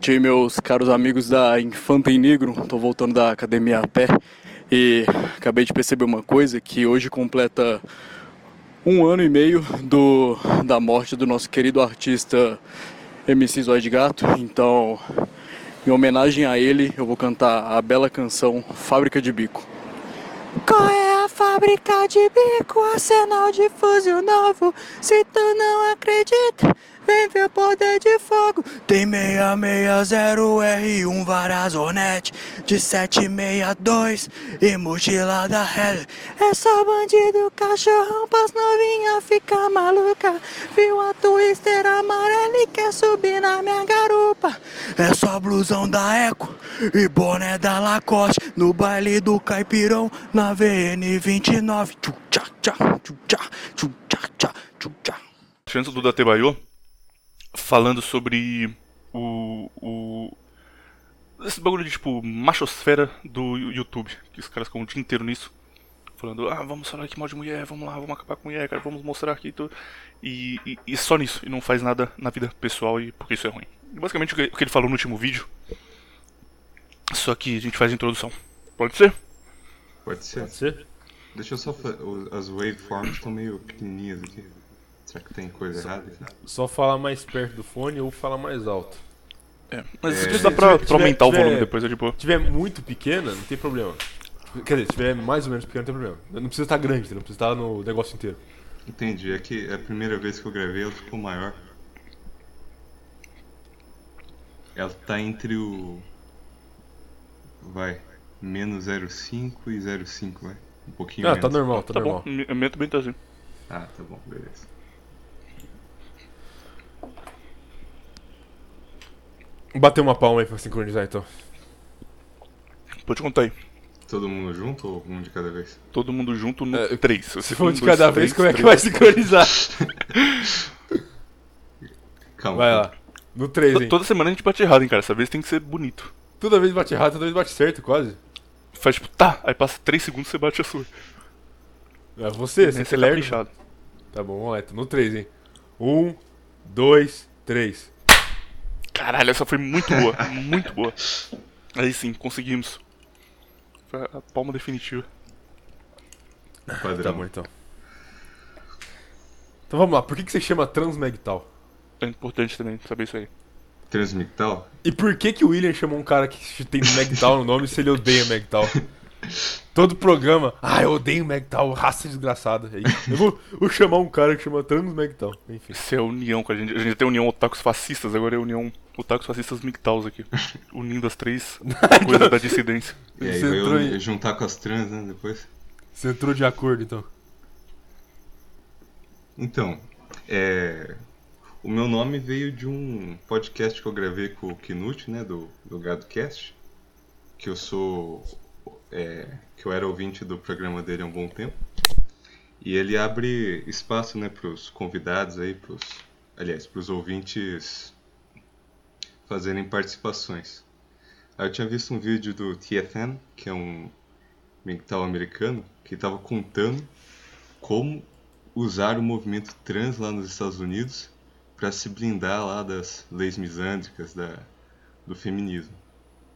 noite aí, meus caros amigos da Infanta em Negro. Tô voltando da academia a pé e acabei de perceber uma coisa que hoje completa um ano e meio do, da morte do nosso querido artista MC Zóio de Gato. Então, em homenagem a ele, eu vou cantar a bela canção Fábrica de Bico. Qual é a fábrica de bico? Arsenal de fuzil novo. Se tu não acredita, vem ver poder de fogo. Tem 660R1 Varazonete de 762 e mochilada Hell. É só bandido, cachorrão, pras novinha ficar maluca. Viu a twister amarela e quer subir na minha garupa. É só blusão da Eco e boné da Lacoste no baile do Caipirão na VN 29. Tchá, tchá, tchá, tchá, tchá, tchá. Antes do Datebaiô, falando sobre o, o. Esse bagulho de tipo machosfera do YouTube. Que os caras ficam o dia inteiro nisso. Falando, ah, vamos falar aqui mal de mulher, vamos lá, vamos acabar com mulher, cara, vamos mostrar aqui tudo. E, e, e só nisso, e não faz nada na vida pessoal e porque isso é ruim. Basicamente o que, o que ele falou no último vídeo. Só que a gente faz a introdução. Pode ser? Pode ser. Pode ser? Deixa eu só As waveforms estão meio pequenininhas aqui. Será que tem coisa errada aqui? Só falar mais perto do fone ou falar mais alto. É. Mas É. isso dá pra, Se pra aumentar o tiver- volume depois, é de boa. Se tiver muito pequena, não tem problema. Quer dizer, se tiver mais ou menos pequena, não tem problema. Não precisa estar grande, não precisa estar no negócio inteiro. Entendi, é que é a primeira vez que eu gravei ela ficou maior. Ela tá entre o. Vai. Menos 0,5 e 0,5, vai. Um pouquinho Ah, menos. tá normal, tá, Tá normal. bom, eu meto bem tá assim. Ah, tá bom, beleza. Bater uma palma aí pra sincronizar então. Pode contar aí. Todo mundo junto ou um de cada vez? Todo mundo junto no É, 3. Se for de cada vez, como é que vai sincronizar? Calma. Vai lá. No 3, hein? Toda semana a gente bate errado, hein, cara. Essa vez tem que ser bonito. Toda vez bate errado, toda vez bate certo, quase. Faz tipo, tá, aí passa 3 segundos e você bate a sua. É você, você é é lerdo. caprichado. Tá bom, vamos lá, então. No 3, hein? 1, 2, 3. Caralho, essa foi muito boa. muito boa. Aí sim, conseguimos. Foi a palma definitiva. Padrão. Tá bom, então. Então vamos lá, por que, que você chama Transmegtal? É importante também saber isso aí. Transmictal? E por que que o William chamou um cara que tem Megtal no nome se ele odeia Megtal? Todo programa, ah, eu odeio Megtal, raça desgraçada. Eu vou, vou chamar um cara que chama Transmegtal. Enfim. Isso é a união com a gente. A gente tem união otakus fascistas, agora é a união otakus fascistas mictaus aqui. Unindo as três coisas da dissidência. E aí Você entrou eu em- juntar com as trans, né, depois? Você entrou de acordo, então. Então, é... o meu nome veio de um podcast que eu gravei com o Knut, né, do, do GadoCast, que eu sou, é, que eu era ouvinte do programa dele há um bom tempo, e ele abre espaço, né, para os convidados aí, pros, aliás, para os ouvintes fazerem participações. Aí eu tinha visto um vídeo do TFN, que é um mental americano, que estava contando como usar o movimento trans lá nos Estados Unidos para se blindar lá das leis misândricas da, do feminismo.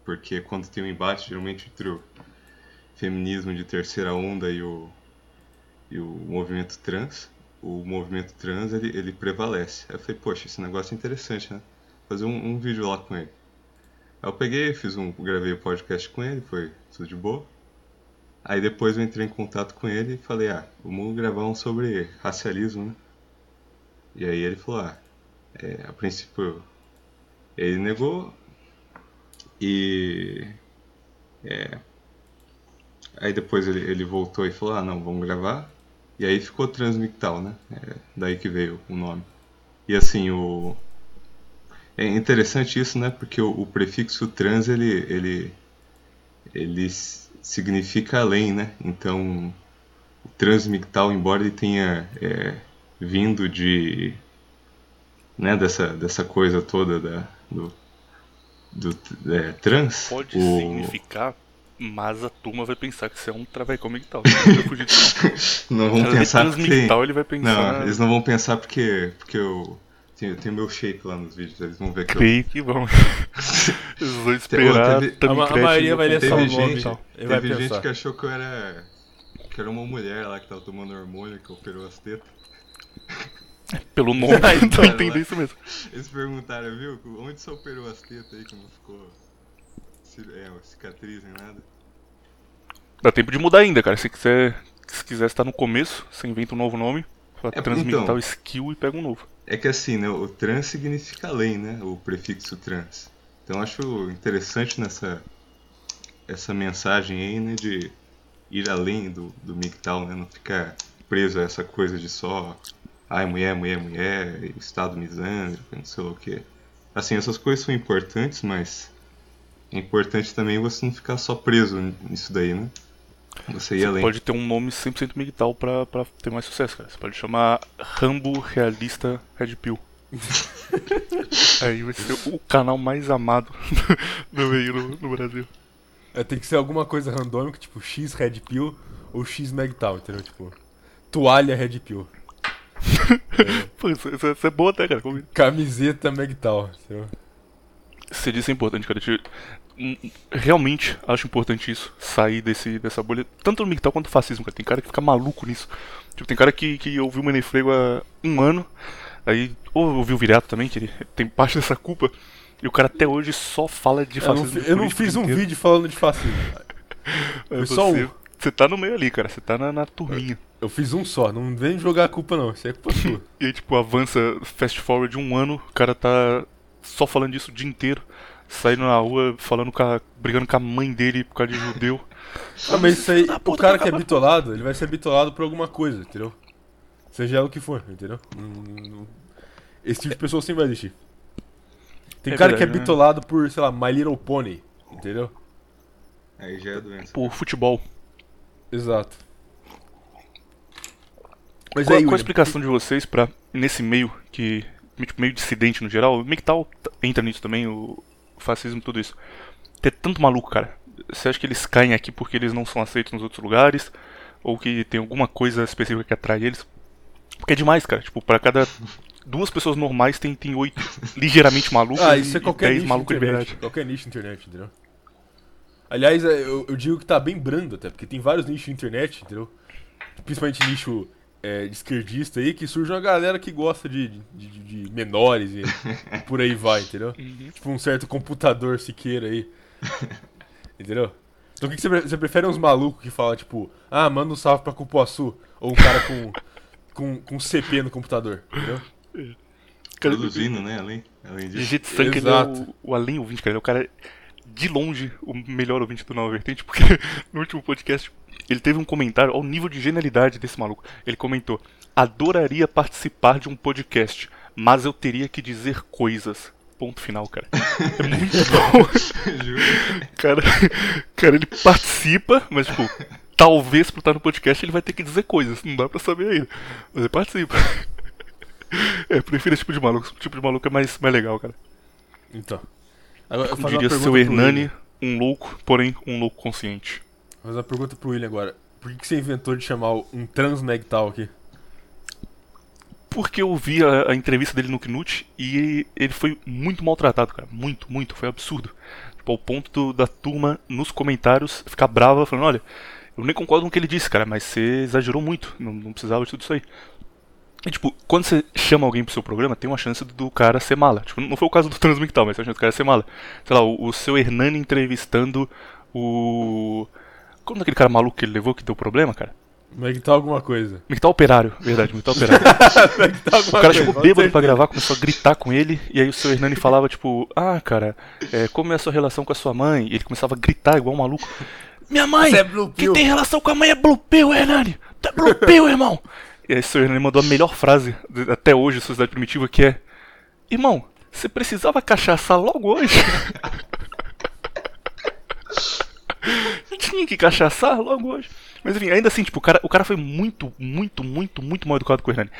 Porque quando tem um embate, geralmente entre o feminismo de terceira onda e o, e o movimento trans, o movimento trans ele, ele prevalece. Aí eu falei, poxa, esse negócio é interessante, né? Fazer um, um vídeo lá com ele. Aí eu peguei, fiz um, gravei o podcast com ele, foi tudo de boa. Aí depois eu entrei em contato com ele e falei, ah, vamos gravar um sobre racialismo, né? E aí ele falou, ah, é, a princípio ele negou e é, aí depois ele, ele voltou e falou, ah não, vamos gravar. E aí ficou Transmictal, né? É, daí que veio o nome. E assim, o é interessante isso, né? Porque o, o prefixo trans ele ele ele significa além, né? Então, o transmictal, embora ele tenha é, vindo de, né, dessa, dessa coisa toda da, do, do é, trans, Pode o- significar, mas a turma vai pensar que você é um traveco mictal. Não vão pensar porque, ele vai pensar. não, eles não vão pensar porque porque eu Tem, tem o meu shape lá nos vídeos, eles vão ver que eu. Creio que vão. Eles vão esperar. teve- A a maioria vai ler só o nome. e gente, tal. Ele vai teve gente pensar. que achou que eu era. que era uma mulher lá que tava tomando hormônio, que operou as tetas. Pelo nome, Ai, então lá. isso mesmo. Eles perguntaram, viu? Onde você operou as tetas aí que não ficou. É, cicatriz nem nada? Dá tempo de mudar ainda, cara. Se quiser, se quiser estar no começo, você inventa um novo nome, fala É, transmitar então. o skill e pega um novo. É que assim, né? O trans significa além, né? O prefixo trans. Então eu acho interessante nessa essa mensagem aí, né? De ir além do, do MGTOW, né? Não ficar preso a essa coisa de só ai, mulher, mulher, mulher, estado misândrico, não sei lá o que. Assim, essas coisas são importantes, mas é importante também você não ficar só preso nisso daí, né? Você Você pode ter um nome 100% militar pra, pra ter mais sucesso, cara. Você pode chamar Rambo Realista Red Pill. Aí vai ser o canal mais amado do meio no, no Brasil. É, tem que ser alguma coisa randômica, tipo X Red Pill ou X Megtal, entendeu? Tipo, toalha Red Pill, Pô, isso, isso- isso é boa até, cara. Como- camiseta Megtal, entendeu? Você disse é importante, cara. Eu hum, realmente acho importante isso. Sair desse, dessa bolha. Tanto no militar quanto no fascismo, cara. Tem cara que fica maluco nisso. Tipo, tem cara que, que ouviu o Menefrego há um ano. Aí, ou ouviu o Viriato também, que ele tem parte dessa culpa. E o cara até hoje só fala de Eu não, fascismo. eu não fiz um inteiro. vídeo falando de fascismo. É, Foi só você, um. Você tá no meio ali, cara. Você tá na, na turminha. Eu fiz um só, não vem jogar a culpa não, isso é culpa sua. E aí, tipo, avança fast forward um ano, o cara tá só falando disso o dia inteiro. Saindo na rua, falando com a, brigando com a mãe dele por causa de judeu. Ah, mas isso aí, o cara pra que é bitolado, ele vai ser bitolado por alguma coisa, entendeu? Seja ela o que for, entendeu? Esse tipo de pessoa sempre vai existir. Tem É cara que é verdade, né? bitolado por, sei lá, My Little Pony, entendeu? Aí já é doença. Por futebol. Exato. Mas qual, aí, qual a explicação de vocês pra, nesse meio, que tipo, meio dissidente no geral, meio que tal entra nisso também, o fascismo tudo isso, ter tanto maluco, cara? Você acha que eles caem aqui porque eles não são aceitos nos outros lugares? Ou que tem alguma coisa específica que atrai eles? Porque é demais, cara. Tipo, pra cada duas pessoas normais tem, tem oito ligeiramente malucos Ah, e, isso é e qualquer dez nicho de malucos de internet. verdade. Qualquer nicho de internet, entendeu? Aliás, é, eu, eu digo que tá bem brando até, porque tem vários nichos de internet, entendeu? Principalmente nicho é, de esquerdista aí, que surge uma galera que gosta de, de, de- de menores e, por aí vai, entendeu? Uhum. Tipo um certo computador siqueira aí. entendeu? Então o que, que você, você prefere uns malucos que falam, tipo, ah, manda um salve pra Cupuaçu, ou um cara com, com, com CP no computador, entendeu? Produzindo, né? Além, além disso. Gigi Sank, ele é Exato. o, o além ouvinte, cara. Ele é o cara, de longe, o melhor ouvinte do Nova Vertente, porque no último podcast ele teve um comentário ao nível de genialidade desse maluco. Ele comentou: Adoraria participar de um podcast, mas eu teria que dizer coisas. Ponto final, cara. É muito bom. Cara, cara, ele participa, mas tipo, talvez pra estar no podcast ele vai ter que dizer coisas. Não dá pra saber ainda. Mas ele participa. É, prefiro esse tipo de maluco. Esse tipo de maluco é mais, mais legal, cara. Então. Agora, eu Como diria seu Hernani, um louco, porém um louco consciente. Vou fazer uma pergunta pro William agora. Por que, que você inventou de chamar um transmegtal aqui? Porque eu vi a, a entrevista dele no Knut e ele foi muito maltratado, cara. Muito, muito. Foi absurdo. Tipo, ao ponto do- da turma nos comentários ficar brava, falando: olha, eu nem concordo com o que ele disse, cara, mas você exagerou muito. Não, não precisava de tudo isso aí. E, tipo, quando você chama alguém pro seu programa, tem uma chance do cara ser mala. Tipo, não foi o caso do Transmictal, mas tem uma chance do cara ser mala. Sei lá, o, o seu Hernani entrevistando o. Como daquele cara maluco que ele levou que deu problema, cara? Megtal alguma coisa. Mictal Operário, verdade, Mictal Operário. O cara chegou com bêbado pra gravar, começou a gritar com ele, e aí o seu Hernani falava, tipo, ah, cara, é, como é a sua relação com a sua mãe? E ele começava a gritar igual um maluco. Minha mãe! Você é Blue que tem relação com a mãe é Blue Pill, Hernani! Tu é Blue Pill, irmão! E aí o seu Hernani mandou a melhor frase até hoje, da Sociedade Primitiva, que é Irmão, você precisava cachaçar logo hoje? Tinha que cachaçar logo hoje. Mas enfim, ainda assim, tipo, o cara, o cara foi muito, muito, muito, muito mal educado com o Hernani.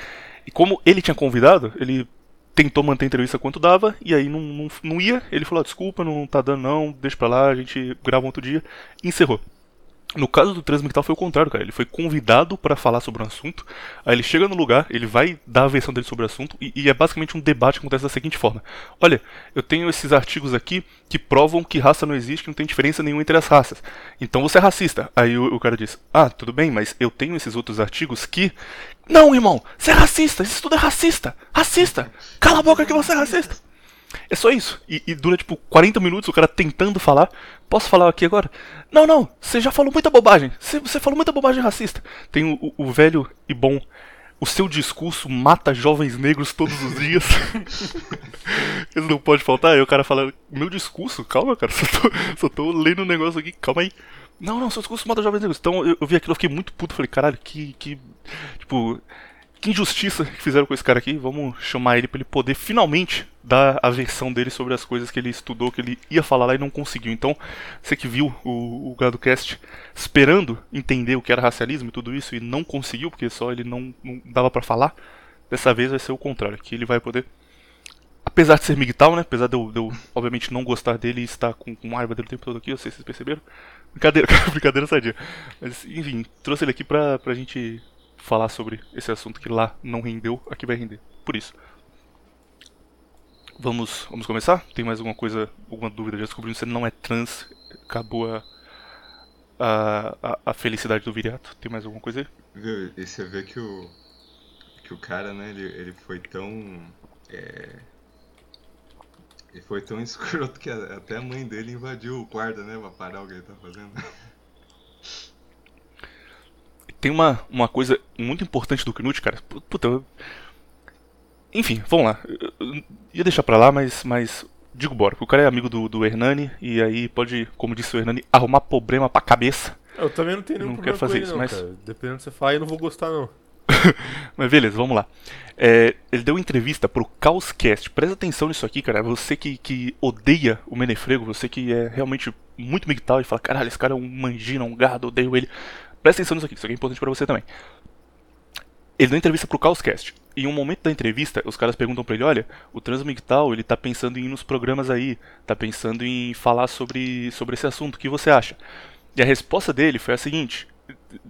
E como ele tinha convidado, ele tentou manter a entrevista quanto dava, e aí não, não, não ia. Ele falou: "Ah, desculpa, não tá dando não, deixa pra lá, a gente grava um outro dia. E encerrou. No caso do Transmictal foi o contrário, cara. Ele foi convidado para falar sobre um assunto. Aí ele chega no lugar, ele vai dar a versão dele sobre o assunto e, e, é basicamente um debate que acontece da seguinte forma: Olha, eu tenho esses artigos aqui que provam que raça não existe, que não tem diferença nenhuma entre as raças. Então você é racista. Aí o, o cara diz: Ah, tudo bem, mas eu tenho esses outros artigos que. Não, irmão, você é racista. Isso tudo é racista. Racista. Cala a boca que você é racista. É só isso. E, e, dura tipo 40 minutos o cara tentando falar. Posso falar aqui agora? Não, não, você já falou muita bobagem. Você, falou muita bobagem racista. Tem o, o, o, velho e bom. O seu discurso mata jovens negros todos os dias. Isso não pode faltar. Aí o cara fala: Meu discurso? Calma, cara. Só tô, só tô lendo um negócio aqui. Calma aí. Não, não, seu discurso mata jovens negros. Então eu, eu vi aquilo, eu fiquei muito puto. Falei: Caralho, que. que tipo que injustiça que fizeram com esse cara aqui. Vamos chamar ele para ele poder finalmente dar a versão dele sobre as coisas que ele estudou, que ele ia falar lá e não conseguiu. Então, você que viu o, o GadoCast esperando entender o que era racialismo e tudo isso e não conseguiu, porque só ele não, não dava para falar, dessa vez vai ser o contrário, que ele vai poder. Apesar de ser migtal, né? Apesar de eu, de eu, obviamente não gostar dele e estar com, com raiva dele o tempo todo aqui, eu sei se vocês perceberam. Brincadeira, brincadeira sadia. Mas, enfim, trouxe ele aqui pra, pra gente falar sobre esse assunto que lá não rendeu, aqui vai render. Por isso. Vamos, vamos começar? Tem mais alguma coisa, alguma dúvida? Já descobrimos que você não é trans, acabou a, a, a, felicidade do viriato. Tem mais alguma coisa aí? Viu, e você vê que o, que o cara, né, ele, ele foi tão. É, ele foi tão escroto que até a mãe dele invadiu o quarto, né, pra parar o que ele tá fazendo. tem uma, uma coisa muito importante do Knut, cara. Puta, eu... Enfim, vamos lá. Eu ia deixar pra lá, mas, mas digo bora. Porque o cara é amigo do, do Hernani e aí pode, como disse o Hernani, arrumar problema pra cabeça. Eu também não tenho nenhum não quero fazer isso, não, mas cara. dependendo do que você falar, eu não vou gostar não. mas beleza, vamos lá. É, ele deu entrevista pro Caoscast. Presta atenção nisso aqui, cara. Você que, que odeia o Menefrego, você que é realmente muito migtal e fala, caralho, esse cara é um mangina, um gado, odeio ele. Presta atenção nisso aqui, isso aqui é importante para você também. Ele deu entrevista pro Caoscast. Em um momento da entrevista, os caras perguntam pra ele, olha, o Transmigtal, ele tá pensando em ir nos programas aí, tá pensando em falar sobre, sobre esse assunto, o que você acha? E a resposta dele foi a seguinte,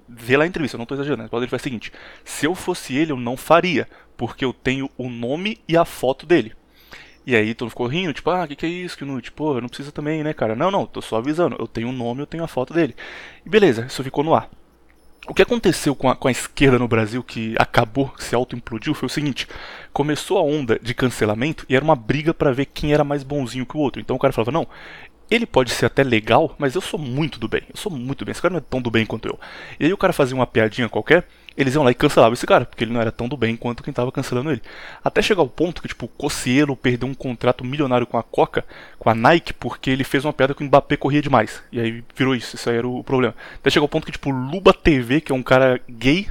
vê lá a entrevista, eu não tô exagerando, a resposta dele foi a seguinte, se eu fosse ele, eu não faria, porque eu tenho o nome e a foto dele. E aí todo ficou rindo, tipo, ah, o que, que é isso, que não, tipo, não precisa também, né, cara? Não, não, tô só avisando, eu tenho o nome, eu tenho a foto dele. E beleza, isso ficou no ar. O que aconteceu com a, com a, esquerda no Brasil, que acabou, se auto-implodiu, foi o seguinte: começou a onda de cancelamento e era uma briga para ver quem era mais bonzinho que o outro. Então o cara falava: não, ele pode ser até legal, mas eu sou muito do bem. Eu sou muito do bem. Esse cara não é tão do bem quanto eu. E aí o cara fazia uma piadinha qualquer eles iam lá e cancelavam esse cara, porque ele não era tão do bem quanto quem tava cancelando ele. Até chegar ao ponto que, tipo, o Cossielo perdeu um contrato milionário com a Coca, com a Nike, porque ele fez uma piada que o Mbappé corria demais. E aí virou isso, isso aí era o problema. Até chegar ao ponto que, tipo, Luba TV, que é um cara gay,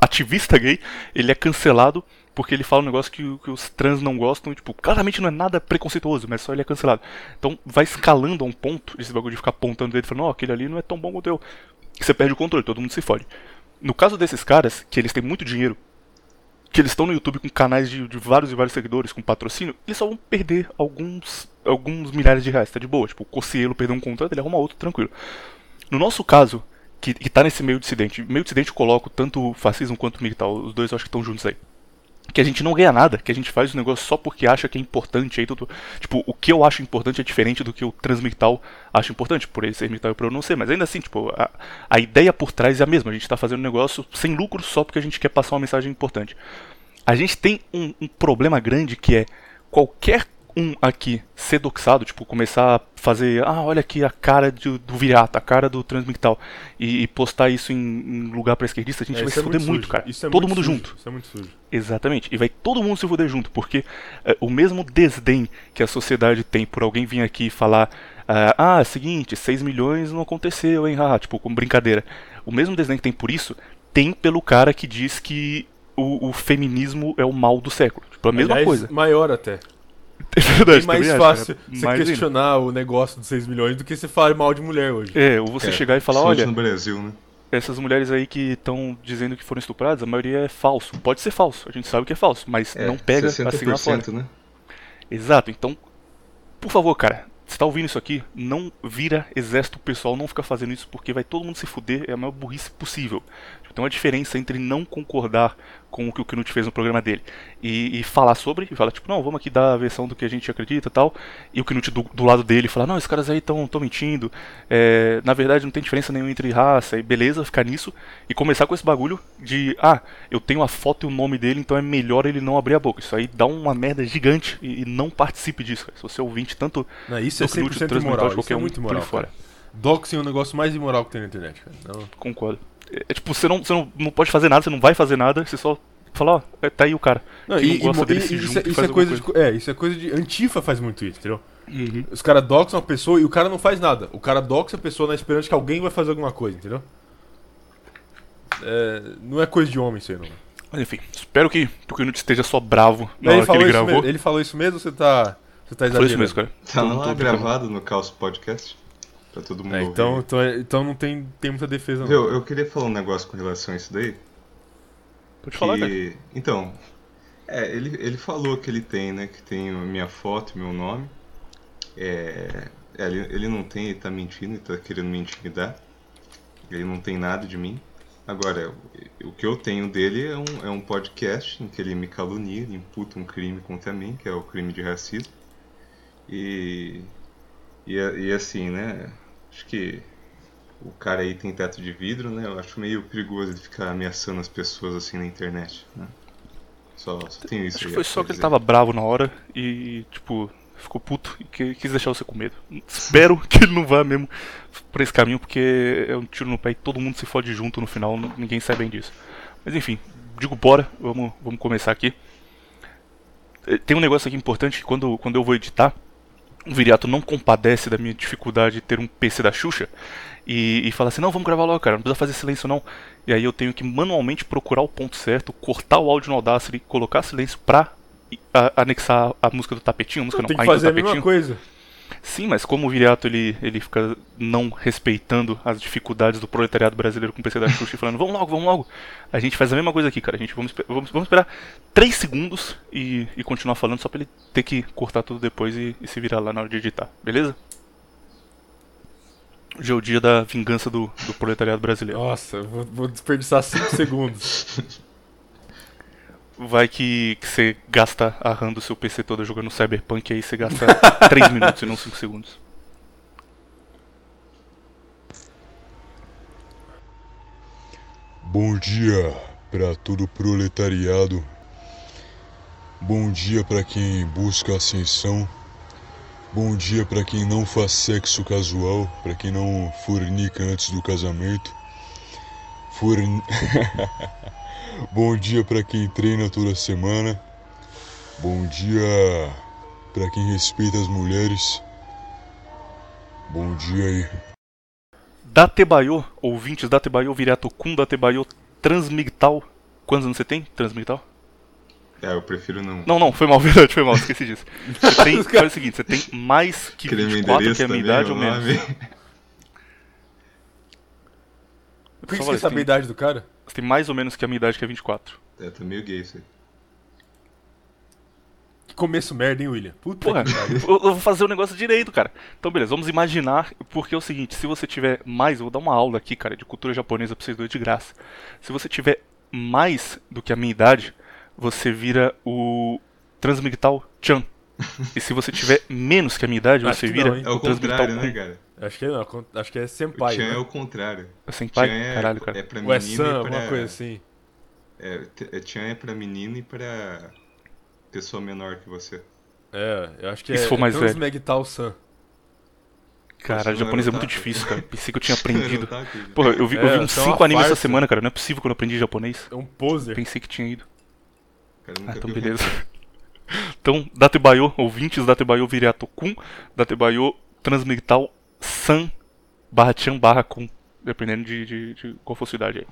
ativista gay, ele é cancelado porque ele fala um negócio que, que, os trans não gostam e, tipo, claramente não é nada preconceituoso, mas só ele é cancelado. Então vai escalando a um ponto, esse bagulho de ficar apontando ele falando, ó, oh, aquele ali não é tão bom quanto eu. Você perde o controle, todo mundo se fode. No caso desses caras, que eles têm muito dinheiro, que eles estão no YouTube com canais de, de, vários e vários seguidores, com patrocínio, eles só vão perder alguns, alguns milhares de reais, tá de boa. Tipo, o Cocielo perdeu um contrato, ele arruma outro, tranquilo. No nosso caso, que, que tá nesse meio dissidente, meio dissidente eu coloco tanto fascismo quanto militar, os dois eu acho que estão juntos aí que a gente não ganha nada, que a gente faz o negócio só porque acha que é importante. Aí tudo, tipo, o que eu acho importante é diferente do que o transmital acha importante, por ele ser mital e por eu não ser. Mas ainda assim, tipo, a, a ideia por trás é a mesma. A gente está fazendo um negócio sem lucro só porque a gente quer passar uma mensagem importante. A gente tem um, um problema grande que é qualquer um aqui ser doxado, tipo, começar a fazer, ah, olha aqui a cara do, do Virata, a cara do Transmictal, e, e postar isso em, em lugar pra esquerdista, a gente é, vai se é fuder muito, muito cara. Isso é todo mundo sujo. junto. Isso é muito sujo. Exatamente. E vai todo mundo se fuder junto, porque é, o mesmo desdém que a sociedade tem por alguém vir aqui e falar, ah, ah seguinte, 6 milhões não aconteceu, hein, ah, tipo, com brincadeira. O mesmo desdém que tem por isso, tem pelo cara que diz que o, o feminismo é o mal do século. Tipo, a mesma Aliás, coisa. maior até. É verdade, é mais acho, fácil cara. você Mais questionar o negócio dos 6 milhões do que você falar mal de mulher hoje. É, ou você É, chegar e falar, olha, no Brasil, né? essas mulheres aí que estão dizendo que foram estupradas, a maioria é falso. Pode ser falso, a gente sabe que é falso, mas É, não pega 60%, assim fora. né? Exato, então, por favor, cara, você tá ouvindo isso aqui, não vira exército pessoal, não fica fazendo isso porque vai todo mundo se fuder, é a maior burrice possível. Tem uma diferença entre não concordar com o que o Knut fez no programa dele e, e falar sobre, e falar tipo, não, vamos aqui dar a versão do que a gente acredita e tal, e o Knut do, do lado dele falar, não, esses caras aí estão mentindo, é, na verdade não tem diferença nenhuma entre raça, e beleza, ficar nisso, e começar com esse bagulho de, ah, eu tenho a foto e o nome dele, então é melhor ele não abrir a boca. Isso aí dá uma merda gigante e, e não participe disso, cara. Se você é ouvinte tanto Não, isso é do Knut, 100% transmissor imoral. de Isso qualquer é um, muito imoral. aí fora. Doxing é o negócio mais imoral que tem na internet, cara. Não. Concordo. É, tipo, você não, você não, não pode fazer nada, você não vai fazer nada, você só fala, ó, é, tá aí o cara. Não, Quem e, não gosta e- dele e- se isso, junta é, isso é coisa de, é, isso é coisa de. Antifa faz muito isso, entendeu? Uhum. Os caras doxam uma pessoa e o cara não faz nada. O cara doxa a pessoa na esperança que alguém vai fazer alguma coisa, entendeu? É, não é coisa de homem isso aí, não. Mas enfim, espero que, que o Knut esteja só bravo na ele, hora que falou ele isso gravou. mesmo, ele falou isso mesmo ou você tá. Você tá Foi exagerando? isso mesmo, cara. Tá lá gravado no Caos Podcast. Pra todo mundo É, então, então, é- então não tem, tem muita defesa, não. Viu, eu queria falar um negócio com relação a isso daí. Pode falar, cara. que... Então, é, ele, ele falou que ele tem, né? Que tem a minha foto e meu nome. É, é, ele, ele não tem, ele tá mentindo, ele tá querendo me intimidar. Ele não tem nada de mim. Agora, o, o que eu tenho dele é um, é um podcast em que ele me calunia, ele imputa um crime contra mim, que é o crime de racismo. E, e, e assim, né? Acho que o cara aí tem teto de vidro, né? Eu acho meio perigoso ele ficar ameaçando as pessoas assim na internet, né? Só, só tenho isso Acho que foi só que ele dizer. tava bravo na hora e, tipo, ficou puto e que- quis deixar você com medo. Espero que ele não vá mesmo por esse caminho, porque é um tiro no pé e todo mundo se fode junto no final, ninguém sabe bem disso. Mas enfim, digo bora, vamos, vamos começar aqui. Eh, Tem um negócio aqui importante, que quando, quando eu vou editar, o Viriato não compadece da minha dificuldade de ter um PC da Xuxa e, e fala assim, não, vamos gravar logo, cara, não precisa fazer silêncio não. E aí eu tenho que manualmente procurar o ponto certo, cortar o áudio no Audacity, colocar silêncio pra a- anexar a música do tapetinho, a música não, tem que a intro do a mesma tapetinho. coisa. Sim, mas como o Viriato ele, ele fica não respeitando as dificuldades do proletariado brasileiro com o PC da Xuxa e falando, vamos logo, vamos logo. A gente faz a mesma coisa aqui, cara. A gente vamos, vamos, vamos esperar 3 segundos e, e continuar falando só pra ele ter que cortar tudo depois e, e se virar lá na hora de editar, beleza? Hoje é o dia da vingança do, do proletariado brasileiro. Nossa, eu vou, vou desperdiçar 5 segundos. Vai que, que você gasta a RAM do seu PC todo jogando Cyberpunk e aí você gasta 3 minutos e não 5 segundos. Bom dia para todo proletariado. Bom dia para quem busca ascensão. Bom dia para quem não faz sexo casual, para quem não fornica antes do casamento. Forn... Bom dia para quem treina toda semana. Bom dia para quem respeita as mulheres. Bom dia aí. Datebayo, ouvintes Datebayo, Viriato Kun Datebayo, Transmigtal. Quantos anos você tem? Transmigtal? É, eu prefiro não. Não, não, foi mal, verdade, foi mal, esqueci disso. Você tem, faz o seguinte, você tem mais que Querer meu 24, endereço que é a minha idade ou menos. Por que você saber a idade do cara? Você tem mais ou menos que a minha idade, que é 24. É, tá meio gay isso aí. Que começo merda, hein, William? Puta Porra, eu eu vou fazer o negócio direito, cara. Então, beleza, vamos imaginar, porque é o seguinte, se você tiver mais, eu vou dar uma aula aqui, cara, de cultura japonesa pra vocês dois de graça. Se você tiver mais do que a minha idade, você vira o Transmigtal Chan. E se você tiver menos que a minha idade, Acho você vira não, hein? É o Transmigtal contrário, né, cara? Acho que é, não, acho que é O senpai. Chan né? é o contrário. É senpai? Chan é, Caralho, cara. é pra Ou é menino Sam, e pra... alguma coisa assim. É, é, Chan é pra menino e pra pessoa menor que você. É, eu acho que E é. se for mais é velho? Transmegtal Sam. Caralho, Você não japonês é muito difícil, cara. Pensei que eu tinha aprendido. Não. Porra, eu vi, eu vi É, uns isso é uma 5 animes essa semana, cara. Não é possível que eu não aprendi japonês. É um poser. Pensei que tinha ido. Cara, nunca Ah, então vi um beleza. Então, Datebayo, ouvintes, Datebayo Viriato Kun, Datebayo Transmigtal San barra Chan barra Kun, dependendo de, de, de qual for a sua idade aí.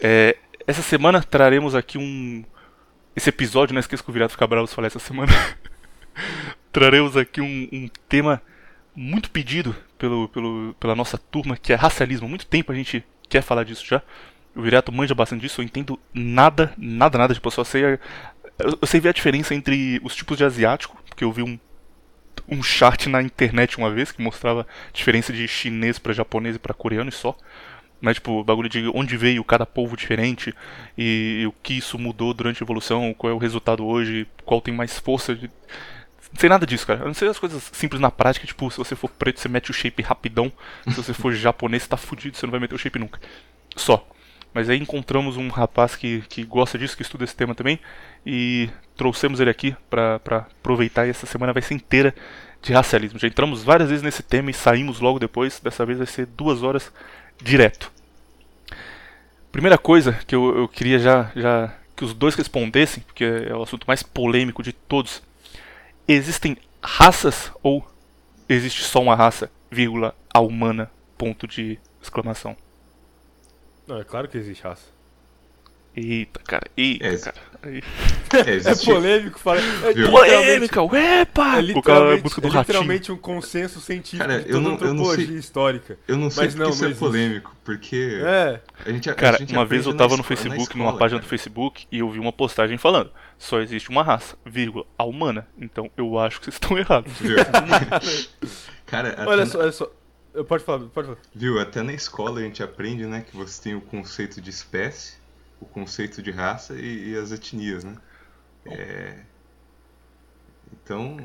É, essa semana traremos aqui um. Esse episódio, não esqueça que o Viriato fica bravo se falar essa semana. traremos aqui um, um tema muito pedido pelo, pelo, pela nossa turma, que é racialismo. Há muito tempo a gente quer falar disso já. O Viriato manja bastante disso, eu entendo nada, nada, nada. Tipo, eu só sei eu eu sei ver a diferença entre os tipos de asiático, porque eu vi um, um chart na internet uma vez que mostrava a diferença de chinês para japonês e para coreano e só. Mas, tipo, bagulho de onde veio cada povo diferente e, e o que isso mudou durante a evolução, qual é o resultado hoje, qual tem mais força. De... Não sei nada disso, cara. Eu não sei as coisas simples na prática, tipo, se você for preto, você mete o shape rapidão. Se você for japonês, você tá fudido, você não vai meter o shape nunca. Só. Mas aí encontramos um rapaz que, que gosta disso, que estuda esse tema também, e trouxemos ele aqui para aproveitar e essa semana vai ser inteira de racialismo. Já entramos várias vezes nesse tema e saímos logo depois. Dessa vez vai ser duas horas direto. Primeira coisa que eu, eu queria já, já que os dois respondessem, porque é o assunto mais polêmico de todos. Existem raças ou existe só uma raça, vírgula, a humana, ponto de exclamação. Não, é claro que existe raça. Eita, cara, eita, É, cara. É, É polêmico, fala. É Viu? Polêmica, uepa! é O cara literalmente, busca do é literalmente um consenso científico Cara, de eu toda não- eu não antropologia sei- histórica. Eu não sei Mas não, isso não é polêmico, porque É, a gente a Cara, gente uma vez eu tava no Facebook, numa escola, página do cara. Facebook, e eu vi uma postagem falando: só existe uma raça, vírgula, a humana. Então eu acho que vocês estão errados. Cara, olha na- só, olha só. Eu- Pode falar, pode falar. Viu, até na escola a gente aprende, né, que você tem o conceito de espécie, o conceito de raça e, e as etnias, né? É... Então,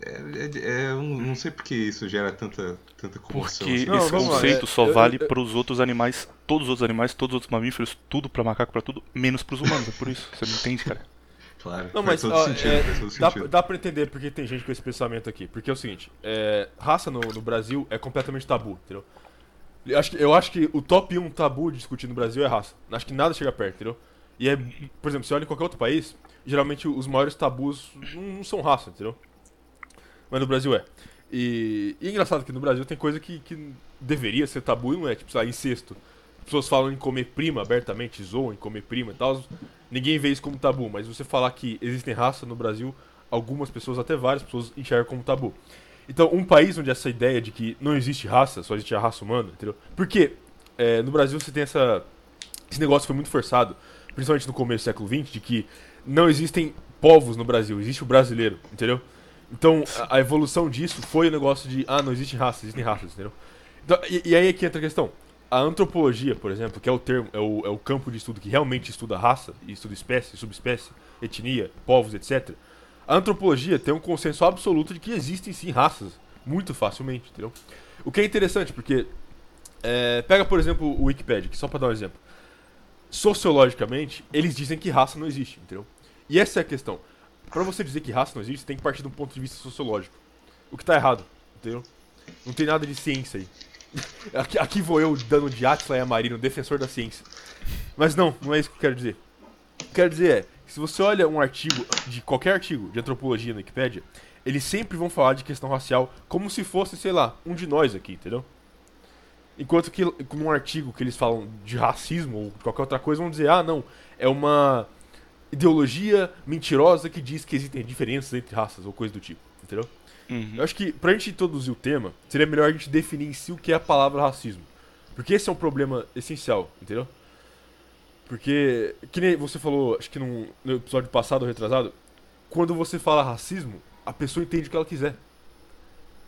é, é- é- eu não sei porque isso gera tanta, tanta comoção. Porque assim. Não, esse vamos lá, conceito é, só eu- vale para os outros animais, todos os outros animais, todos os outros mamíferos, tudo pra macaco, pra tudo, menos pros humanos. É por isso. Você não entende, cara? Claro, Não, faz mas todo ó, sentido, é, dá, sentido. dá pra entender porque tem gente com esse pensamento aqui. Porque é o seguinte, é, raça no, no Brasil é completamente tabu, entendeu? Eu acho, que, eu acho que o top 1 tabu de discutir no Brasil é raça. Acho que nada chega perto, entendeu? E é, por exemplo, se olha em qualquer outro país, geralmente os maiores tabus não, não são raça, entendeu? Mas no Brasil é. E, e é engraçado que no Brasil tem coisa que, que deveria ser tabu e não é, tipo, sei lá, incesto. As pessoas falam em comer prima abertamente, zoam em comer prima e tal. Ninguém vê isso como tabu, mas você falar que existem raças no Brasil, algumas pessoas, até várias pessoas, enxergam como tabu. Então, um país onde essa ideia de que não existe raça, só existe a raça humana, entendeu? Porque é, no Brasil você tem essa. Esse negócio foi muito forçado, principalmente no começo do século XX, de que não existem povos no Brasil, existe o brasileiro, entendeu? Então, a, a evolução disso foi o negócio de, ah, não existe raça, existem raças, entendeu? Então, e, e aí é que entra a questão. A antropologia, por exemplo, que é o termo, é o, é o campo de estudo que realmente estuda raça, estuda espécie, subespécie, etnia, povos, etc. A antropologia tem um consenso absoluto de que existem sim raças, muito facilmente, entendeu? O que é interessante, porque é, pega, por exemplo, o Wikipedia, que só pra dar um exemplo. Sociologicamente, eles dizem que raça não existe, entendeu? E essa é a questão. Pra você dizer que raça não existe, tem que partir de um ponto de vista sociológico. O que tá errado, entendeu? Não tem nada de ciência aí. Aqui, aqui vou eu dando de Atila e Amarino, defensor da ciência. Mas não, não é isso que eu quero dizer. O que eu quero dizer é, se você olha um artigo, de qualquer artigo de antropologia na Wikipédia, eles sempre vão falar de questão racial como se fosse, sei lá, um de nós aqui, entendeu? Enquanto que num artigo que eles falam de racismo ou qualquer outra coisa, vão dizer, ah, não, é uma ideologia mentirosa que diz que existem diferenças entre raças ou coisa do tipo, entendeu? Uhum. Eu acho que pra gente introduzir o tema, seria melhor a gente definir em si o que é a palavra racismo. Porque esse é um problema essencial, entendeu? Porque, que nem você falou, acho que num, no episódio passado ou retrasado, quando você fala racismo, a pessoa entende o que ela quiser.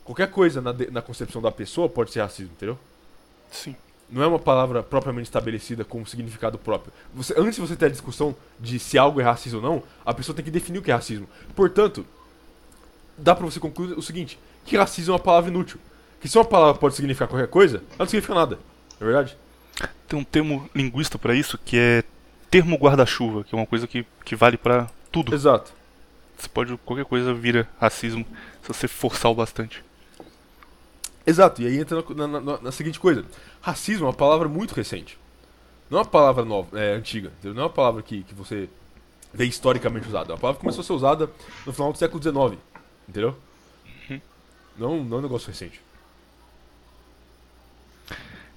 Qualquer coisa na, de- na concepção da pessoa pode ser racismo, entendeu? Sim. Não é uma palavra propriamente estabelecida com um significado próprio. Você, antes de você ter a discussão de se algo é racismo ou não, a pessoa tem que definir o que é racismo. Portanto, dá pra você concluir o seguinte: que racismo é uma palavra inútil. Que se uma palavra pode significar qualquer coisa, ela não significa nada. Não é verdade? Tem um termo linguista pra isso que é termo guarda-chuva, que é uma coisa que, que vale pra tudo. Exato. Você pode, qualquer coisa vira racismo se você forçar o bastante. Exato, e aí entra na, na- na- na seguinte coisa: racismo é uma palavra muito recente. Não é uma palavra nova, é, antiga. entendeu? Não é uma palavra que, que você vê historicamente usada. É uma palavra que começou a ser usada no final do século XIX. Entendeu? Não, não é um negócio recente.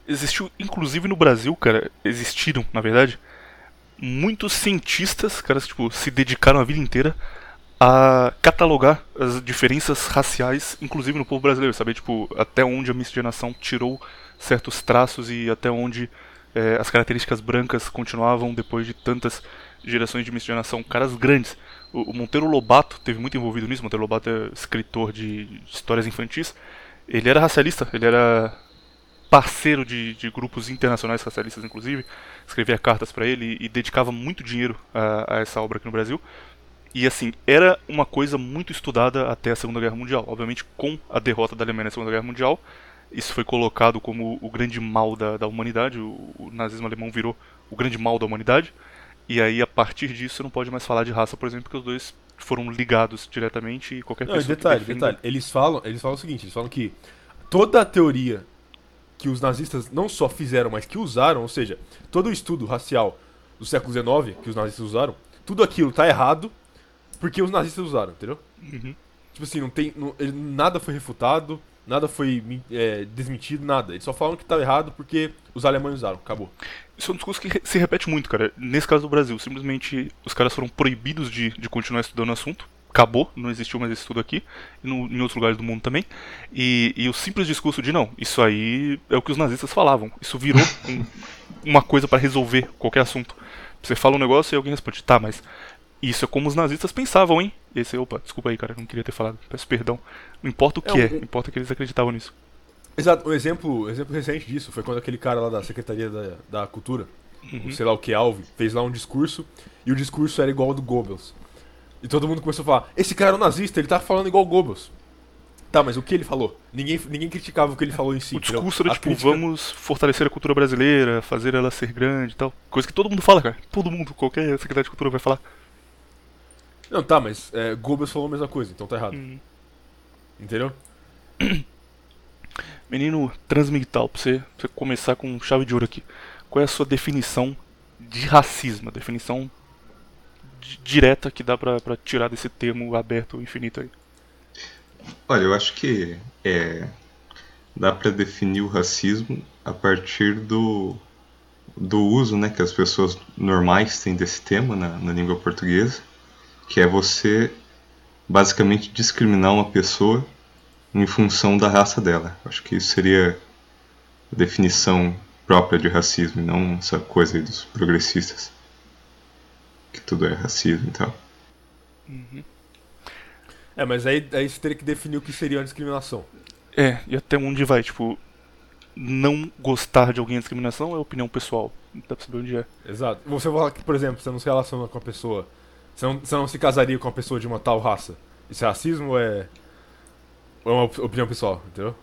Existiu, inclusive no Brasil, cara, existiram, na verdade, muitos cientistas, caras, tipo, se dedicaram a vida inteira a catalogar as diferenças raciais, inclusive no povo brasileiro, saber, tipo, até onde a miscigenação tirou certos traços e até onde eh, as características brancas continuavam depois de tantas gerações de miscigenação. Caras grandes O, Monteiro Lobato teve muito envolvido nisso. Monteiro Lobato é escritor de histórias infantis. Ele era racialista, ele era parceiro de, de grupos internacionais racialistas, inclusive. Escrevia cartas para ele e, e dedicava muito dinheiro a, a essa obra aqui no Brasil. E assim, era uma coisa muito estudada até a Segunda Guerra Mundial. Obviamente, com a derrota da Alemanha na Segunda Guerra Mundial, isso foi colocado como o grande mal da, da humanidade. O, o, nazismo alemão virou o grande mal da humanidade. E aí, a partir disso, não pode mais falar de raça, por exemplo, porque os dois foram ligados diretamente e qualquer Não, pessoa. detalhe, defenda... detalhe. Eles falam, eles falam o seguinte, eles falam que toda a teoria que os nazistas não só fizeram, mas que usaram, ou seja, todo o estudo racial do século XIX que os nazistas usaram, tudo aquilo tá errado porque os nazistas usaram, entendeu? Uhum. Tipo assim, não tem, não- nada foi refutado, nada foi é, desmentido, nada. Eles só falam que tá errado porque os alemães usaram, acabou. Isso é um discurso que se repete muito, cara. Nesse caso do Brasil, simplesmente os caras foram proibidos de, de continuar estudando o assunto. Acabou, não existiu mais esse estudo aqui, e no- em outros lugares do mundo também. E, e o simples discurso de não, isso aí é o que os nazistas falavam. Isso virou um- uma coisa para resolver qualquer assunto. Você fala um negócio e alguém responde, tá, mas isso é como os nazistas pensavam, hein? Esse, opa, desculpa aí, cara, não queria ter falado, peço perdão. Não importa o que É, é, um- importa que eles acreditavam nisso. Exato, um exemplo, um exemplo recente disso foi quando aquele cara lá da Secretaria da, da Cultura, o sei lá o que, Alve, fez lá um discurso e o discurso era igual ao do Goebbels. E todo mundo começou a falar: esse cara é um nazista, ele tá falando igual o Goebbels. Tá, mas o que ele falou? Ninguém, ninguém criticava o que ele falou em si. O entendeu? discurso era A tipo, crítica- vamos fortalecer a cultura brasileira, fazer ela ser grande e tal. Coisa que todo mundo fala, cara. Todo mundo, qualquer secretário de cultura vai falar. Não, tá, mas é, Goebbels falou a mesma coisa, então tá errado. Uhum. Entendeu? Menino transmigtal, pra você, pra você começar com chave de ouro aqui. Qual é a sua definição de racismo? A definição di- direta que dá pra, pra tirar desse termo aberto infinito aí. Olha, eu acho que é, dá para definir o racismo a partir do, do uso né, que as pessoas normais têm desse tema na, na língua portuguesa, que é você basicamente discriminar uma pessoa em função da raça dela. Acho que isso seria a definição própria de racismo, e não essa coisa aí dos progressistas, que tudo é racismo e tal. É, mas aí, aí você teria que definir o que seria uma discriminação. É, e até onde vai, tipo, não gostar de alguém é discriminação é opinião pessoal. Não dá pra saber onde é. Exato. Você fala que, por exemplo, você não se relaciona com a pessoa. Você não, você não se casaria com uma pessoa de uma tal raça. Isso é racismo ou é. Ou é uma op- opinião pessoal, entendeu?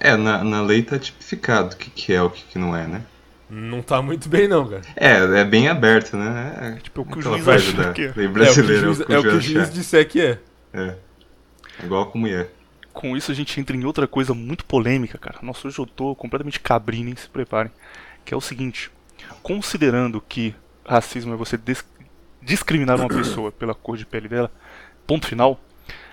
É, na, na lei tá tipificado o que, que é o que, que não é, né? Não tá muito bem, não, cara. É, é bem aberto, né? É, Tipo, é o que o juiz acha que é. lei É o que o brasileira, juiz, é o que o juiz disser que é. É. Igual como é. Com isso a gente entra em outra coisa muito polêmica, cara. Nossa, hoje eu tô completamente cabrino, hein? Se preparem. Que é o seguinte: considerando que racismo é você des- discriminar uma pessoa pela cor de pele dela, ponto final,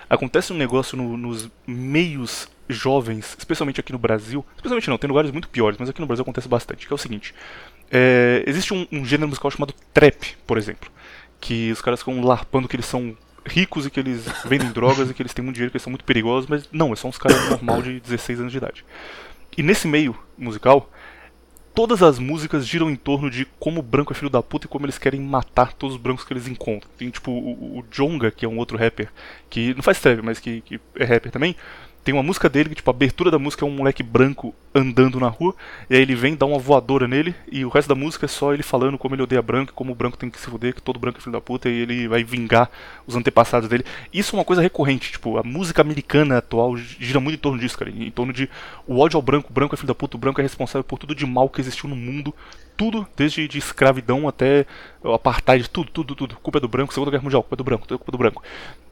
acontece um negócio no- nos meios jovens, especialmente aqui no Brasil. Especialmente não, tem lugares muito piores, mas aqui no Brasil acontece bastante. Que é o seguinte: é, existe um, um gênero musical chamado trap, por exemplo. Que os caras ficam larpando que eles são ricos e que eles vendem drogas e que eles têm muito dinheiro, que eles são muito perigosos, mas não, são uns caras normal de 16 anos de idade. E nesse meio musical, todas as músicas giram em torno de como o branco é filho da puta e como eles querem matar todos os brancos que eles encontram. Tem tipo o, o Jonga, que é um outro rapper, que não faz trap, mas que, que é rapper também. Tem uma música dele que, tipo, a abertura da música é um moleque branco andando na rua, e aí ele vem, dá uma voadora nele, e o resto da música é só ele falando como ele odeia branco, como o branco tem que se fuder, que todo branco é filho da puta, e ele vai vingar os antepassados dele. Isso é uma coisa recorrente, tipo, a música americana atual gira muito em torno disso, cara, em torno de o ódio ao branco, o branco é filho da puta, o branco é responsável por tudo de mal que existiu no mundo, tudo, desde de escravidão até apartheid, tudo, tudo, tudo. Culpa é do branco, Segunda Guerra Mundial, culpa é do branco, tudo é culpa do branco.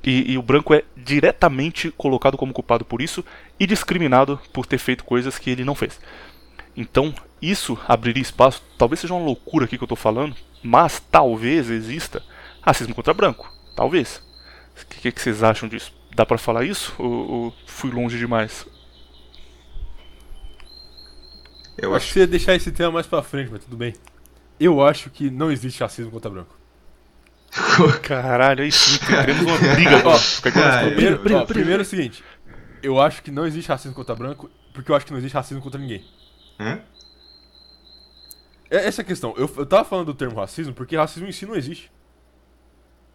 E, e o branco é diretamente colocado como culpado por isso e discriminado por ter feito coisas que ele não fez. Então, isso abriria espaço, talvez seja uma loucura aqui que eu tô falando, mas talvez exista racismo contra branco. Talvez. O que, que, que vocês acham disso? Dá pra falar isso? Ou, ou fui longe demais? Eu acho que você ia deixar esse tema mais pra frente, mas tudo bem. Eu acho que não existe racismo contra branco. Caralho, aí sim, teremos uma briga nessa- Primeiro, ó, primeiro é o seguinte. Eu acho que não existe racismo contra branco, porque eu acho que não existe racismo contra ninguém. Hã? É essa a questão. Eu, eu tava falando do termo racismo porque racismo em si não existe.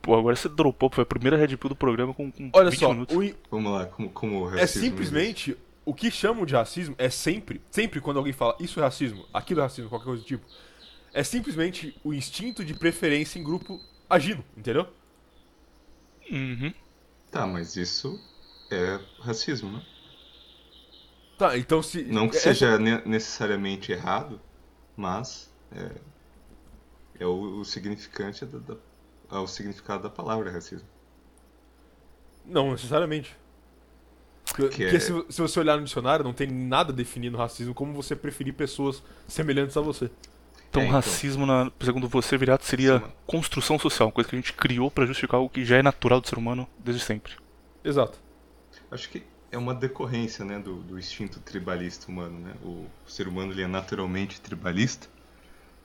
Pô, agora você dropou, foi a primeira Red Pill do programa com, com Olha 20 só, minutos. o i- Vamos lá, como, como o é racismo simplesmente. O que chamam de racismo é sempre, sempre quando alguém fala isso é racismo, aquilo é racismo, qualquer coisa do tipo, é simplesmente o instinto de preferência em grupo agindo, entendeu? Uhum. Tá, mas isso é racismo, né? Tá, então se. Não que essa- seja ne- necessariamente errado, mas é, é o, o significante da, da- é o significado da palavra racismo. Não, necessariamente. Porque, Que porque é- se, se você olhar no dicionário, não tem nada definindo racismo como você preferir pessoas semelhantes a você. Então, É, então. racismo, na, segundo você, Virato, seria Sim. construção social, uma coisa que a gente criou pra justificar algo que já é natural do ser humano desde sempre. Exato. Acho que é uma decorrência, né, do, do instinto tribalista humano, né? O ser humano ele é naturalmente tribalista,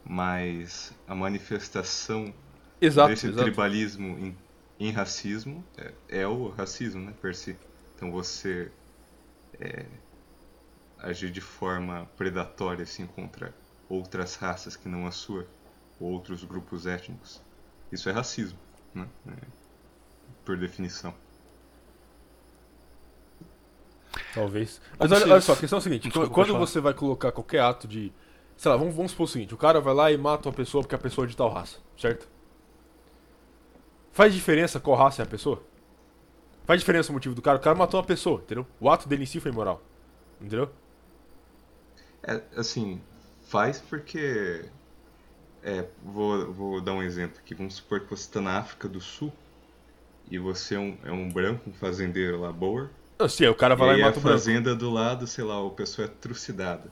mas a manifestação Exato, desse exato. tribalismo em, em racismo é, é o racismo, né, per si. Então você é, agir de forma predatória assim contra outras raças que não a sua, ou outros grupos étnicos, isso é racismo, né? É, por definição. Talvez. Mas Como olha, olha só, a questão é a seguinte: Desculpa, quando você vai colocar qualquer ato de. Sei lá, vamos, vamos supor o seguinte: o cara vai lá e mata uma pessoa porque a pessoa é de tal raça, certo? Faz diferença qual raça é a pessoa? Faz diferença o motivo do cara? O cara matou uma pessoa, entendeu? O ato dele em si foi imoral. Entendeu? É, assim, faz porque. É, vou, vou dar um exemplo aqui. Vamos supor que você está na África do Sul e você é um, é um branco, um fazendeiro lá. Não, Sim, o cara E vai lá aí e a mata branco. fazenda do lado, sei lá, o pessoal é trucidado.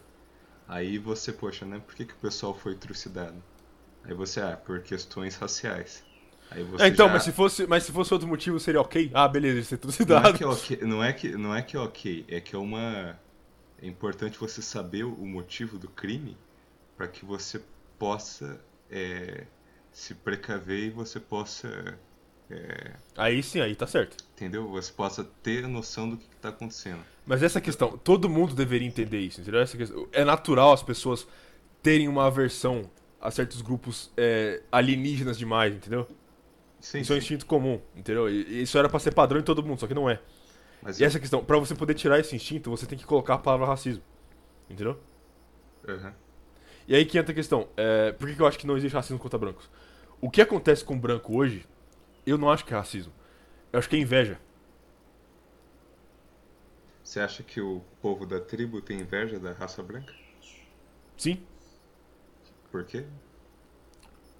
Aí você, poxa, né? Por que, que o pessoal foi trucidado? Aí você, ah, por questões raciais. Aí você É, então, já- mas, se fosse, mas se fosse outro motivo, seria ok? Ah, beleza, ele ser Não é, trucidado. que é ok, não, é que, não é que é ok, é que é uma. É importante você saber o motivo do crime para que você possa é, se precaver e você possa. é, Aí sim, aí tá certo. entendeu? Você possa ter noção do que está acontecendo. Mas essa questão, todo mundo deveria entender isso, entendeu? Essa questão, é natural as pessoas terem uma aversão a certos grupos é, alienígenas demais, entendeu? Sim, Isso é um sim. instinto comum, entendeu? E isso era pra ser padrão em todo mundo, só que não é. Mas E essa questão, pra você poder tirar esse instinto, você tem que colocar a palavra racismo, entendeu? Aham. E aí que entra a questão, é, por que que eu acho que não existe racismo contra brancos? O que acontece com branco hoje, eu não acho que é racismo. Eu acho que é inveja. Você acha que o povo da tribo tem inveja da raça branca? Sim? Por quê?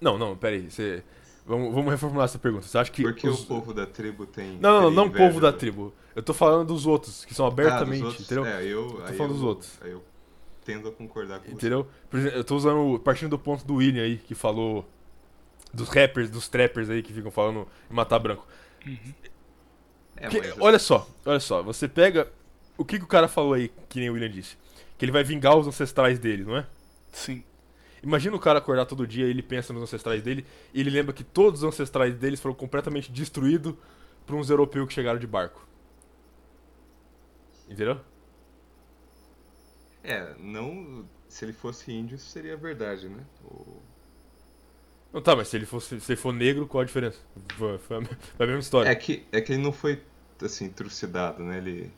Não, não, peraí, você... Vamos, vamos reformular essa pergunta. Você acha que Porque os- o povo da tribo tem. Não, não, não o povo da do- tribo. Eu tô falando dos outros, que são Ah, abertamente, outros? entendeu? É, eu, aí falando eu- dos outros. Aí eu tendo a concordar com você. Entendeu? Exemplo, eu tô usando, partindo do ponto do William aí, que falou dos rappers, dos trappers aí que ficam falando em matar branco. É, Que- mas- olha só, olha só, você pega. O que, que o cara falou aí, que nem o William disse? Que ele vai vingar os ancestrais dele, não é? Sim. Imagina o cara acordar todo dia e ele pensa nos ancestrais dele e ele lembra que todos os ancestrais deles foram completamente destruídos por uns europeus que chegaram de barco. Entendeu? É, não. Se ele fosse índio, isso seria verdade, né? Não tá, mas se ele, fosse, se ele for negro, qual a diferença? Foi a mesma história. É que, é que ele não foi, assim, trucidado, né? Ele,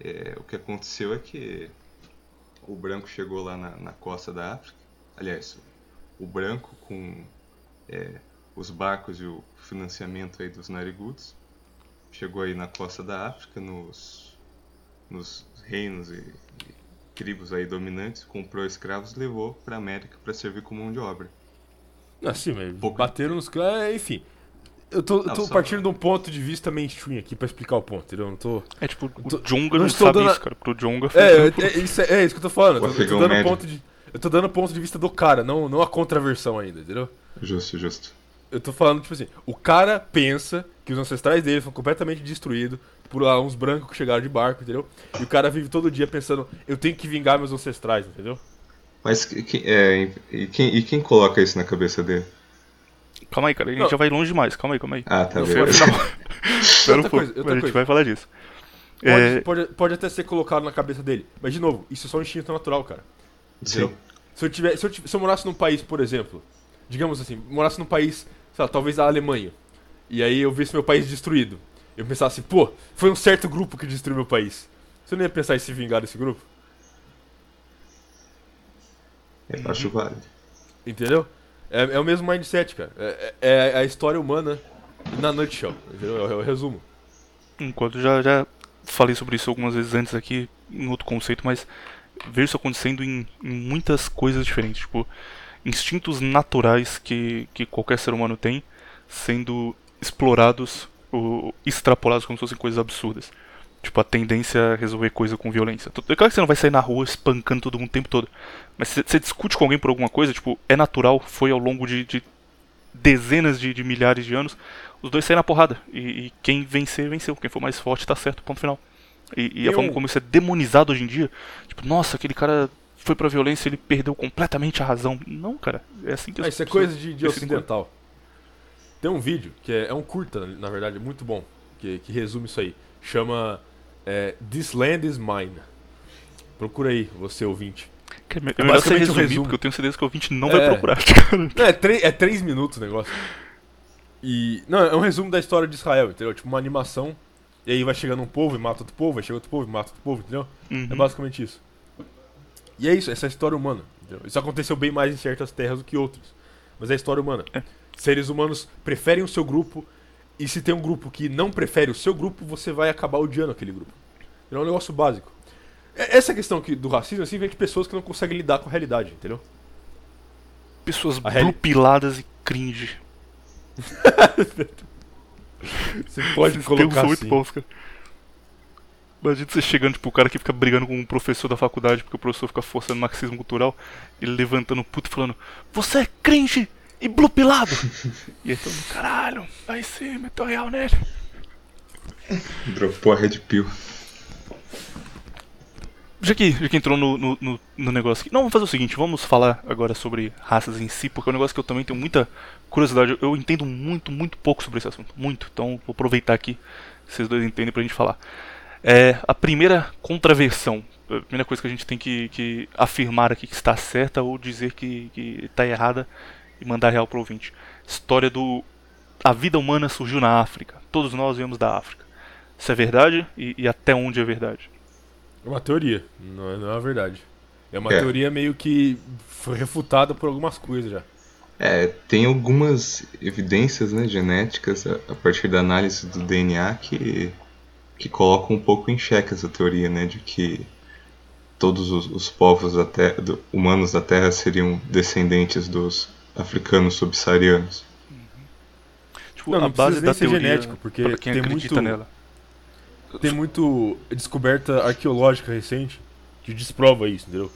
é, o que aconteceu é que o branco chegou lá na, na costa da África. Aliás, o branco com é, os barcos e o financiamento aí dos narigudos chegou aí na costa da África, nos, nos reinos e, e tribos aí dominantes, comprou escravos e levou para América para servir como mão de obra. Ah, sim, mas Pouco- bateram nos caras. é, Enfim. Eu tô, Não, tô só- partindo de um ponto de vista mainstream aqui pra explicar o ponto, entendeu? Eu não tô. É tipo, o tô- não não sabe dando isso, cara. Pro Jonga foi É, trampo. é, isso, é, é isso que eu tô falando. Eu tô, eu tô dando médio. ponto de. Eu tô dando ponto de vista do cara, não, não a contraversão ainda, entendeu? Justo, justo. Eu tô falando, tipo assim, o cara pensa que os ancestrais dele foram completamente destruídos por lá uns brancos que chegaram de barco, entendeu? E o cara vive todo dia pensando, eu tenho que vingar meus ancestrais, entendeu? Mas que- é, e, quem, e quem coloca isso na cabeça dele? Calma aí, cara. A gente Não. já vai longe demais. Calma aí, calma aí. Ah, tá bem. Espera um Outra pouco. coisa, outra a gente coisa. vai falar disso. Pode, É, pode, pode até ser colocado na cabeça dele. Mas, de novo, isso é só um instinto natural, cara. Sim. Se eu, tiver, se, eu, se eu morasse num país, por exemplo, digamos assim, morasse num país, sei lá, talvez a Alemanha, e aí eu visse meu país destruído, eu pensasse, pô, foi um certo grupo que destruiu meu país. Você não ia pensar em se vingar desse grupo? Eu acho válido. Entendeu? É, é o mesmo mindset, cara. É, é- é a história humana na nutshell, entendeu? É o, é o resumo. Enquanto já, já falei sobre isso algumas vezes antes aqui, em outro conceito, mas vejo isso acontecendo em, em muitas coisas diferentes. Tipo, instintos naturais que, que qualquer ser humano tem sendo explorados ou extrapolados como se fossem coisas absurdas. Tipo, a tendência a resolver coisa com violência. É claro que você não vai sair na rua espancando todo mundo o tempo todo. Mas se você discute com alguém por alguma coisa, tipo, é natural, foi ao longo de, de dezenas de, de milhares de anos, os dois saem na porrada. E, e quem vencer, venceu. Quem for mais forte tá certo, ponto final. E, e a Eu- forma como isso é demonizado hoje em dia, tipo, nossa, aquele cara foi pra violência, ele perdeu completamente a razão. Não, cara, é assim que as Ah, isso é coisa de, de ocidental. Tem um vídeo, que é, é um curta, na verdade, muito bom, que, que resume isso aí. Chama é, This Land is Mine. Procura aí, você ouvinte. É É é melhor você um resumir, resumo. porque eu tenho certeza que o ouvinte não É. vai procurar. Não, é, tre- é três minutos o negócio. E. Não, é um resumo da história de Israel, entendeu? Tipo uma animação. E aí vai chegando um povo e mata outro povo, vai chegando outro povo e mata outro povo, entendeu? Uhum. É basicamente isso. E é isso, essa é a história humana. entendeu? Isso aconteceu bem mais em certas terras do que outras. Mas é a história humana. É. Seres humanos preferem o seu grupo. E se tem um grupo que não prefere o seu grupo, você vai acabar odiando aquele grupo. É um negócio básico. Essa questão aqui do racismo assim vem de pessoas que não conseguem lidar com a realidade, entendeu? Pessoas blupiladas e cringe. Você pode Esses colocar são muito assim. bons, cara. Imagina você chegando, tipo, o cara que fica brigando com um professor da faculdade porque o professor fica forçando marxismo cultural, ele levantando puto e falando, você é cringe e blupilado! e aí todo mundo, caralho, aí sim, meteu real nele. Dropou a Red Pill. Já que, já que entrou no, no, no- no negócio aqui. Não, vamos fazer o seguinte, vamos falar agora sobre raças em si, porque é um negócio que eu também tenho muita curiosidade. Eu, entendo muito, muito pouco sobre esse assunto. Muito. Então vou aproveitar aqui vocês dois entendem pra gente falar. É, a primeira contraversão. A primeira coisa que a gente tem que, que afirmar aqui que está certa ou dizer que, que está errada e mandar real pro ouvinte. História do. A vida humana surgiu na África. Todos nós viemos da África. Isso é verdade? E, e até onde é verdade? É uma teoria, não é, não é uma verdade. É uma É. teoria meio que foi refutada por algumas coisas já. É, tem algumas evidências né, genéticas a, a partir da análise do DNA que, que colocam um pouco em xeque essa teoria, né, de que todos os, os povos da terra, do- humanos da Terra seriam descendentes dos africanos subsaarianos. Tipo, Não, não a base da teoria, genético, porque pra quem tem acredita muito- nela. Tem muito descoberta arqueológica recente que desprova isso, entendeu?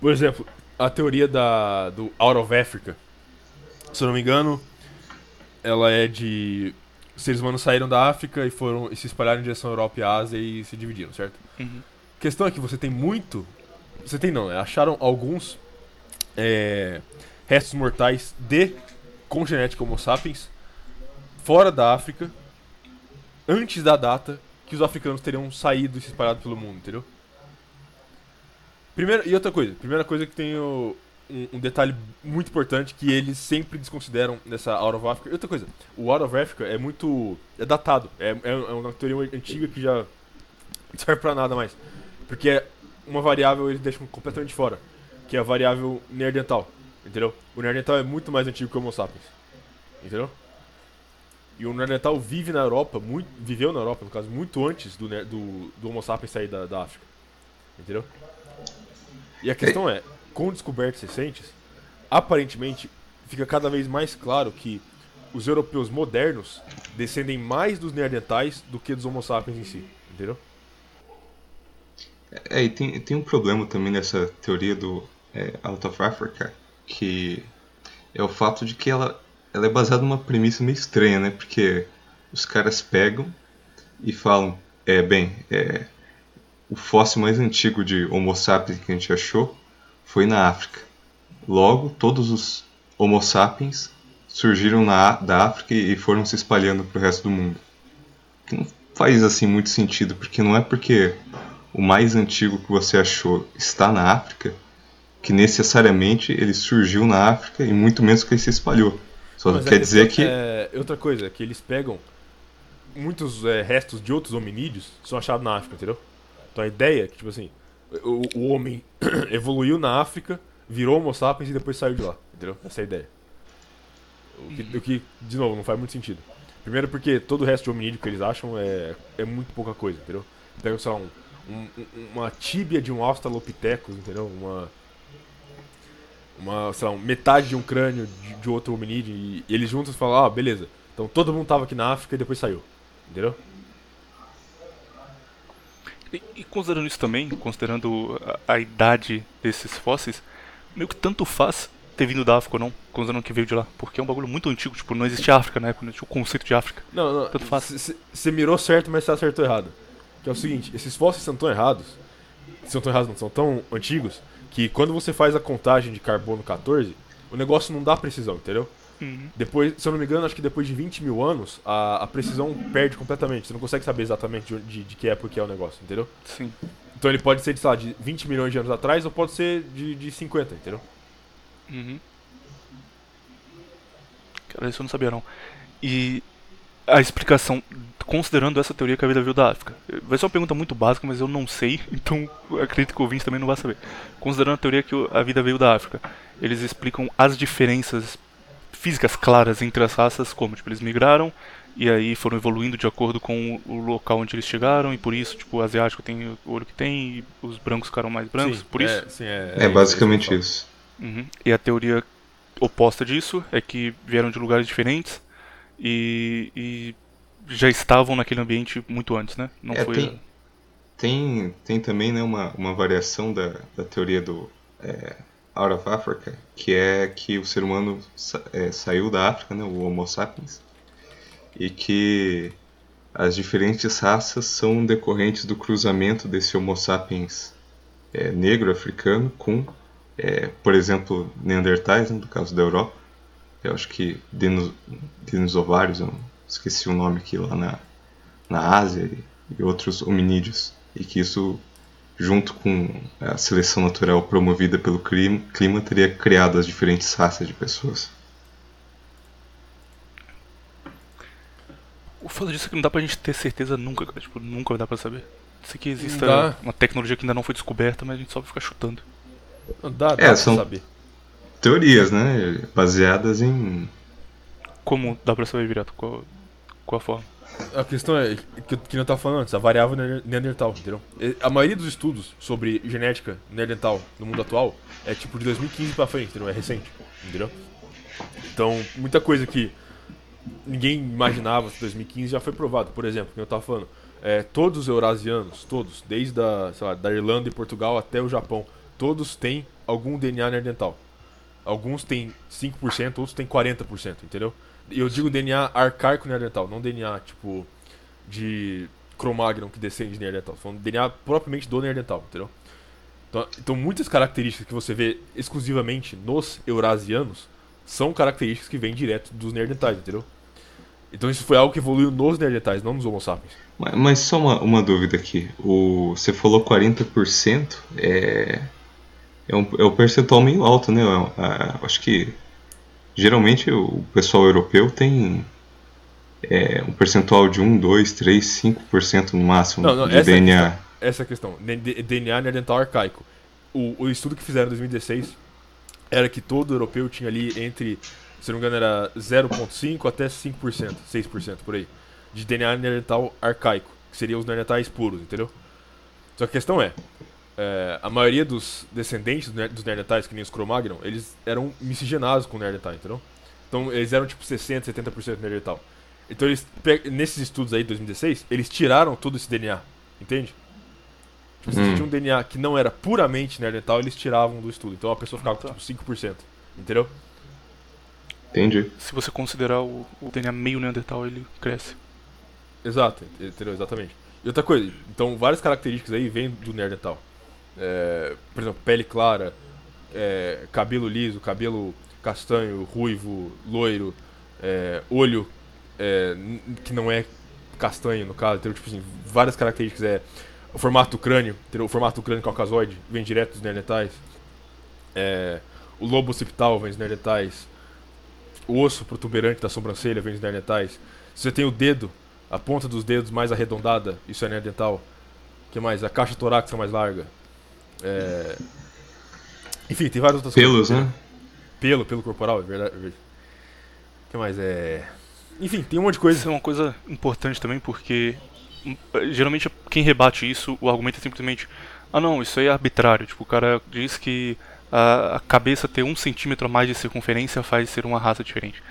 Por exemplo, a teoria da, do Out of Africa. Se eu não me engano, ela é de. Seres humanos saíram da África e foram e se espalharam em direção à Europa e à Ásia e se dividiram, certo? Uhum. A questão é que você tem muito. Você tem não, né? Acharam alguns é, restos mortais de com genética Homo sapiens fora da África antes da data que os africanos teriam saído e se espalhado pelo mundo, entendeu? Primeira, e outra coisa, primeira coisa que tem o- um, um detalhe muito importante que eles sempre desconsideram nessa Out of Africa. Outra coisa, o Out of Africa é muito. é datado. É, é, é uma teoria antiga que já não serve pra nada mais. Porque é uma variável eles deixam completamente fora, que é a variável neandertal, entendeu? O neandertal é muito mais antigo que o Homo sapiens, entendeu? E o neandertal vive na Europa, muito, viveu na Europa, no caso, muito antes do, ne- do, do Homo sapiens sair da, da África, entendeu? E a questão é, com descobertas recentes, aparentemente fica cada vez mais claro que os europeus modernos descendem mais dos neandertais do que dos Homo sapiens em si, entendeu? É, e tem, tem um problema também nessa teoria do é, Out of Africa, que é o fato de que ela, ela é baseada numa premissa meio estranha, né? Porque os caras pegam e falam, é, bem, é, o fóssil mais antigo de Homo sapiens que a gente achou foi na África. Logo, todos os Homo sapiens surgiram na, da África e foram se espalhando para o resto do mundo. Que não faz assim muito sentido, porque não é porque o mais antigo que você achou está na África que necessariamente ele surgiu na África e muito menos que ele se espalhou. Só Mas quer é- dizer que. É, outra coisa, que eles pegam muitos é, restos de outros hominídeos que são achados na África, entendeu? Então a ideia é que, tipo assim, o, o homem evoluiu na África, virou Homo sapiens e depois saiu de lá, entendeu? Essa é a ideia. O que, o que, de novo, não faz muito sentido. Primeiro porque todo o resto de hominídeo que eles acham é, é muito pouca coisa, entendeu? Pega só um, um- um- uma tíbia de um Australopithecus, entendeu? Uma, uma, sei lá, metade de um crânio de, de outro hominídeo e, e eles juntos falam, ah, beleza. Então todo mundo tava aqui na África e depois saiu. Entendeu? E, e considerando isso também, considerando a, a idade desses fósseis, meio que tanto faz ter vindo da África ou não, considerando que veio de lá. Porque é um bagulho muito antigo, tipo, não existia África na época, não tinha o conceito de África. Não, não. Tanto faz. Você mirou certo, mas você acertou errado. Que é o seguinte, esses fósseis são tão errados, são tão errados, não, são tão antigos, que quando você faz a contagem de carbono 14, o negócio não dá precisão, entendeu? Uhum. Depois, se eu não me engano, acho que depois de 20 mil anos, a, a precisão perde completamente. Você não consegue saber exatamente de, de, de que época que é o negócio, entendeu? Sim. Então ele pode ser, de, sei lá, de 20 milhões de anos atrás ou pode ser de, de 50, entendeu? Uhum. Cara, isso eu não sabia não. E a explicação, considerando essa teoria que a vida veio da África. Vai ser uma pergunta muito básica, mas eu não sei, então acredito que o ouvinte também não vai saber. Considerando a teoria que a vida veio da África, eles explicam as diferenças físicas claras entre as raças, como tipo, eles migraram e aí foram evoluindo de acordo com o local onde eles chegaram, e por isso, tipo, o asiático tem o olho que tem, e os brancos ficaram mais brancos, sim, por isso. É, sim, é, É basicamente que eu isso. Uhum. E a teoria oposta disso é que vieram de lugares diferentes e, e já estavam naquele ambiente muito antes, né? Não É, foi. tem, tem, tem também né, uma, uma variação da, da teoria do é, Out of Africa, que é que o ser humano sa- é, saiu da África, né, o Homo sapiens, e que as diferentes raças são decorrentes do cruzamento desse Homo sapiens é, negro africano com, é, por exemplo, Neandertais, né, no caso da Europa. Eu acho que Denisovarius, eu esqueci o nome aqui lá na, na Ásia e, e outros hominídeos. E que isso, junto com a seleção natural promovida pelo clima, clima teria criado as diferentes raças de pessoas. O foda disso é que não dá pra gente ter certeza nunca, cara. Tipo, nunca vai dar pra saber. Isso aqui existe Dá. uma tecnologia que ainda não foi descoberta, mas a gente só vai ficar chutando. Não, dá, dá É, pra são- saber. Teorias, né? Baseadas em. Como dá pra saber, Virato? Qual, qual a forma? A questão é, que, que eu tava falando antes, a variável Neandertal, entendeu? A maioria dos estudos sobre genética Neandertal no mundo atual é tipo de 2015 pra frente, entendeu? É recente, entendeu? Então, muita coisa que ninguém imaginava em 2015 já foi provado. Por exemplo, como eu tava falando, é, todos os eurasianos, todos, desde a, lá, da Irlanda e Portugal até o Japão, todos têm algum DNA Neandertal. Alguns têm 5%, outros têm 40%, entendeu? Eu digo DNA arcaico Neandertal, não DNA, tipo, de Cro-Magnon que descende de Neandertal. Falando DNA propriamente do Neandertal, entendeu? Então, então, muitas características que você vê exclusivamente nos eurasianos são características que vêm direto dos Neandertais, entendeu? Então isso foi algo que evoluiu nos Neandertais, não nos Homo sapiens. Mas, mas só uma, uma dúvida aqui. O, você falou 40%, é, é, um, é um percentual meio alto, né? Eu, acho que geralmente o pessoal europeu tem é, um percentual de 1, 2, 3, 5% no máximo Não, não, de essa é DNA. questão. Essa é questão. DNA Neandertal arcaico. O, o estudo que fizeram em 2016 era que todo europeu tinha ali entre, se não me engano, era 0,5% até 5%, 6% por aí, de DNA Neandertal arcaico, que seriam os Neandertais puros, entendeu? Só que a questão é, é, a maioria dos descendentes dos Neandertais, que nem os Cro-Magnon, eles eram miscigenados com o Neandertal, entendeu? Então eles eram tipo 60%, 70% Neandertal. Então eles, nesses estudos aí de 2016, eles tiraram todo esse DNA, entende? Tipo, se Hum. tinha um DNA que não era puramente Neandertal, eles tiravam do estudo. Então a pessoa ficava com tipo 5%, entendeu? Entendi. Se você considerar o, o DNA meio Neandertal, ele cresce. Exato, entendeu? Exatamente. E outra coisa, então várias características aí vêm do Neandertal. É, por exemplo, pele clara, é, cabelo liso, cabelo castanho, ruivo, loiro, é, olho é, que não é castanho no caso, entendeu? Tipo assim, várias características. É, o formato do crânio, entendeu? o formato do crânio caucasoide vem direto dos Neandertais. É, o lobo occipital vem dos Neandertais. o osso protuberante da sobrancelha vem dos neandertais. Você tem o dedo, a ponta dos dedos mais arredondada, isso é neandertal. O que mais? A caixa torácica mais larga. É... Enfim, tem várias outras Pelos, coisas. né? Pelo, pelo corporal, é verdade. é verdade. O que mais? É... Enfim, tem um monte de coisa. Isso é uma coisa importante também, porque hum, geralmente quem rebate isso, o argumento é simplesmente: ah, não, isso aí é arbitrário. Tipo, o cara diz que a, cabeça ter um centímetro a mais de circunferência faz ser uma raça diferente.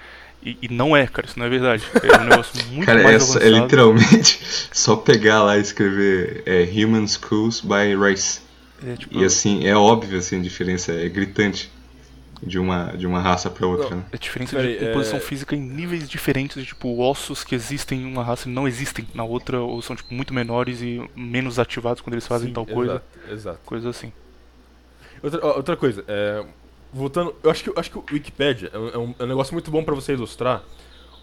E, e não é, cara, isso não é verdade. É um negócio muito Cara, mais é, só- é avançado. literalmente só pegar lá e escrever é, Human Schools by Race. É, tipo, E assim, é óbvio assim, a diferença, é gritante de uma, de uma raça pra outra, né? É diferença Peraí, de composição é- física em níveis diferentes, de, tipo, ossos que existem em uma raça e não existem na outra, ou são tipo, muito menores e menos ativados quando eles fazem Sim, tal coisa. Exato, exato. Coisa assim. Outra, outra coisa, é, voltando, eu acho que, eu acho que o Wikipedia é um, é um- é negócio muito bom pra você ilustrar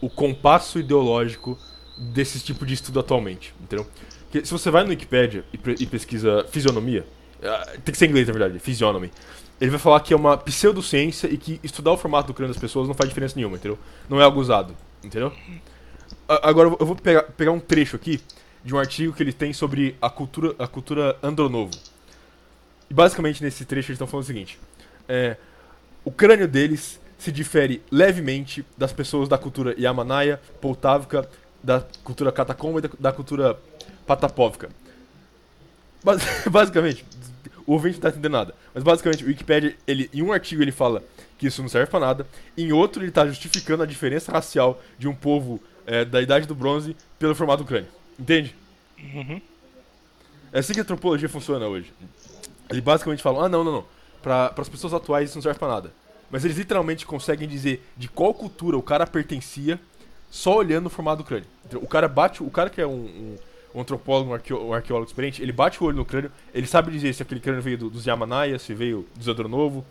o compasso ideológico desse tipo de estudo atualmente, entendeu? Porque se você vai no Wikipedia e, pre- e pesquisa fisionomia, tem que ser inglês na verdade, physiognomy, ele vai falar que é uma pseudociência e que estudar o formato do crânio das pessoas não faz diferença nenhuma, entendeu? Não é algo usado, entendeu? Agora eu vou pegar, pegar um trecho aqui de um artigo que ele tem sobre a cultura, a cultura andronovo. E basicamente nesse trecho eles estão falando o seguinte: é, o crânio deles se difere levemente das pessoas da cultura Yamanaya, Poltávica, da cultura Catacomba e da, da cultura Patapovka. Bas- basicamente, o ouvinte não tá entendendo nada. Mas basicamente, o Wikipedia, ele, em um artigo ele fala que isso não serve pra nada, em outro ele tá justificando a diferença racial de um povo é, da Idade do Bronze pelo formato do crânio. Entende? É assim que a antropologia funciona hoje. Eles basicamente falam, ah, não, não, não. Para as pessoas atuais isso não serve pra nada. Mas eles literalmente conseguem dizer de qual cultura o cara pertencia só olhando o formato do crânio. Então, o cara bate, o cara que é um, um- um antropólogo, um, arqueo- um arqueólogo experiente, ele bate o olho no crânio, ele sabe dizer se aquele crânio veio do- dos Yamanaya, se veio do Zadronovo,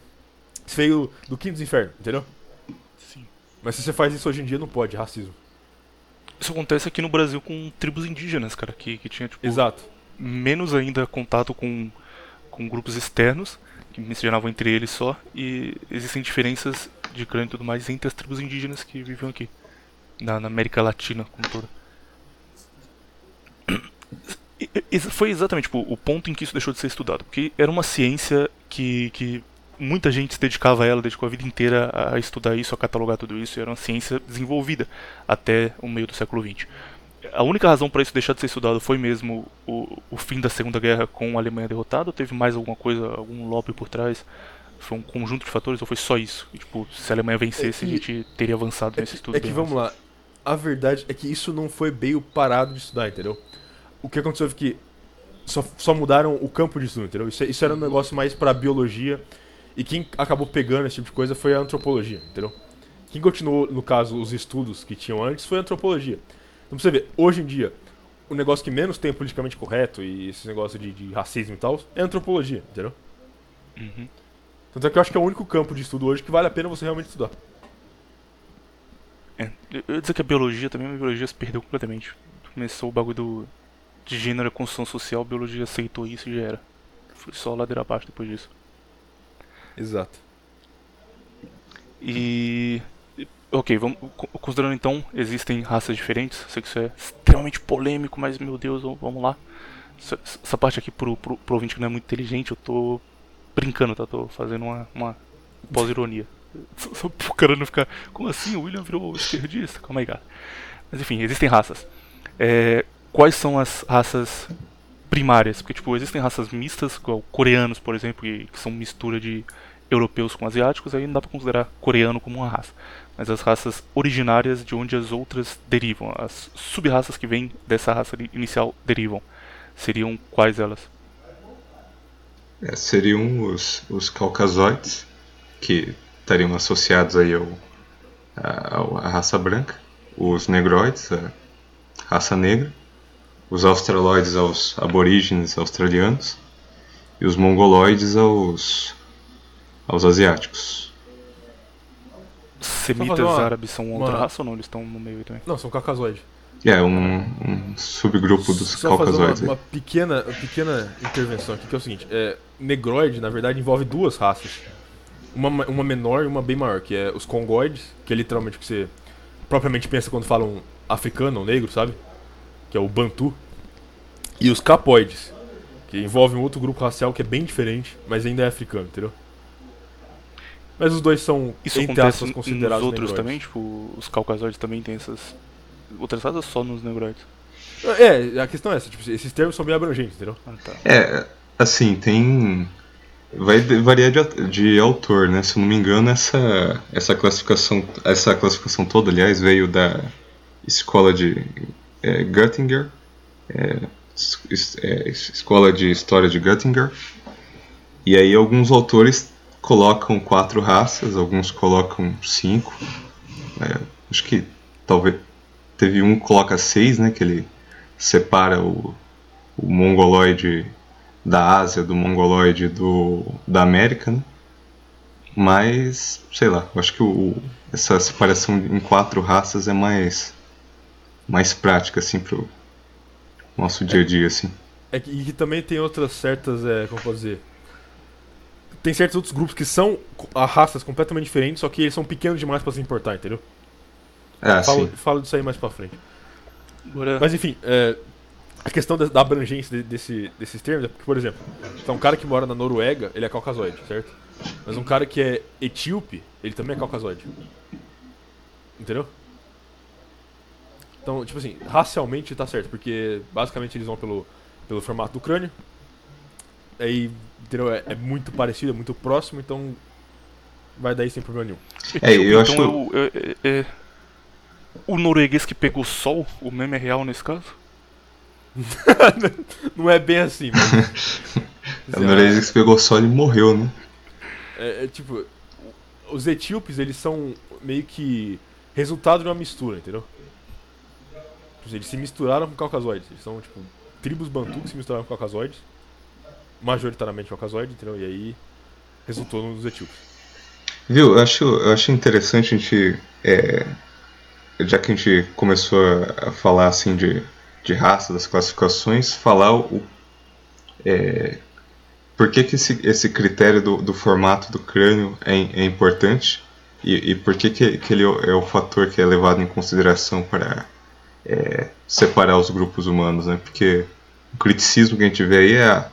se veio do Quinto dos Infernos, entendeu? Sim. Mas se você faz isso hoje em dia, não pode, é racismo. Isso acontece aqui no Brasil com tribos indígenas, cara, que, que tinha, tipo, Exato. menos ainda contato com, com grupos externos, que miscigenavam entre eles só, e existem diferenças de crânio e tudo mais entre as tribos indígenas que viviam aqui, na, na América Latina como toda. Foi exatamente tipo, o ponto em que isso deixou de ser estudado, porque era uma ciência que, que muita gente se dedicava a ela, dedicou a vida inteira a estudar isso, a catalogar tudo isso, e era uma ciência desenvolvida até o meio do século XX. A única razão para isso deixar de ser estudado foi mesmo o, o fim da Segunda Guerra com a Alemanha derrotada? Ou teve mais alguma coisa, algum lobby por trás? Foi um conjunto de fatores ou foi só isso? E, tipo, se a Alemanha vencesse, É a que- gente teria avançado É nesse que, estudo. é que bem vamos mais. lá. A verdade é que isso não foi bem o parado de estudar, entendeu? O que aconteceu foi que só, só mudaram o campo de estudo, entendeu? Isso, isso era um negócio mais pra biologia. E quem acabou pegando esse tipo de coisa foi a antropologia, entendeu? Quem continuou, no caso, os estudos que tinham antes foi a antropologia. Então pra você ver, hoje em dia, o negócio que menos tem politicamente correto e esse negócio de, de racismo e tal é a antropologia, entendeu? Uhum. Tanto é que eu acho que é o único campo de estudo hoje que vale a pena você realmente estudar. É, eu ia dizer que a biologia também, a biologia se perdeu completamente. Começou o bagulho do, de gênero e construção social, a biologia aceitou isso e já era. Foi só ladeira abaixo depois disso. Exato. E. Ok, vamos, co- considerando então, existem raças diferentes. Sei que isso é extremamente polêmico, mas meu Deus, vamos- vamos lá. Essa, essa parte aqui pro, pro, pro ouvinte que não é muito inteligente, eu tô brincando, tá? Tô fazendo uma, uma pós-ironia. Só, pro cara não ficar. Como assim? O William virou esquerdista? Calma aí, cara. Mas enfim, existem raças. É, quais são as raças primárias? Porque, tipo, existem raças mistas, igual coreanos, por exemplo, que, que são mistura de europeus com asiáticos, aí não dá pra considerar coreano como uma raça. Mas as raças originárias de onde as outras derivam, as sub-raças que vêm dessa raça ini- inicial derivam, seriam quais elas? É, seriam os, os caucasoides, que estariam associados aí ao, a, ao- à raça branca, os negroides, a raça negra, os australoides aos aborígenes australianos e os mongoloides aos, aos asiáticos. Semitas uma- árabes são outra uma- raça ou não? Eles estão no meio aí também. Não, são caucasoides. É um, um subgrupo dos Só fazer uma, caucasoides. uma pequena, uma pequena intervenção aqui, que é o seguinte: é, negroide, na verdade, envolve duas raças. Uma, ma- uma menor e uma bem maior, que é os congoides, que é literalmente o que você propriamente pensa quando falam africano ou negro, sabe? Que é o bantu. E os capoides, que envolvem outro grupo racial que é bem diferente, mas ainda é africano, entendeu? Mas os dois são, Isso entre aspas, nos considerados outros negroides. também? Tipo, os caucasoides também tem essas. Outras raças só nos negroides. É, a questão é essa, tipo, esses termos são bem abrangentes, entendeu? Ah, tá. É, assim, tem. Vai variar de, de autor, né? Se eu não me engano, essa, essa classificação. Essa classificação toda, aliás, veio da escola de é, Göttingen. é, é, es- escola de História de Göttingen. E aí alguns autores colocam quatro raças, alguns colocam cinco. É, acho que talvez. Teve um que coloca seis, né? Que ele separa o, o mongoloide da Ásia do mongoloide do, da América, né? Mas, sei lá, eu acho que o, essa separação em quatro raças é mais mais prática assim pro nosso dia a dia assim. É que, e que também tem outras certas, é, como eu posso dizer? Tem certos outros grupos que são raças completamente diferentes, só que eles são pequenos demais pra se importar, entendeu? Ah, Falo, sim. falo disso aí mais pra frente. Agora, Mas enfim, é, a questão da, da abrangência de- desse, desses termos é porque, por exemplo, então um cara que mora na Noruega, ele é caucasoide, certo? Mas um cara que é etíope, ele também é caucasoide. Entendeu? Então, tipo assim, racialmente tá certo, porque basicamente eles vão pelo, pelo formato do crânio. Aí, entendeu? É, é muito parecido, é muito próximo, então vai daí sem problema nenhum. É, eu então acho- o, é- é- é o norueguês que pegou sol, o meme é real nesse caso? Não é bem assim, Noruega que pegou sol e morreu, né? É, é, tipo, os etíopes, eles são meio que resultado de uma mistura, entendeu? Tipo assim, Eles se misturaram com caucasoides. Eles são, tipo, tribos bantu que se misturaram com caucasoides. Majoritariamente caucasoide, entendeu? E aí resultou nos etíopes. Viu, eu acho, eu acho interessante a gente, é, já que a gente começou a falar assim de, de raça, das classificações, falar o, é, por que, que esse, esse critério do, do formato do crânio é, é importante e, e por que, que, que ele é o- fator que é levado em consideração para é, separar os grupos humanos, né? Porque o criticismo que a gente vê aí é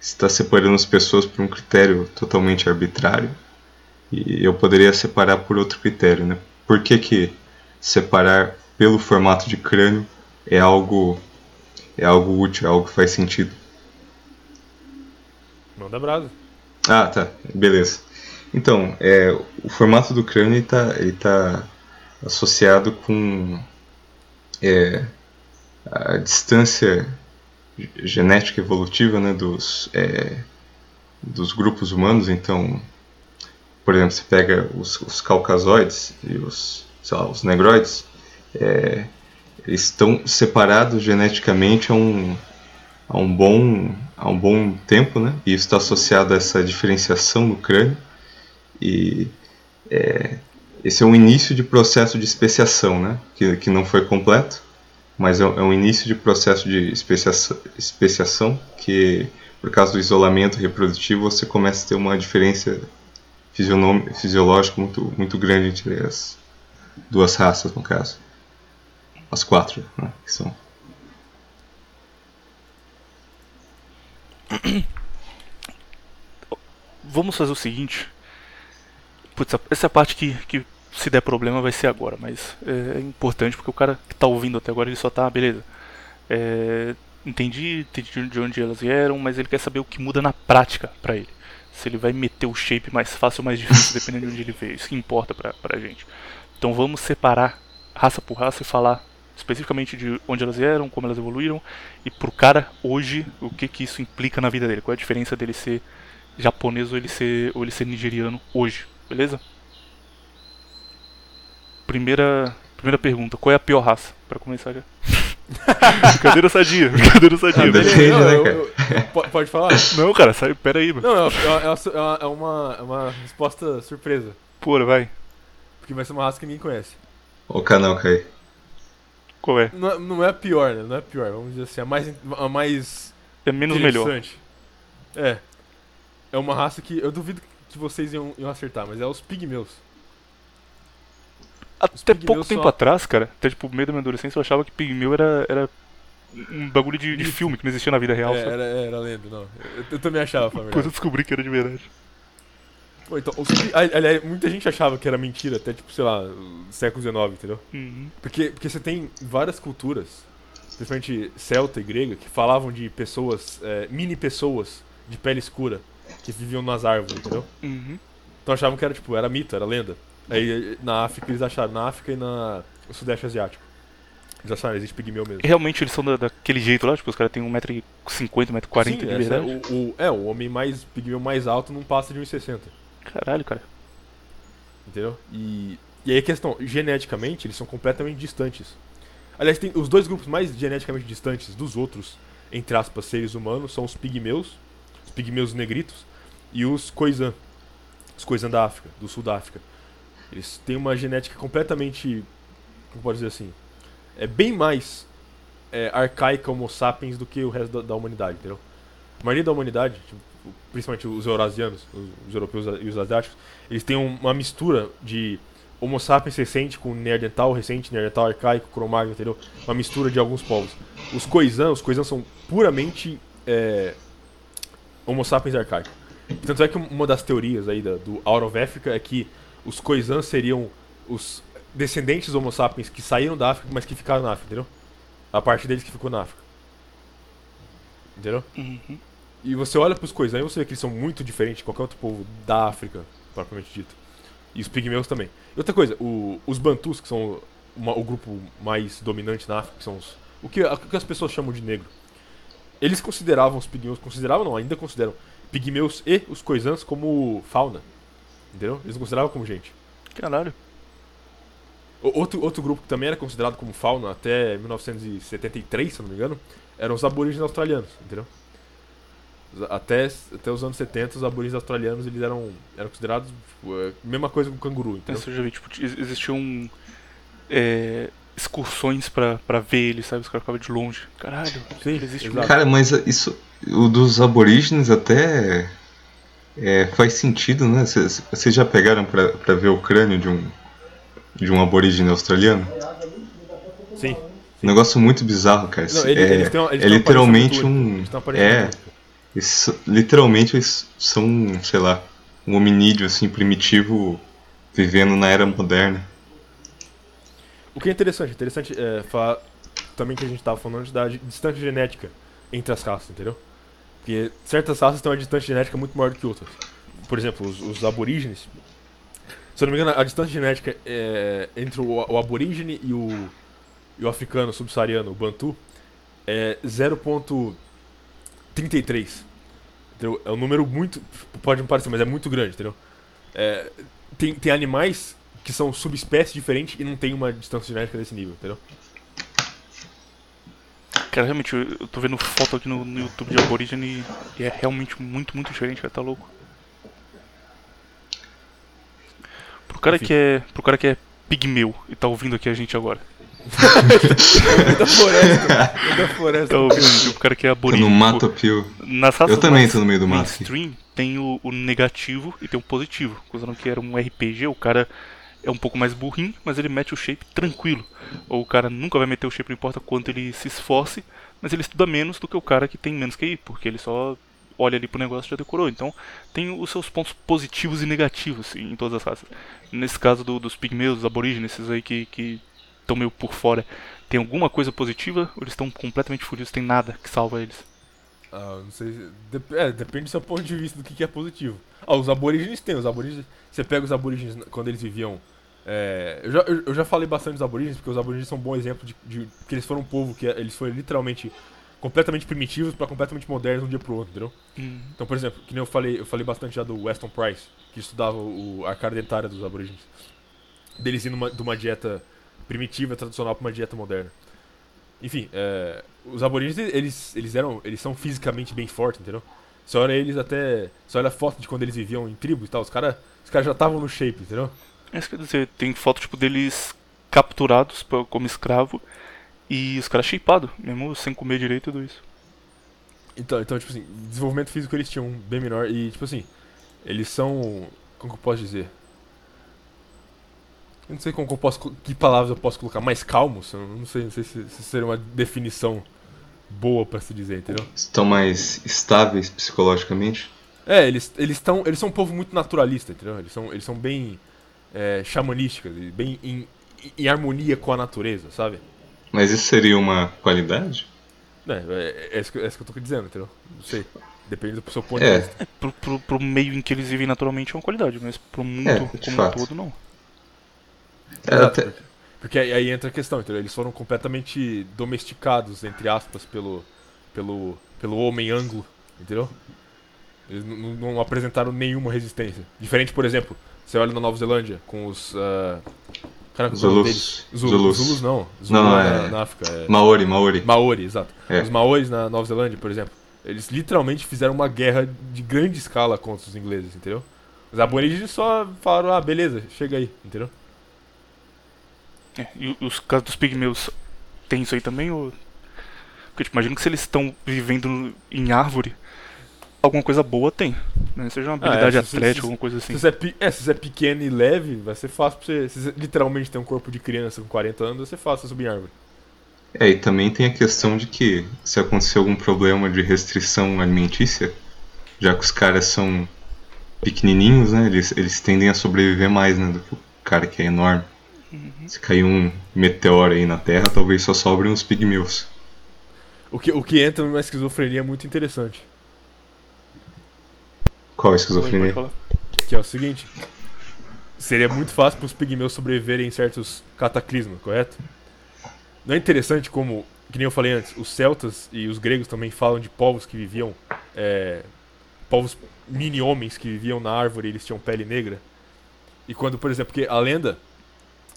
está separando as pessoas por um critério totalmente arbitrário e eu poderia separar por outro critério, né? Por que, que separar pelo formato de crânio é algo é algo útil, é algo que faz sentido? Manda brasa. Ah, tá, beleza. Então, é, o formato do crânio está ele tá associado com é, a distância ge- genética evolutiva né, dos, é, dos grupos humanos. Então, por exemplo, você pega os, os caucasoides e os, sei lá, os negroides, é, estão separados geneticamente a um, há um bom, há um bom tempo, né? E isso está associado a essa diferenciação no crânio. E é, esse é um início de processo de especiação, né? Que, que não foi completo, mas é, é um início de processo de especiação, especiação que, por causa do isolamento reprodutivo, você começa a ter uma diferença fisionome- fisiológica muito, muito grande entre as duas raças, no caso. As quatro, né? Que são. Vamos fazer o seguinte. Putz, essa parte que, que se der problema vai ser agora, mas é importante porque o cara que tá ouvindo até agora ele só tá, beleza. É, entendi, entendi de onde elas vieram, mas ele quer saber o que muda na prática pra ele. Se ele vai meter o shape mais fácil ou mais difícil, dependendo de onde ele veio. Isso que importa pra, pra gente. Então vamos separar raça por raça e falar especificamente de onde elas vieram, como elas evoluíram e pro cara hoje o que que isso implica na vida dele, qual é a diferença dele ser japonês ou ele ser ou ele ser nigeriano hoje, beleza? Primeira primeira pergunta, qual é a pior raça Pra começar já? brincadeira sadia, brincadeira sadia. Ah, beleza? Não, né, eu- cara? eu- eu- po- pode falar? Não, cara, sai, pera aí, mano. Não, é, é- é- é uma, é uma resposta surpresa. Porra, vai. Porque vai ser uma raça que ninguém conhece. O canal cai. Qual é? Não é, não é a pior, né? Não é a pior, vamos dizer assim. A mais, a mais É menos melhor. interessante. É. É uma raça que eu duvido que vocês iam, iam acertar, mas é os pigmeus. Até pouco tempo só- atrás, cara, até tipo, meio da minha adolescência, eu achava que pigmeu era, era um bagulho de, de filme que não existia na vida real. É, era, era lenda, não. Eu, eu também achava, pra Depois eu descobri que era de verdade. Pô, então, os aliás, muita gente achava que era mentira, até tipo, sei lá, século XIX, entendeu? Uhum. Porque, porque você tem várias culturas, principalmente celta e grega, que falavam de pessoas, é, mini pessoas de pele escura, que viviam nas árvores, entendeu? Uhum. Então achavam que era tipo, era mito, era lenda. Aí na África eles acharam, na África e na, no Sudeste Asiático. Eles acharam, existe pigmeu mesmo. Realmente eles são da- daquele jeito lá, tipo, os caras têm 1,50m, 1,40m Sim, de essa é, verdade. o, o- é, o homem mais pigmeu mais alto não passa de 1,60. Caralho, cara. Entendeu? E, e aí a questão, geneticamente, eles são completamente distantes. Aliás, tem os dois grupos mais geneticamente distantes dos outros, entre aspas, seres humanos, são os pigmeus, os pigmeus negritos, e os coisã, os coisã da África, do sul da África. Eles têm uma genética completamente, como pode dizer assim, é bem mais é, arcaica homo sapiens do que o resto da, da humanidade, entendeu? A maioria da humanidade, tipo, principalmente os eurasianos, os, europeus e os asiáticos, eles têm um- uma mistura de Homo sapiens recente com Neandertal recente, Neandertal arcaico, Cro-Magnon, entendeu? Uma mistura de alguns povos. Os Khoisan, os Khoisan são puramente é, Homo sapiens arcaico. Tanto é que uma das teorias aí da- do Out of Africa é que os Khoisan seriam os descendentes Homo sapiens que saíram da África, mas que ficaram na África, entendeu? A parte deles que ficou na África. Entendeu? Uhum. E você olha pros Khoisan e você vê que eles são muito diferentes de qualquer outro povo da África, propriamente dito. E os pigmeus também. E outra coisa, o- os bantus, que são uma- o grupo mais dominante na África, que são os, o, que, o que as pessoas chamam de negro. Eles consideravam os pigmeus, consideravam não, ainda consideram pigmeus e os coisãs como fauna. Entendeu? Eles não consideravam como gente. Caralho. O- Outro, outro grupo que também era considerado como fauna até 1973, se não me engano, eram os aborígenes australianos, entendeu? Até, até os anos 70, os aborígenes australianos eles eram, eram considerados tipo, é, mesma coisa com o canguru, entendeu? Isso eu já vi, tipo, ex- existiam é, excursões pra, pra ver eles, sabe? Os caras ficavam de longe. Caralho, Sim, ele existe exato. Cara, mas isso. O dos aborígenes até. é, faz sentido, né? Vocês já pegaram pra, pra ver o crânio de um. De um aborígene australiano? Sim. Um negócio muito bizarro, cara. Não, ele- é, eles têm eles é literalmente um. É. eles, literalmente eles são, sei lá, um hominídeo assim primitivo vivendo na era moderna. O que é interessante, interessante é falar também que a gente estava falando da di- distância genética entre as raças, entendeu? Porque certas raças têm uma distância genética muito maior do que outras. Por exemplo, os, os aborígenes. Se eu não me engano, a distância genética é, entre o, o aborígene e o, e o africano subsaariano, o bantu, é 0.33. Entendeu? É um número muito. Pode não parecer, mas é muito grande, entendeu? É, tem, tem animais que são subespécies diferentes e não tem uma distância genética desse nível, entendeu? Cara, realmente, eu, eu tô vendo foto aqui no, no YouTube de aborígene e é realmente muito, muito diferente, cara, tá louco. Pro cara Enfim. que é. Pro cara que é pigmeu e tá ouvindo aqui a gente agora. Da floresta, da floresta. Ouvindo, pro cara que é Tô aborígene. no mato pio. Nas raças Eu também tô no meio do mato mainstream tem o, o negativo e tem o positivo. Considerando que era um RPG, o cara é um pouco mais burrinho, mas ele mete o shape tranquilo. Ou o cara nunca vai meter o shape, não importa quanto ele se esforce, mas ele estuda menos do que o cara que tem menos que ir, porque ele só olha ali pro negócio e já decorou. Então tem os seus pontos positivos e negativos em todas as raças. Nesse caso do- dos pigmeus, dos aborígenes, esses aí que que estão meio por fora, tem alguma coisa positiva ou eles estão completamente fodidos, tem nada que salva eles? Ah, não sei. se- dep- é, depende do seu ponto de vista do que, que é positivo. Ah, os aborígenes tem, os aborígenes. Você pega os aborígenes quando eles viviam. é, eu, já, eu, eu já falei bastante dos aborígenes, porque os aborígenes são um bom exemplo de, de que eles foram um povo que é- eles foram literalmente completamente primitivos pra completamente modernos de um dia pro outro, entendeu? Então, por exemplo, que nem eu falei, eu falei bastante já do Weston Price, que estudava o, a cara dentária dos aborígenes. Deles indo uma- de uma dieta primitiva, tradicional, pra uma dieta moderna. Enfim, é, os aborígenes, eles, eles eram. Eles são fisicamente bem fortes, entendeu? Você olha eles até. Você olha a foto de quando eles viviam em tribos e tal, os caras os cara já estavam no shape, entendeu? É isso que eu ia dizer, tem foto tipo deles capturados pa- como escravo e os caras shapeados, mesmo sem comer direito tudo isso. Então, então, tipo assim, desenvolvimento físico eles tinham bem menor e, tipo assim, eles são. Como que eu posso dizer? Eu não sei como que eu posso. Que palavras eu posso colocar? Mais calmos? Eu não sei, não sei se, se seria uma definição boa pra se dizer, entendeu? Estão mais estáveis psicologicamente? É, eles eles estão eles são um povo muito naturalista, entendeu? Eles são eles são bem é, xamanísticos bem em, em harmonia com a natureza, sabe? Mas isso seria uma qualidade? É, é, é, isso que, é isso que eu tô dizendo, entendeu? Não sei. Depende do seu ponto de É, vista. Pro, pro, pro meio em que eles vivem naturalmente é uma qualidade, mas pro mundo É, como um todo, não. É Exato, até- porque, porque aí, aí entra a questão, entendeu? Eles foram completamente domesticados, entre aspas, pelo, pelo, pelo homem anglo, entendeu? Eles n- n- não apresentaram nenhuma resistência. Diferente, por exemplo, você olha na Nova Zelândia com os. ah, cara, qual é Zulus. deles? Zulu- Zulus. Zulus não. Zulu Não, é é- na, na África. É Maori, Maori. Maori, exato. É. Os Maoris na Nova Zelândia, por exemplo, eles literalmente fizeram uma guerra de grande escala contra os ingleses, entendeu? Os aborígenes só falaram, ah, beleza, chega aí, entendeu? É, e os casos dos pigmeus tem isso aí também? Ou... Porque tipo, imagino que se eles estão vivendo em árvore, alguma coisa boa tem. Né? Seja uma Ah, é, habilidade se- se- atlética, se- alguma coisa Se assim. você, é, é, se você é pequeno e leve, vai ser fácil pra você. Se você literalmente tem um corpo de criança com 40 anos, vai ser fácil subir em árvore. É, e também tem a questão de que se acontecer algum problema de restrição alimentícia, já que os caras são pequenininhos, né, eles, eles tendem a sobreviver mais, né, do que o cara que é enorme. Se cair um meteoro aí na Terra, talvez só sobrem os pigmeus. O que, o que entra numa esquizofrenia muito interessante. Qual a esquizofrenia? Que é o seguinte: seria muito fácil para os pigmeus sobreviverem em certos cataclismos, correto? Não é interessante como, que nem eu falei antes, os celtas e os gregos também falam de povos que viviam. É, povos mini-homens que viviam na árvore e eles tinham pele negra? E quando, por exemplo, porque a lenda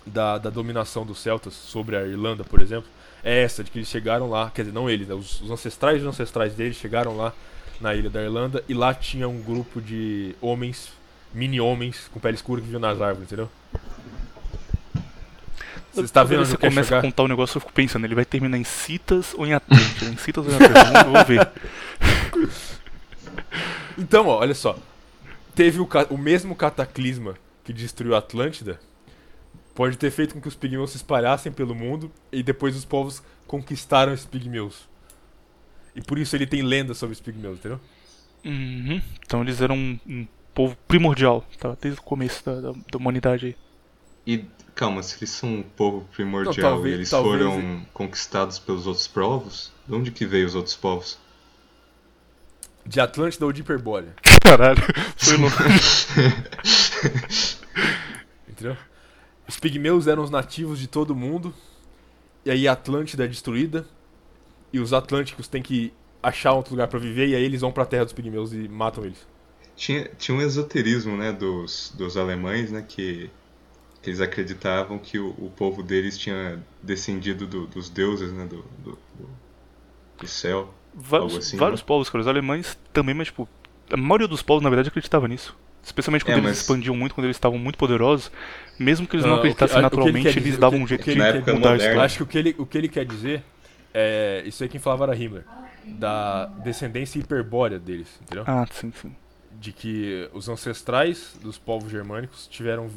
da, da dominação dos celtas sobre a Irlanda, por exemplo, é essa, de que eles chegaram lá, quer dizer, não eles, né, os, os ancestrais dos ancestrais deles chegaram lá na ilha da Irlanda e lá tinha um grupo de homens, mini-homens, com pele escura que viviam nas árvores, entendeu? Você está vendo onde quero começa chegar? a contar o negócio, eu fico pensando, ele vai terminar em Citas ou em Atlântida? em Citas ou em Atlântida? Vamos- ver. Então, ó, olha só. Teve o, o mesmo cataclisma que destruiu a Atlântida. Pode ter feito com que os pigmeus se espalhassem pelo mundo e depois os povos conquistaram esses pigmeus. E por isso ele tem lendas sobre os pigmeus, entendeu? Uhum. Então eles eram um, um povo primordial, tá? Desde o começo da, da, da humanidade aí. E calma, se eles são um povo primordial Não, talvez- e eles talvez- foram conquistados pelos outros povos, de onde que veio os outros povos? De Atlântida ou de Hiperbórea, Caralho, foi louco. entendeu? Os pigmeus eram os nativos de todo mundo. E aí a Atlântida é destruída. E os atlânticos têm que achar outro lugar pra viver. E aí eles vão pra terra dos pigmeus e matam eles. Tinha, tinha um esoterismo, né, dos, dos alemães, né, que, eles acreditavam que o, o povo deles tinha descendido do- dos deuses, né, do, do, do- do céu. Vários, Algo assim, vários né? povos, cara. Os alemães também, mas tipo, a maioria dos povos, na verdade, acreditava nisso. Especialmente quando É, eles mas- expandiam muito, quando eles estavam muito poderosos. Mesmo que eles Ah, não o acreditassem ah, o que ele naturalmente, quer eles davam o um jeito o que de ele mudar a moderna. Eu história. acho que o que ele, o que ele quer dizer é. Isso aí quem falava era Himmler. Da descendência hiperbórea deles, entendeu? Ah, sim, sim. De que os ancestrais dos povos germânicos tiveram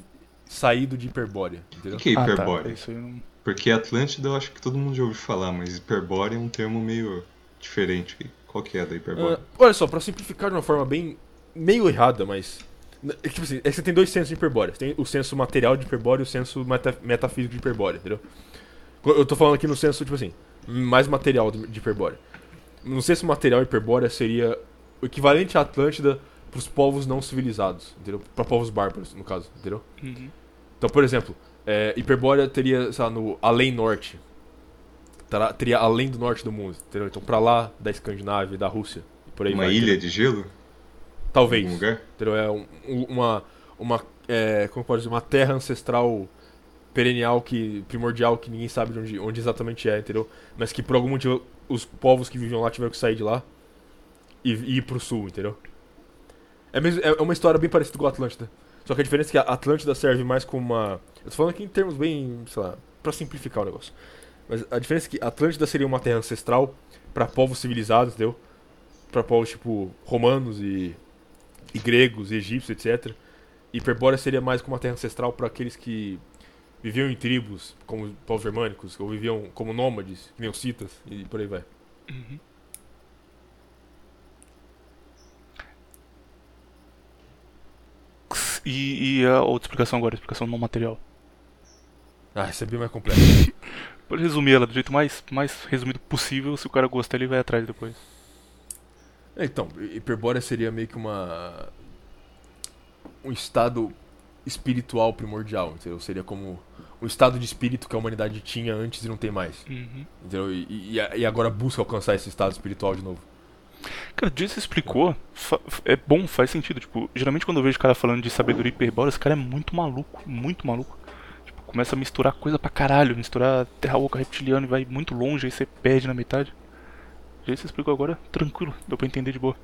saído de hiperbórea, O entendeu? que é Ah, tá. hiperbórea? Isso eu não... Porque Atlântida eu acho que todo mundo já ouviu falar, mas hiperbórea é um termo meio diferente. Qual que é da hiperbórea? Ah, olha só, pra simplificar de uma forma bem. meio errada, mas. É que, tipo assim, é que você tem dois sensos de hiperbórea. Você tem o senso material de hiperbórea e o senso meta- metafísico de hiperbórea, entendeu? Eu tô falando aqui no senso, tipo assim, mais material de hiperbórea. No senso material, hiperbórea seria o equivalente à Atlântida pros povos não civilizados, entendeu? Pra povos bárbaros, no caso, entendeu? Uhum. Então, por exemplo, é, Hiperbórea teria, sei lá, no além norte. Teria além do norte do mundo, entendeu? Então, pra lá da Escandinávia da Rússia. E por aí Uma vai, ilha entendeu? de gelo? Talvez. Algum lugar? Entendeu? É um- um- uma. uma é, como pode dizer? Uma terra ancestral perennial, que, primordial, que ninguém sabe de onde, onde exatamente é, entendeu? Mas que por algum motivo os povos que viviam lá tiveram que sair de lá e, e ir pro sul, entendeu? É, mesmo, é uma história bem parecida com a Atlântida. Só que a diferença é que a Atlântida serve mais como uma. Eu tô falando aqui em termos bem, sei lá, pra simplificar o negócio. Mas a diferença é que a Atlântida seria uma terra ancestral pra povos civilizados, entendeu? Pra povos tipo romanos e e gregos, e egípcios, etc. Hiperbórea seria mais como uma terra ancestral para aqueles que viviam em tribos, como povos germânicos, ou viviam como nômades, que nem os citas, e por aí vai. E, e a outra explicação agora, a explicação não material. Ah, essa é bem mais complexo. Pode resumir ela do jeito mais, mais resumido possível. Se o cara gostar, ele vai atrás depois. É, Então, hiperbórea seria meio que uma. um estado espiritual primordial, entendeu? Seria como um estado de espírito que a humanidade tinha antes e não tem mais. Uhum. Entendeu? E, e, e agora busca alcançar esse estado espiritual de novo. Cara, jeito que você explicou, é bom, faz sentido. Tipo, geralmente quando eu vejo cara falando de sabedoria hiperbórea, esse cara é muito maluco, muito maluco. Tipo, começa a misturar coisa pra caralho, misturar terra oca reptiliano e vai muito longe, aí você perde na metade. Você explicou agora, tranquilo, deu pra entender de boa.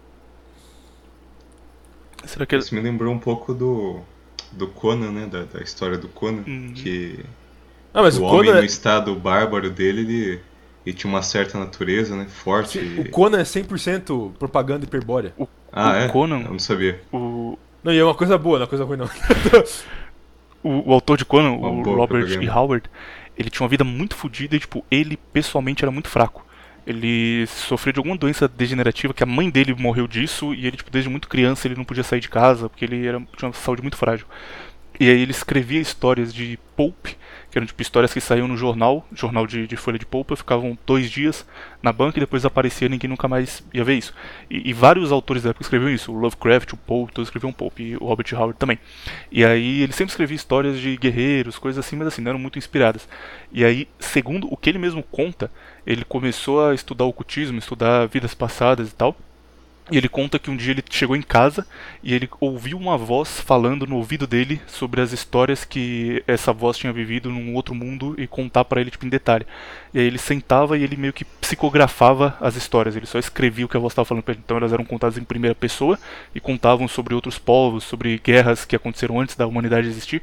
Será que é. Isso me lembrou um pouco do, do Conan, né? Da, da história do Conan. Uhum. Que Ah, mas o o homem Conan, no é, estado bárbaro dele, ele, ele tinha uma certa natureza, né? Forte. sim, e- o Conan é 100% propaganda hiperbórea. Ah, o é? Conan- Eu não sabia. O, Não, e é uma coisa boa, não é uma coisa ruim não. o, o autor de Conan, Uma o Robert propaganda. E. Howard, ele tinha uma vida muito fodida e, tipo, ele pessoalmente era muito fraco. Ele sofreu de alguma doença degenerativa que a mãe dele morreu disso e ele, tipo, desde muito criança ele não podia sair de casa porque ele era, tinha uma saúde muito frágil. E aí ele escrevia histórias de pulp, que eram tipo histórias que saíam no jornal, jornal de, de folha de polpa, ficavam dois dias na banca e depois aparecia ninguém nunca mais ia ver isso. E, e vários autores da época escreviam isso, o Lovecraft, o Poe, todos escreviam pulp, e o Robert Howard também. E aí ele sempre escrevia histórias de guerreiros, coisas assim, mas assim, não eram muito inspiradas. E aí, segundo o que ele mesmo conta, ele começou a estudar ocultismo, estudar vidas passadas e tal. E ele conta que um dia ele chegou em casa e ele ouviu uma voz falando no ouvido dele sobre as histórias que essa voz tinha vivido num outro mundo e contar pra ele tipo em detalhe. E aí ele sentava e ele meio que psicografava as histórias, ele só escrevia o que a voz estava falando pra ele. Então elas eram contadas em primeira pessoa e contavam sobre outros povos, sobre guerras que aconteceram antes da humanidade existir.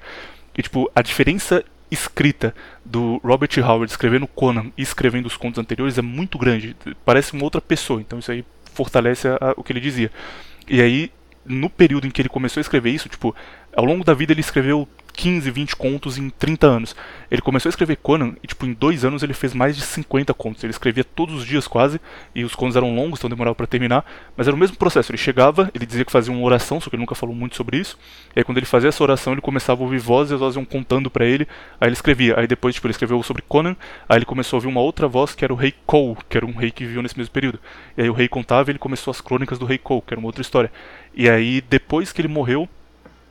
E tipo, a diferença escrita do Robert Howard escrevendo Conan e escrevendo os contos anteriores é muito grande. Parece uma outra pessoa, então isso aí fortalece a- a- o que ele dizia. E aí, no período em que ele começou a escrever isso, tipo, ao longo da vida ele escreveu 15, 20 contos em 30 anos. Ele começou a escrever Conan e, tipo, em dois anos ele fez mais de 50 contos. Ele escrevia todos os dias quase, e os contos eram longos, então demorava pra terminar. Mas era o mesmo processo. Ele chegava, ele dizia que fazia uma oração, só que ele nunca falou muito sobre isso. E aí, quando ele fazia essa oração, ele começava a ouvir vozes, e as vozes iam contando pra ele. Aí ele escrevia. Aí depois, tipo, ele escreveu sobre Conan. Aí ele começou a ouvir uma outra voz, que era o rei Cole, que era um rei que viveu nesse mesmo período. E aí o rei contava e ele começou as crônicas do rei Cole, que era uma outra história. E aí, depois que ele morreu,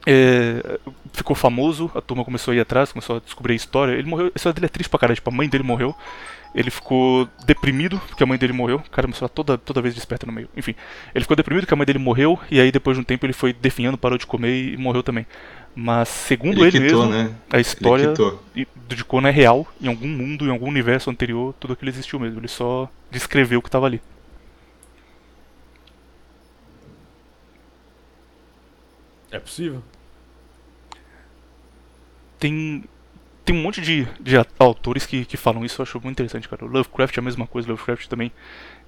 é, ficou famoso, a turma começou a ir atrás, começou a descobrir a história. Ele morreu, a história dele é triste pra caralho, tipo, a mãe dele morreu. Ele ficou deprimido porque a mãe dele morreu. O cara começou a toda, toda vez desperta no meio. Enfim, ele ficou deprimido porque a mãe dele morreu. E aí, depois de um tempo, ele foi definhando, parou de comer e morreu também. Mas, segundo Ele ele, quitou, mesmo, né? a história de Conan é real. Em algum mundo, em algum universo anterior, tudo aquilo existiu mesmo. Ele só descreveu o que estava ali. É possível? Tem tem um monte de, de autores que, que falam isso, eu acho muito interessante, cara. O Lovecraft é a mesma coisa, Lovecraft também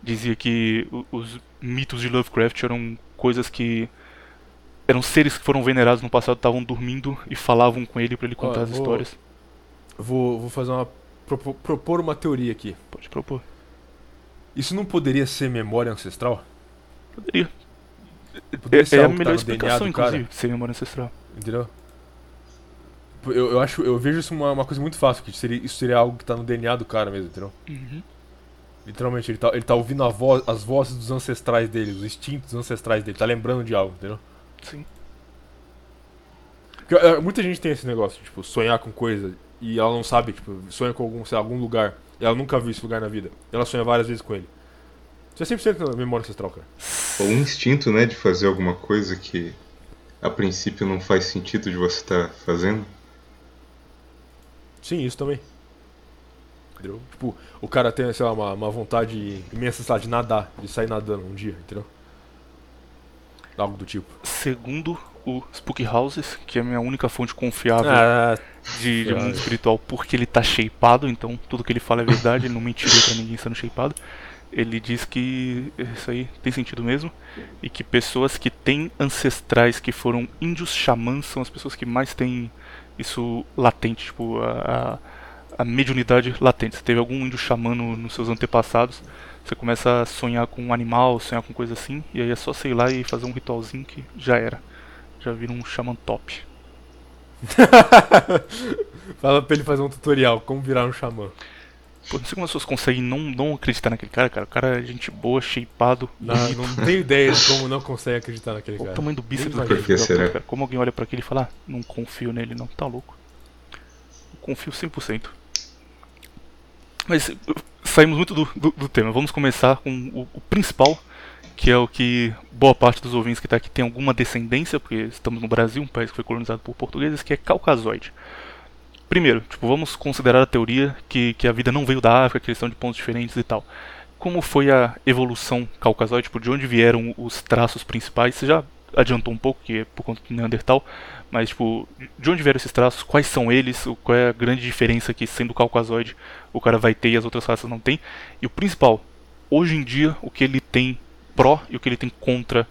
dizia que os mitos de Lovecraft eram coisas que eram seres que foram venerados no passado, estavam dormindo e falavam com ele pra ele contar Ó, as vou- histórias. Vou, vou fazer uma. propo- propor uma teoria aqui. Pode propor. Isso não poderia ser memória ancestral? Poderia. Poderia É, ser é a tá melhor explicação, inclusive, ser memória ancestral. Entendeu? Eu, eu acho, eu vejo isso uma, uma coisa muito fácil, que seria, isso seria algo que tá no DNA do cara mesmo, entendeu? Uhum. Literalmente, ele tá, ele tá ouvindo a voz, as vozes dos ancestrais dele, os instintos ancestrais dele, tá lembrando de algo, entendeu? Sim. Porque, é, muita gente tem esse negócio, tipo, sonhar com coisa e ela não sabe, tipo, sonha com algum, sei algum lugar, e ela nunca viu esse lugar na vida. E ela sonha várias vezes com ele. Isso é 100% memória ancestral, cara. Ou um instinto, né, de fazer alguma coisa que a princípio não faz sentido de você estar fazendo. Sim, isso também. Entendeu? Tipo, o cara tem, sei lá, uma, uma vontade imensa, sei lá, de nadar, de sair nadando um dia, entendeu? Algo do tipo. Segundo o Spook Houses, que é a minha única fonte confiável Ah, de, de mundo espiritual porque ele tá shapeado, então tudo que ele fala é verdade, ele não mentiria pra ninguém sendo shapeado. ele diz que isso aí tem sentido mesmo e que pessoas que têm ancestrais que foram índios xamãs são as pessoas que mais têm isso latente, tipo a, a, a mediunidade latente. Se teve algum índio xamã no, nos seus antepassados, você começa a sonhar com um animal, sonhar com coisa assim, e aí é só sei lá e fazer um ritualzinho que já era. Já vira um xamã top. Fala pra ele fazer um tutorial, como virar um xamã. Pô, não sei como as pessoas conseguem não, não acreditar naquele cara, cara. O cara é gente boa, shapeado. Não, não tenho ideia de como não consegue acreditar naquele Olha o cara. tamanho do bíceps Nem daquele Por que filho da puta, será? cara. Como alguém olha pra aquele e fala, ah, não confio nele não, tá louco. Eu confio 100%. Mas saímos muito do, do, do tema. Vamos começar com o, o principal, que é o que boa parte dos ouvintes que tá aqui tem alguma descendência, porque estamos no Brasil, um país que foi colonizado por portugueses, que é caucasoide. Primeiro, tipo, vamos considerar a teoria que, que a vida não veio da África, que eles são de pontos diferentes e tal. Como foi a evolução caucasoide, tipo, de onde vieram os traços principais? Você já adiantou um pouco, que é por conta do Neandertal, mas, tipo, de onde vieram esses traços? Quais são eles? Qual é a grande diferença que, sendo caucasoide, o cara vai ter e as outras raças não têm? E o principal, hoje em dia, o que ele tem pró e o que ele tem contra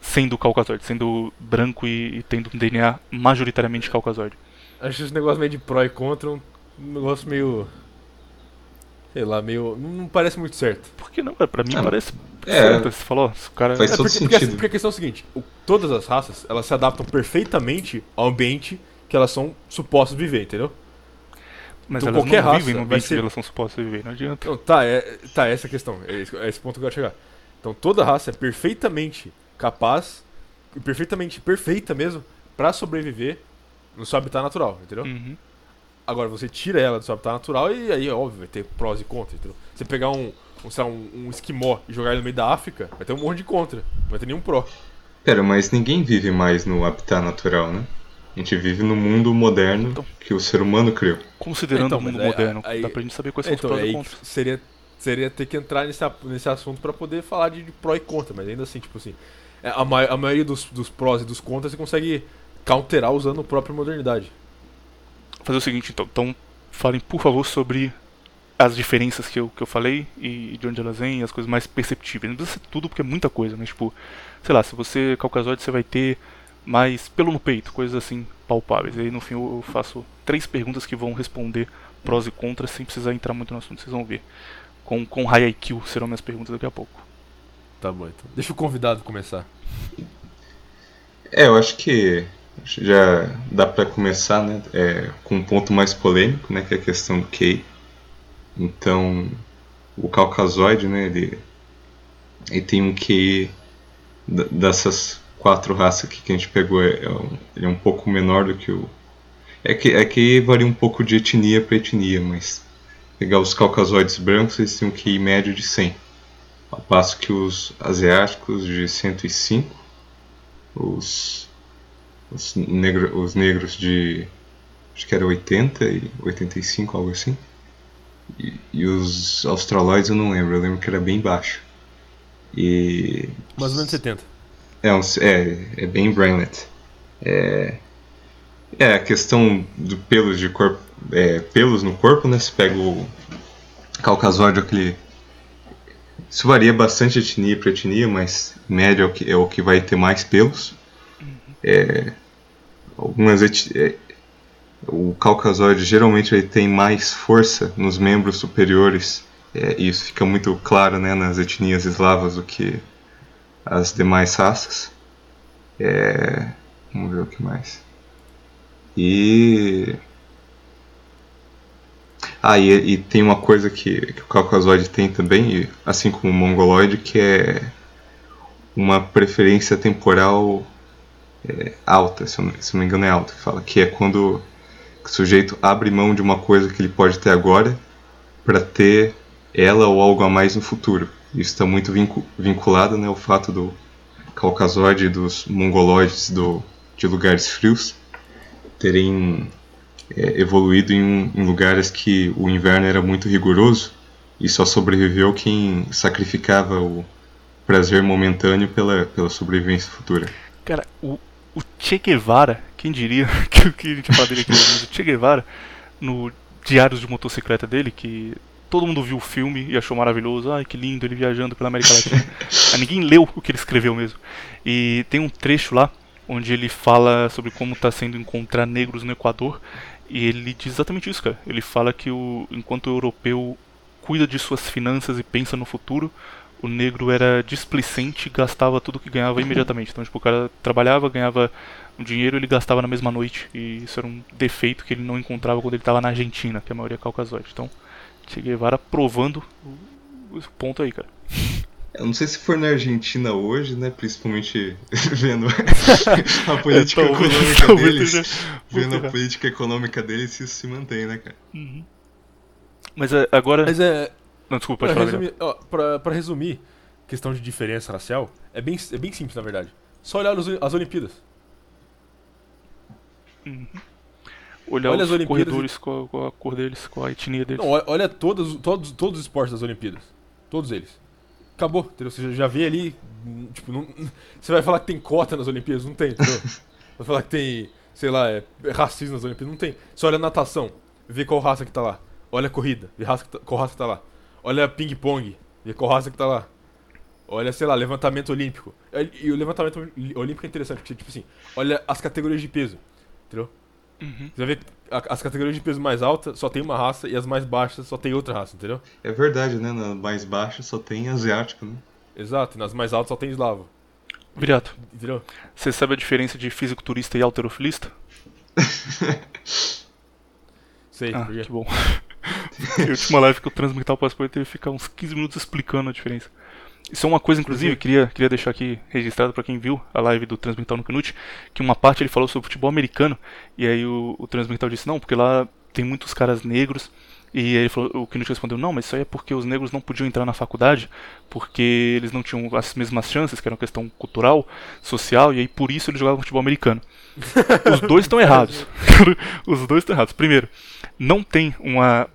sendo caucasoide, sendo branco e, e tendo um DNA majoritariamente caucasoide. Acho esse negócio meio de pró e contra um negócio meio. Sei lá, meio. Não não parece muito certo. Por que não, cara? Pra mim Ah, parece é. certo. Você falou, o cara. Faz É todo porque, sentido. porque a questão é o seguinte: o- todas as raças elas se adaptam perfeitamente ao ambiente que elas são supostas viver, entendeu? Mas então elas qualquer não raça vivem no vai ambiente ser- que elas são supostas viver, não adianta. Então, tá, é, tá, essa é a questão. É esse, é esse ponto que eu quero chegar. Então, toda raça é perfeitamente capaz, e perfeitamente perfeita mesmo, pra sobreviver no seu habitat natural, entendeu? Uhum. Agora, você tira ela do seu habitat natural e aí, óbvio, vai ter prós e contras, entendeu? Você pegar um, um, sei lá, um, um esquimó e jogar ele no meio da África, vai ter um monte de contra, não vai ter nenhum pró. Pera, mas ninguém vive mais no habitat natural, né? A gente vive no mundo moderno Então. que o ser humano criou. Considerando Então, o mundo aí- moderno, aí- dá pra gente saber quais são Então, os prós aí e contras. seria, seria ter que entrar nesse, nesse assunto pra poder falar de, de pró e contra, mas ainda assim, tipo assim, é, a, ma- a maioria dos, dos prós e dos contras você consegue counterar usando a própria modernidade. Fazer o seguinte, então. Então, falem, por favor, sobre as diferenças que eu, que eu falei e de onde elas vêm, as coisas mais perceptíveis. Não precisa ser tudo, porque é muita coisa, mas, tipo, sei lá, se você é caucasoide, você vai ter mais pelo no peito, coisas assim palpáveis. E aí, no fim, eu eu faço três perguntas que vão responder prós e contras sem precisar entrar muito no assunto, vocês vão ver. Com, com high IQ serão minhas perguntas daqui a pouco. Tá bom, então. Deixa o convidado começar. É, eu acho que já dá pra começar, né, é, com um ponto mais polêmico, né, que é a questão do QI. Então, o caucasoide, né, ele, ele tem um QI dessas quatro raças que a gente pegou, é, é um, ele é um pouco menor do que o... É que, é que varia um pouco de etnia para etnia, mas pegar os caucasoides brancos, eles têm um QI médio de 100. Ao passo que os asiáticos de 105, os, os, negro, os negros de acho que era 80 e 85, algo assim. E, e os australoides eu não lembro, eu lembro que era bem baixo. E Mais ou menos 70. é, um- é, é bem brainlet. É, é a questão do pelos de corpo, é, pelos no corpo, né? Você pega o caucasoide, aquele isso varia bastante de etnia para etnia, mas em média é o que, é o que vai ter mais pelos. É, algumas é, o caucasoide geralmente ele tem mais força nos membros superiores, é, e isso fica muito claro né, nas etnias eslavas do que as demais raças. É, vamos ver o que mais. E. Ah, e, e tem uma coisa que, que o caucasoide tem também, assim como o mongoloide, que é uma preferência temporal é, alta, se eu, se não me engano é alta, que fala que é quando o sujeito abre mão de uma coisa que ele pode ter agora para ter ela ou algo a mais no futuro. Isso está muito vincu- vinculado né, ao fato do caucasoide e dos mongoloides do, de lugares frios terem é, evoluído em, em lugares que o inverno era muito rigoroso e só sobreviveu quem sacrificava o prazer momentâneo pela, pela sobrevivência futura. Cara, o, o Che Guevara, quem diria que, que a gente fala dele aqui, mas o Che Guevara, no Diários de Motocicleta dele, que todo mundo viu o filme e achou maravilhoso. Ai, que lindo ele viajando pela América Latina. Mas ninguém leu o que ele escreveu mesmo. E tem um trecho lá onde ele fala sobre como está sendo encontrar negros no Equador. E ele diz exatamente isso, cara. Ele fala que o, enquanto o europeu cuida de suas finanças e pensa no futuro, o negro era displicente e gastava tudo que ganhava imediatamente. Então, tipo, o cara trabalhava, ganhava um dinheiro ele gastava na mesma noite. E isso era um defeito que ele não encontrava quando ele estava na Argentina, que é a maioria é caucasoide. Então, Che Guevara provando o ponto aí, cara. Eu não sei se for na Argentina hoje, né? Principalmente vendo a política É, talvez- econômica talvez deles. seja Vendo a política econômica deles, se isso se mantém, né, cara? Mas é, agora. Mas é. Não, desculpa, Pra pode falar. resumir, ó, pra, pra resumir, questão de diferença racial, é bem, é bem simples, na verdade. Só olhar os- as Olimpíadas. Olhar olha os corredores com a, com a cor deles, com a etnia deles. Não, olha- todos, todos, todos os esportes das Olimpíadas. Todos eles. Acabou, entendeu? Você já- vê ali. Tipo, não- você vai falar que tem cota nas Olimpíadas? Não tem, entendeu? vai falar que tem, sei lá, é, é racismo nas Olimpíadas? Não tem. Você olha a natação, vê qual raça que tá lá. Olha a corrida, vê raça tá- qual raça que tá lá. Olha ping-pong, vê qual raça que tá lá. Olha, sei lá, levantamento olímpico. É, E o levantamento olímpico é interessante, porque, tipo assim, olha as categorias de peso, entendeu? Uhum. Você vai ver as categorias de peso mais altas só tem uma raça e as mais baixas só tem outra raça, entendeu? É verdade, né? Na mais baixa só tem asiático, né? Exato, e nas mais altas só tem eslavo, Viriato, entendeu? você sabe a diferença de fisiculturista e alterofilista? Sei, Ah, porque- que bom. a última live que eu transmitir o passaporte teve que ficar uns 15 minutos explicando a diferença. Isso é uma coisa, inclusive, queria, queria deixar aqui registrado pra quem viu a live do Transmental no Canute, que uma parte ele falou sobre futebol americano, e aí o, o Transmental disse, não, porque lá tem muitos caras negros, e aí ele falou, o Canute respondeu, não, mas isso aí é porque os negros não podiam entrar na faculdade, porque eles não tinham as mesmas chances, que era uma questão cultural, social, e aí por isso eles jogavam futebol americano. Os dois estão errados. Os dois estão errados. Primeiro, não tem uma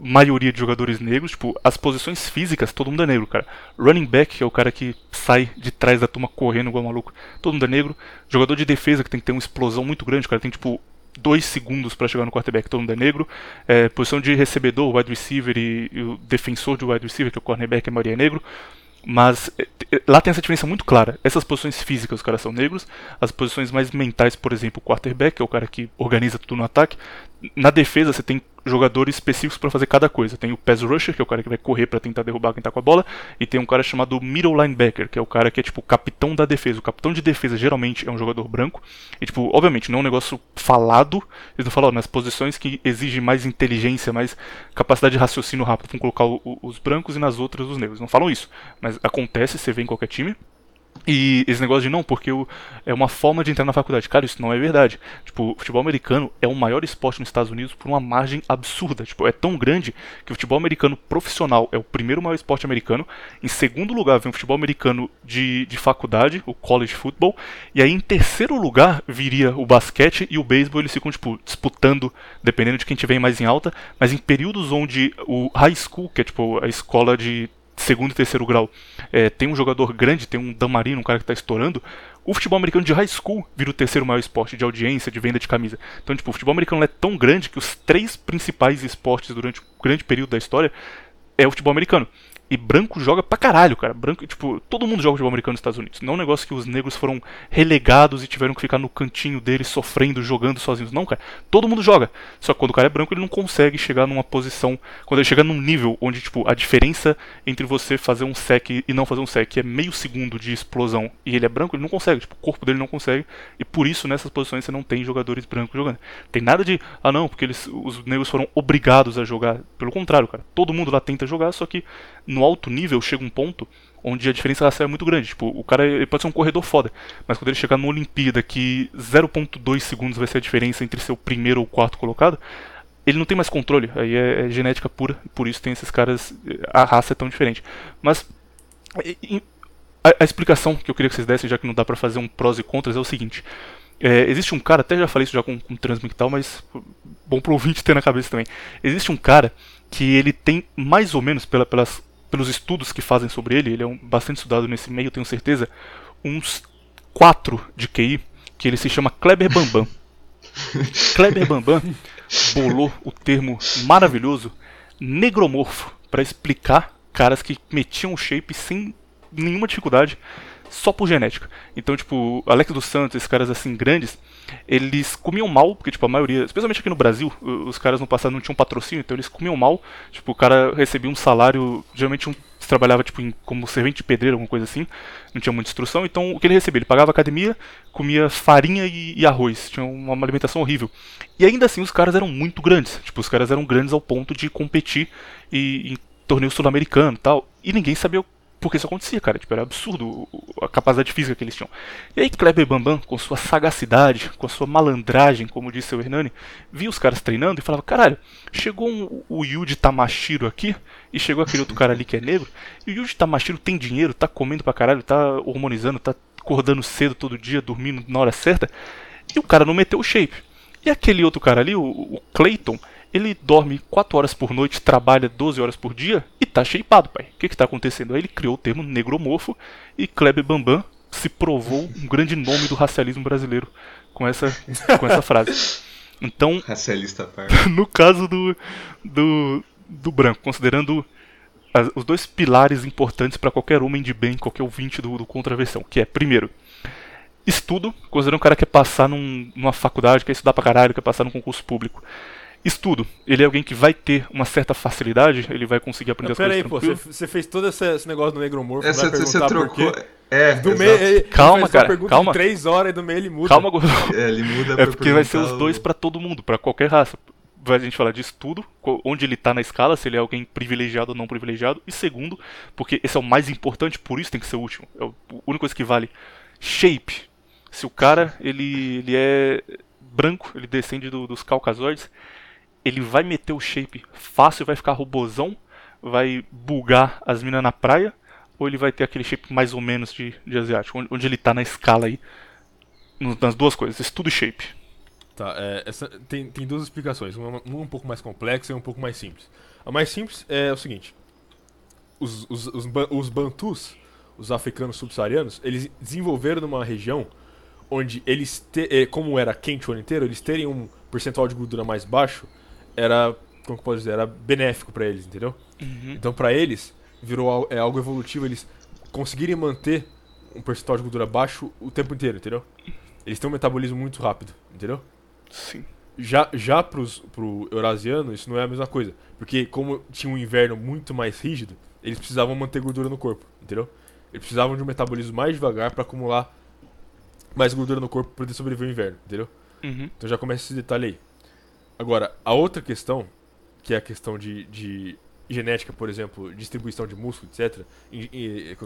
maioria de jogadores negros, tipo, as posições físicas, todo mundo é negro, cara. Running back, que é o cara que sai de trás da turma correndo igual maluco, todo mundo é negro. Jogador de defesa, que tem que ter uma explosão muito grande, o cara tem, tipo, dois segundos pra chegar no quarterback, todo mundo é negro. É, posição de recebedor, wide receiver e, e o defensor de wide receiver, que é o cornerback, a maioria é negro. Mas é, é, lá tem essa diferença muito clara. Essas posições físicas os caras são negros, as posições mais mentais, por exemplo, o quarterback, que é o cara que organiza tudo no ataque. Na defesa você tem jogadores específicos para fazer cada coisa. Tem o pass rusher, que é o cara que vai correr para tentar derrubar quem tá com a bola, e tem um cara chamado middle linebacker, que é o cara que é tipo o capitão da defesa. O capitão de defesa geralmente é um jogador branco, e tipo, obviamente não é um negócio falado, eles não falam, nas posições que exigem mais inteligência, mais capacidade de raciocínio rápido, vão colocar o- o- os brancos e nas outras os negros. Não falam isso, mas acontece, você vê em qualquer time. E esse negócio de não, porque é uma forma de entrar na faculdade. Cara, isso não é verdade. Tipo, o futebol americano é o maior esporte nos Estados Unidos por uma margem absurda. Tipo, é tão grande que o futebol americano profissional é o primeiro maior esporte americano. Em segundo lugar vem o futebol americano de, de faculdade, o college football. E aí em terceiro lugar viria o basquete e o beisebol. Eles ficam, tipo, disputando, dependendo de quem tiver mais em alta. Mas em períodos onde o high school, que é tipo a escola de segundo e terceiro grau, é, tem um jogador grande, tem um Damarino, um cara que está estourando, o futebol americano de high school vira o terceiro maior esporte de audiência, de venda de camisa. Então, tipo, o futebol americano é tão grande que os três principais esportes durante um grande período da história é o futebol americano. E branco joga pra caralho, cara. Branco, tipo, todo mundo joga futebol americano nos Estados Unidos. Não é um negócio que os negros foram relegados e tiveram que ficar no cantinho deles sofrendo, jogando sozinhos. Não, cara. Todo mundo joga. Só que quando o cara é branco, ele não consegue chegar numa posição. Quando ele chega num nível onde, tipo, a diferença entre você fazer um sec e não fazer um sec é meio segundo de explosão e ele é branco, ele não consegue. Tipo, o corpo dele não consegue. E por isso nessas posições você não tem jogadores brancos jogando. Tem nada de, ah não, porque eles, os negros foram obrigados a jogar. Pelo contrário, cara. Todo mundo lá tenta jogar, só que no alto nível chega um ponto onde a diferença racial é muito grande. Tipo, o cara ele pode ser um corredor foda, mas quando ele chegar numa Olimpíada que 0.2 segundos vai ser a diferença entre ser o primeiro ou quarto colocado, ele não tem mais controle. Aí é, é genética pura, por isso tem esses caras, a raça é tão diferente. Mas a, a explicação que eu queria que vocês dessem, já que não dá pra fazer um prós e contras, é o seguinte. É, existe um cara, até já falei isso já com, com o Transmit e tal, mas bom pro ouvinte ter na cabeça também. Existe um cara que ele tem mais ou menos, pela, pelas, pelos estudos que fazem sobre ele, ele é um, bastante estudado nesse meio, tenho certeza, uns quatro de QI, que ele se chama Kleber Bambam. Kleber Bambam bolou o termo maravilhoso negromorfo pra explicar caras que metiam o shape sem nenhuma dificuldade só por genética. Então, tipo, Alex dos Santos, esses caras assim grandes, eles comiam mal, porque tipo a maioria, especialmente aqui no Brasil, os caras no passado não tinham patrocínio, então eles comiam mal. Tipo, o cara recebia um salário, geralmente um trabalhava tipo em- como servente de pedreiro, alguma coisa assim, não tinha muita instrução, então o que ele recebia, ele pagava academia, comia farinha e, e arroz, tinha uma uma alimentação horrível. E ainda assim os caras eram muito grandes, tipo, os caras eram grandes ao ponto de competir e, em torneio sul-americano e tal, e ninguém sabia por que isso acontecia, cara, tipo, era absurdo a capacidade física que eles tinham. E aí Kleber Bambam, com sua sagacidade, com sua malandragem, como disse o Hernani, via os caras treinando e falava, caralho, chegou um, o Yuji Tamashiro aqui, e chegou aquele outro cara ali que é negro, e o Yuji Tamashiro tem dinheiro, tá comendo pra caralho, tá hormonizando, tá acordando cedo todo dia, dormindo na hora certa, e o cara não meteu o shape. E aquele outro cara ali, o, o Clayton, ele dorme 4 horas por noite, trabalha 12 horas por dia e tá shapeado, pai. O que que tá acontecendo? Aí ele criou o termo negromorfo e Kleber Bambam se provou um grande nome do racialismo brasileiro com essa, com essa frase. Então, Racialista no caso do, do, do branco, considerando as- os dois pilares importantes para qualquer homem de bem, qualquer ouvinte do, do Contraversão, que é, primeiro, estudo, considerando um cara que quer passar num- numa faculdade, quer estudar pra caralho, quer passar num concurso público. Estudo, ele é alguém que vai ter uma certa facilidade, ele vai conseguir aprender Mas as pera aí, coisas pô, você fez todo esse, esse negócio do negromorfo, Essa vai você trocou. quê? É, Do exato. meio, ele, Calma, ele cara, calma. de três horas e do meio ele muda. Calma, Gordo. É, ele muda É porque vai ser os dois pra todo mundo, pra qualquer raça. Vai a gente falar de estudo, onde ele tá na escala, se ele é alguém privilegiado ou não privilegiado. E segundo, porque esse é o mais importante, por isso tem que ser o último. É a única coisa que vale. Shape. Se o cara, ele, ele é branco, ele descende do- dos caucasoides, ele vai meter o shape fácil, vai ficar robozão, vai bugar as minas na praia, ou ele vai ter aquele shape mais ou menos de, de asiático, onde, onde ele tá na escala aí. Nas duas coisas, estudo e shape. Tá, é, essa, tem, tem duas explicações, uma, uma um pouco mais complexa e um pouco mais simples. A mais simples é o seguinte: os, os, os, os bantus, os africanos subsaarianos, eles desenvolveram numa região onde eles, te, eh, como era quente o ano inteiro, eles terem um percentual de gordura mais baixo era, como que posso dizer, era benéfico pra eles, entendeu? Então pra eles virou é algo evolutivo eles conseguirem manter um percentual de gordura baixo o tempo inteiro, entendeu? Eles têm um metabolismo muito rápido, entendeu? Sim. Já, já pros, pro eurasiano, isso não é a mesma coisa. Porque como tinha um inverno muito mais rígido, eles precisavam manter gordura no corpo, entendeu? Eles precisavam de um metabolismo mais devagar para acumular mais gordura no corpo para poder sobreviver ao inverno, entendeu? Uhum. Então já começa esse detalhe aí. Agora, a outra questão, que é a questão de, de genética, por exemplo, distribuição de músculo, etc.,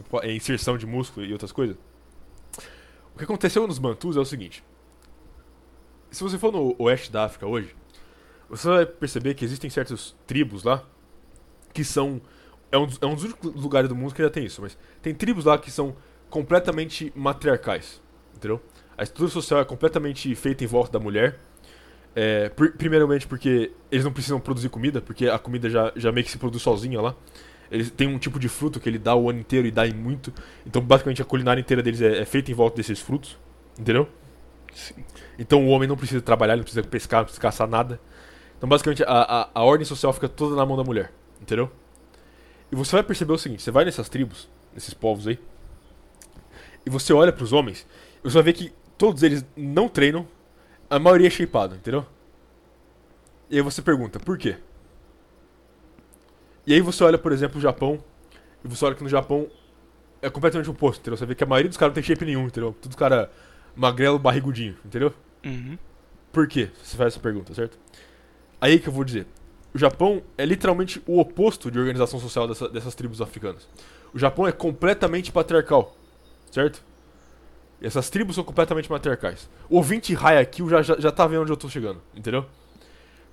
po- é, inserção de músculo e outras coisas. O que aconteceu nos Bantus é o seguinte. Se você for no oeste da África hoje, você vai perceber que existem certas tribos lá que são. É um, dos- é um dos únicos lugares do mundo que ainda tem isso, mas tem tribos lá que são completamente matriarcais, entendeu? A estrutura social é completamente feita em volta da mulher. É, pri- primeiramente porque eles não precisam produzir comida, porque a comida já, já meio que se produz sozinha lá. Eles têm um tipo de fruto que ele dá o ano inteiro e dá em muito. Então, basicamente, a culinária inteira deles é, é feita em volta desses frutos, entendeu? Sim. Então o homem não precisa trabalhar, ele não precisa pescar, não precisa caçar nada. Então basicamente a, a, a ordem social fica toda na mão da mulher, entendeu? E você vai perceber o seguinte, você vai nessas tribos, nesses povos aí, e você olha pros homens, e você vai ver que todos eles não treinam, a maioria é shapeado, entendeu? E aí você pergunta, por quê? E aí você olha, por exemplo, o Japão, e você olha que no Japão é completamente oposto, entendeu? Você vê que a maioria dos caras não tem shape nenhum, entendeu? Todos cara magrelo, barrigudinho, entendeu? Uhum. Por quê? Você faz essa pergunta, certo? Aí que eu vou dizer. O Japão é literalmente o oposto de organização social dessa- dessas tribos africanas. O Japão é completamente patriarcal, certo? Essas tribos são completamente matriarcais. O ouvinte Hayakil já, já, já tá vendo onde eu tô chegando, entendeu?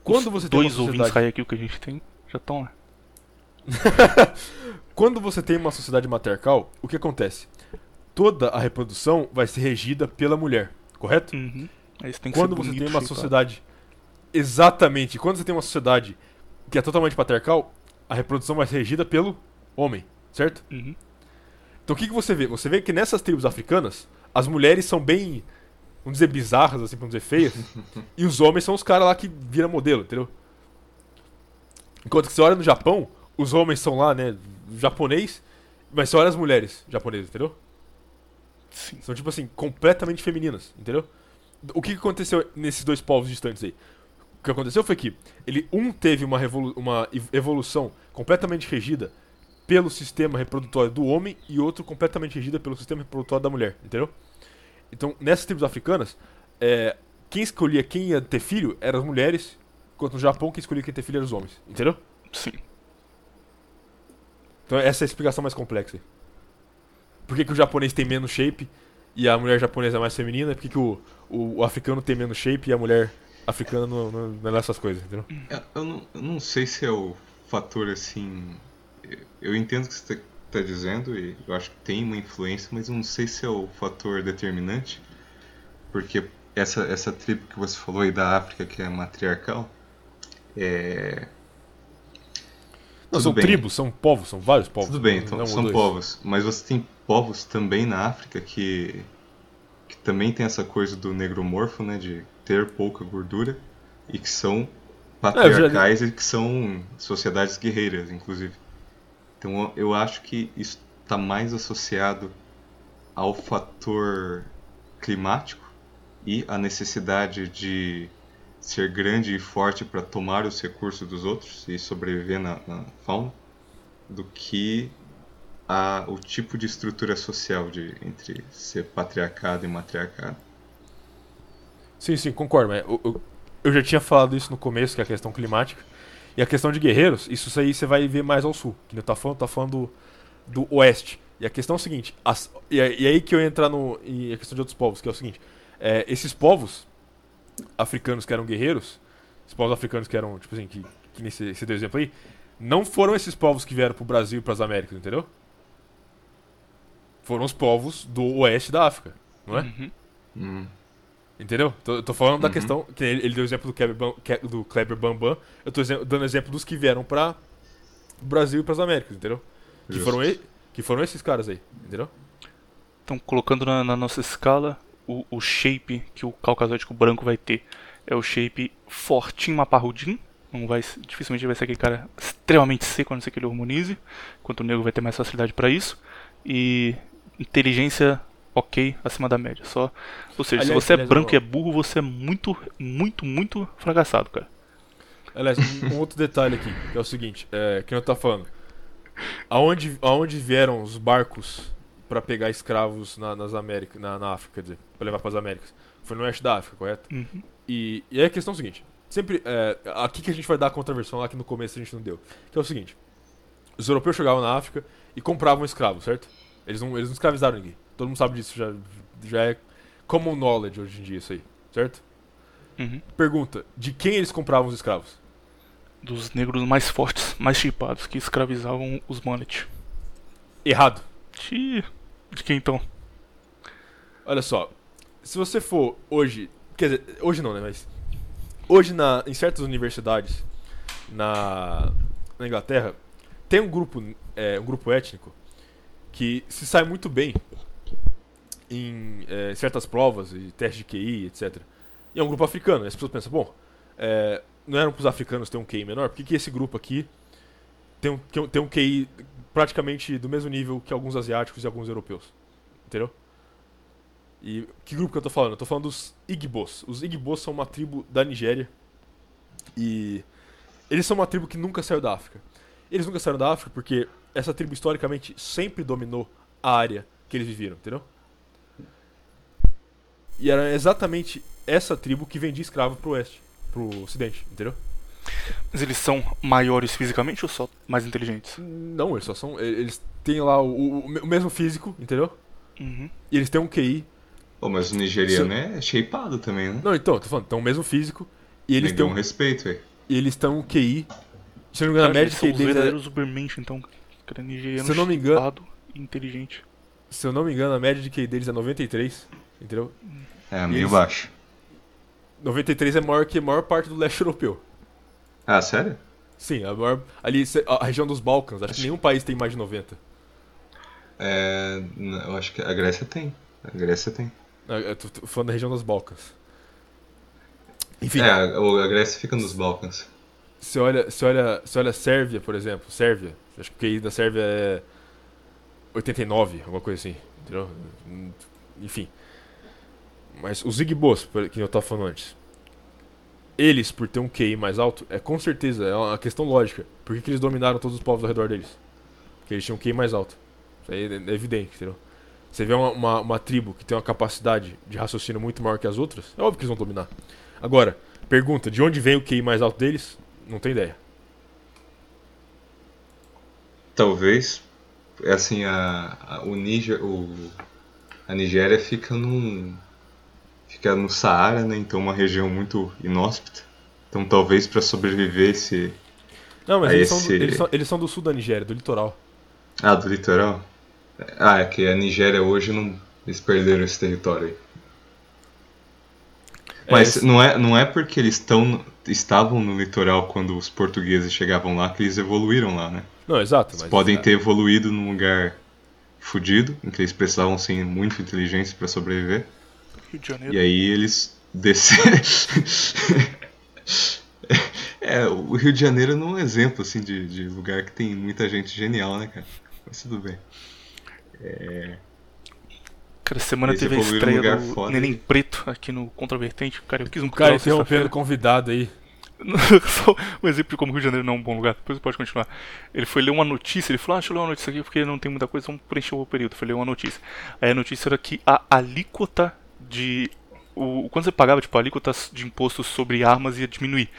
Quando Os você tem uma dois ouvintes sociedade... Hayakil que a gente tem já estão lá. Quando você tem uma sociedade matriarcal, o que acontece? Toda a reprodução vai ser regida pela mulher, correto? Uhum. Quando você bonito, tem uma sociedade. Exatamente. Quando você tem uma sociedade que é totalmente patriarcal, a reprodução vai ser regida pelo homem, certo? Uhum. Então o que, que você vê? Você vê que nessas tribos africanas, as mulheres são bem, vamos dizer, bizarras, assim, pra não dizer feias, e os homens são os caras lá que viram modelo, entendeu? Enquanto que você olha no Japão, os homens são lá, né, japonês, mas você olha as mulheres japonesas, entendeu? Sim. São, tipo assim, completamente femininas, entendeu? O que aconteceu nesses dois povos distantes aí? O que aconteceu foi que ele, um teve uma, revolu uma ev- evolução completamente regida pelo sistema reprodutório do homem e outro completamente regida pelo sistema reprodutório da mulher, entendeu? Então, nessas tribos africanas, é, quem escolhia quem ia ter filho eram as mulheres, enquanto no Japão quem escolhia quem ia ter filho eram os homens, entendeu? Sim. Então essa é a explicação mais complexa. aí. Por que, que o japonês tem menos shape e a mulher japonesa é mais feminina? Por que, que o, o, o africano tem menos shape e a mulher africana não, não, não é essas coisas, entendeu? Eu- Eu não, eu não sei se é o fator assim. Eu entendo o que você está dizendo e eu acho que tem uma influência, mas eu não sei se é o fator determinante, porque essa, essa tribo que você falou aí da África, que é matriarcal, é. Não, são bem. tribos, são povos, são vários povos. Tudo bem, então são dois. povos, mas você tem povos também na África que, que também tem essa coisa do negromorfo, né, de ter pouca gordura e que são patriarcais e que são sociedades guerreiras, inclusive. Então eu acho que isso está mais associado ao fator climático e à necessidade de ser grande e forte para tomar os recursos dos outros e sobreviver na, na fauna do que a, o tipo de estrutura social de, entre ser patriarcado e matriarcado. Sim, sim, concordo. Eu, eu, eu já tinha falado isso no começo, que é a questão climática. E a questão de guerreiros, isso aí você vai ver mais ao sul. Que eu tá falando, tá falando do, do oeste. E a questão é o seguinte, as- e, e aí que eu ia entrar no, em a questão de outros povos, que é o seguinte, é, esses povos africanos que eram guerreiros, esses povos africanos que eram, tipo assim, que, que nesse você deu exemplo aí, não foram esses povos que vieram pro Brasil e pras Américas, entendeu? Foram os povos do oeste da África, não é? Uhum. Hum, Entendeu? Tô, tô falando da Uhum. questão. Que ele, ele deu o exemplo do Kleber, Bam- do Kleber Bambam. Eu tô dando exemplo dos que vieram pra Brasil e pras Américas, entendeu? Que foram, que foram esses caras aí, entendeu? Então, colocando na, na nossa escala, o, o shape que o caucasótico branco vai ter é o shape fortinho, maparrudinho. Não vai, dificilmente vai ser aquele cara extremamente seco, a não ser que ele hormonize. Enquanto o negro vai ter mais facilidade para isso. E inteligência ok, acima da média. Só, ou seja, se Aliás, você é aliás, branco eu- e é burro, você é muito, muito, muito fracassado, cara. Aliás, um, outro detalhe aqui, que é o seguinte, é, que eu tá falando. Aonde, aonde vieram os barcos pra pegar escravos na, nas Américas, na, na África, quer dizer, pra levar pras Américas? Foi no oeste da África, correto? Uhum. E, e aí a questão é o seguinte: sempre. é, aqui que a gente vai dar a contraversão, lá que no começo a gente não deu. Que é o seguinte: os europeus chegavam na África e compravam escravos, certo? Eles não, eles não escravizaram ninguém. Todo mundo sabe disso, já, já é common knowledge hoje em dia isso aí, certo? Uhum. Pergunta: de quem eles compravam os escravos? Dos negros mais fortes, mais chipados, que escravizavam os mullet. Errado. De, de quem então? Olha só, se você for hoje, quer dizer, hoje não, né, mas hoje na, em certas universidades na, na Inglaterra tem um grupo, é, um grupo étnico que se sai muito bem em é, certas provas e testes de QI, etc. E é um grupo africano. E as pessoas pensam, bom, é, não eram para os africanos ter um QI menor? Por que, que esse grupo aqui tem um, tem um- QI praticamente do mesmo nível que alguns asiáticos e alguns europeus? Entendeu? E que grupo que eu tô falando? Eu falando dos Igbos. Os Igbos são uma tribo da Nigéria. E eles são uma tribo que nunca saiu da África. Eles nunca saíram da África porque essa tribo historicamente sempre dominou a área que eles viviram, entendeu? E era exatamente essa tribo que vendia escravo pro oeste, pro ocidente, entendeu? Mas eles são maiores fisicamente ou só mais inteligentes? Não, eles só são. Eles têm lá o, o- o mesmo físico, entendeu? Uhum. E eles têm um QI. Oh, mas o nigeriano é shapeado também, né? Não, então, tô falando, tem o mesmo físico. E eles têm um respeito, velho. e eles têm um QI. Se eu não me engano, a média QI deles é, Ubermensch, então. Cara, nigeriano Se eu não me engano- e inteligente. Se eu não me engano, a média de QI deles é 93. Entendeu? É, meio Eles- baixo. 93 é maior que a maior parte do leste europeu. Ah, sério? Sim, a maior. Ali, a região dos Balcãs, acho que nenhum país tem mais de 90. É, eu acho que a Grécia tem. A Grécia tem. Eu tô, tô falando da região dos Balcãs. Enfim, É, a, a Grécia fica nos Balcãs. Você olha, você olha, você olha Sérvia, por exemplo. Sérvia. Acho que o QI da Sérvia é 89, alguma coisa assim. Entendeu? Enfim. Mas os Igbos, que eu tava falando antes. Eles, por ter um QI mais alto, é com certeza, é uma questão lógica. Por que, que eles dominaram todos os povos ao redor deles? Porque eles tinham um QI mais alto. Isso aí é é evidente, entendeu? Você vê uma, uma, uma tribo que tem uma capacidade de raciocínio muito maior que as outras, é óbvio que eles vão dominar. Agora, pergunta, de onde vem o QI mais alto deles? Não tem ideia. Talvez, assim, a, a, o Níger, o, a Nigéria fica num, fica no Saara, né? Então uma região muito inóspita. Então talvez para sobreviver esse, Não, mas eles, são do, esse- eles, são, eles são do sul da Nigéria, do litoral. ah, do litoral. Ah, é que a Nigéria hoje não, eles perderam esse território aí. Mas É, não é, não é porque eles estão, estavam no litoral quando os portugueses chegavam lá que eles evoluíram lá, né? Não, exato. Eles podem é, ter evoluído num lugar fudido, em que eles precisavam ser muito inteligentes para sobreviver. Rio de Janeiro. E aí eles desceram. é, o Rio de Janeiro não é um exemplo assim de, de lugar que tem muita gente genial, né, cara? Mas tudo bem. Cara, semana teve a estreia lugar do foda. Neném Preto aqui no Contravertente. Cara, eu quis um cara interrompendo convidado aí. Só um exemplo de como o Rio de Janeiro não é um bom lugar. Depois você pode continuar. Ele foi ler uma notícia. Ele falou: Ah, deixa eu ler uma notícia aqui porque não tem muita coisa. Vamos preencher o período. Foi ler uma notícia. Aí a notícia era que a alíquota de. O, quando você pagava, tipo, a alíquota de imposto sobre armas ia diminuir.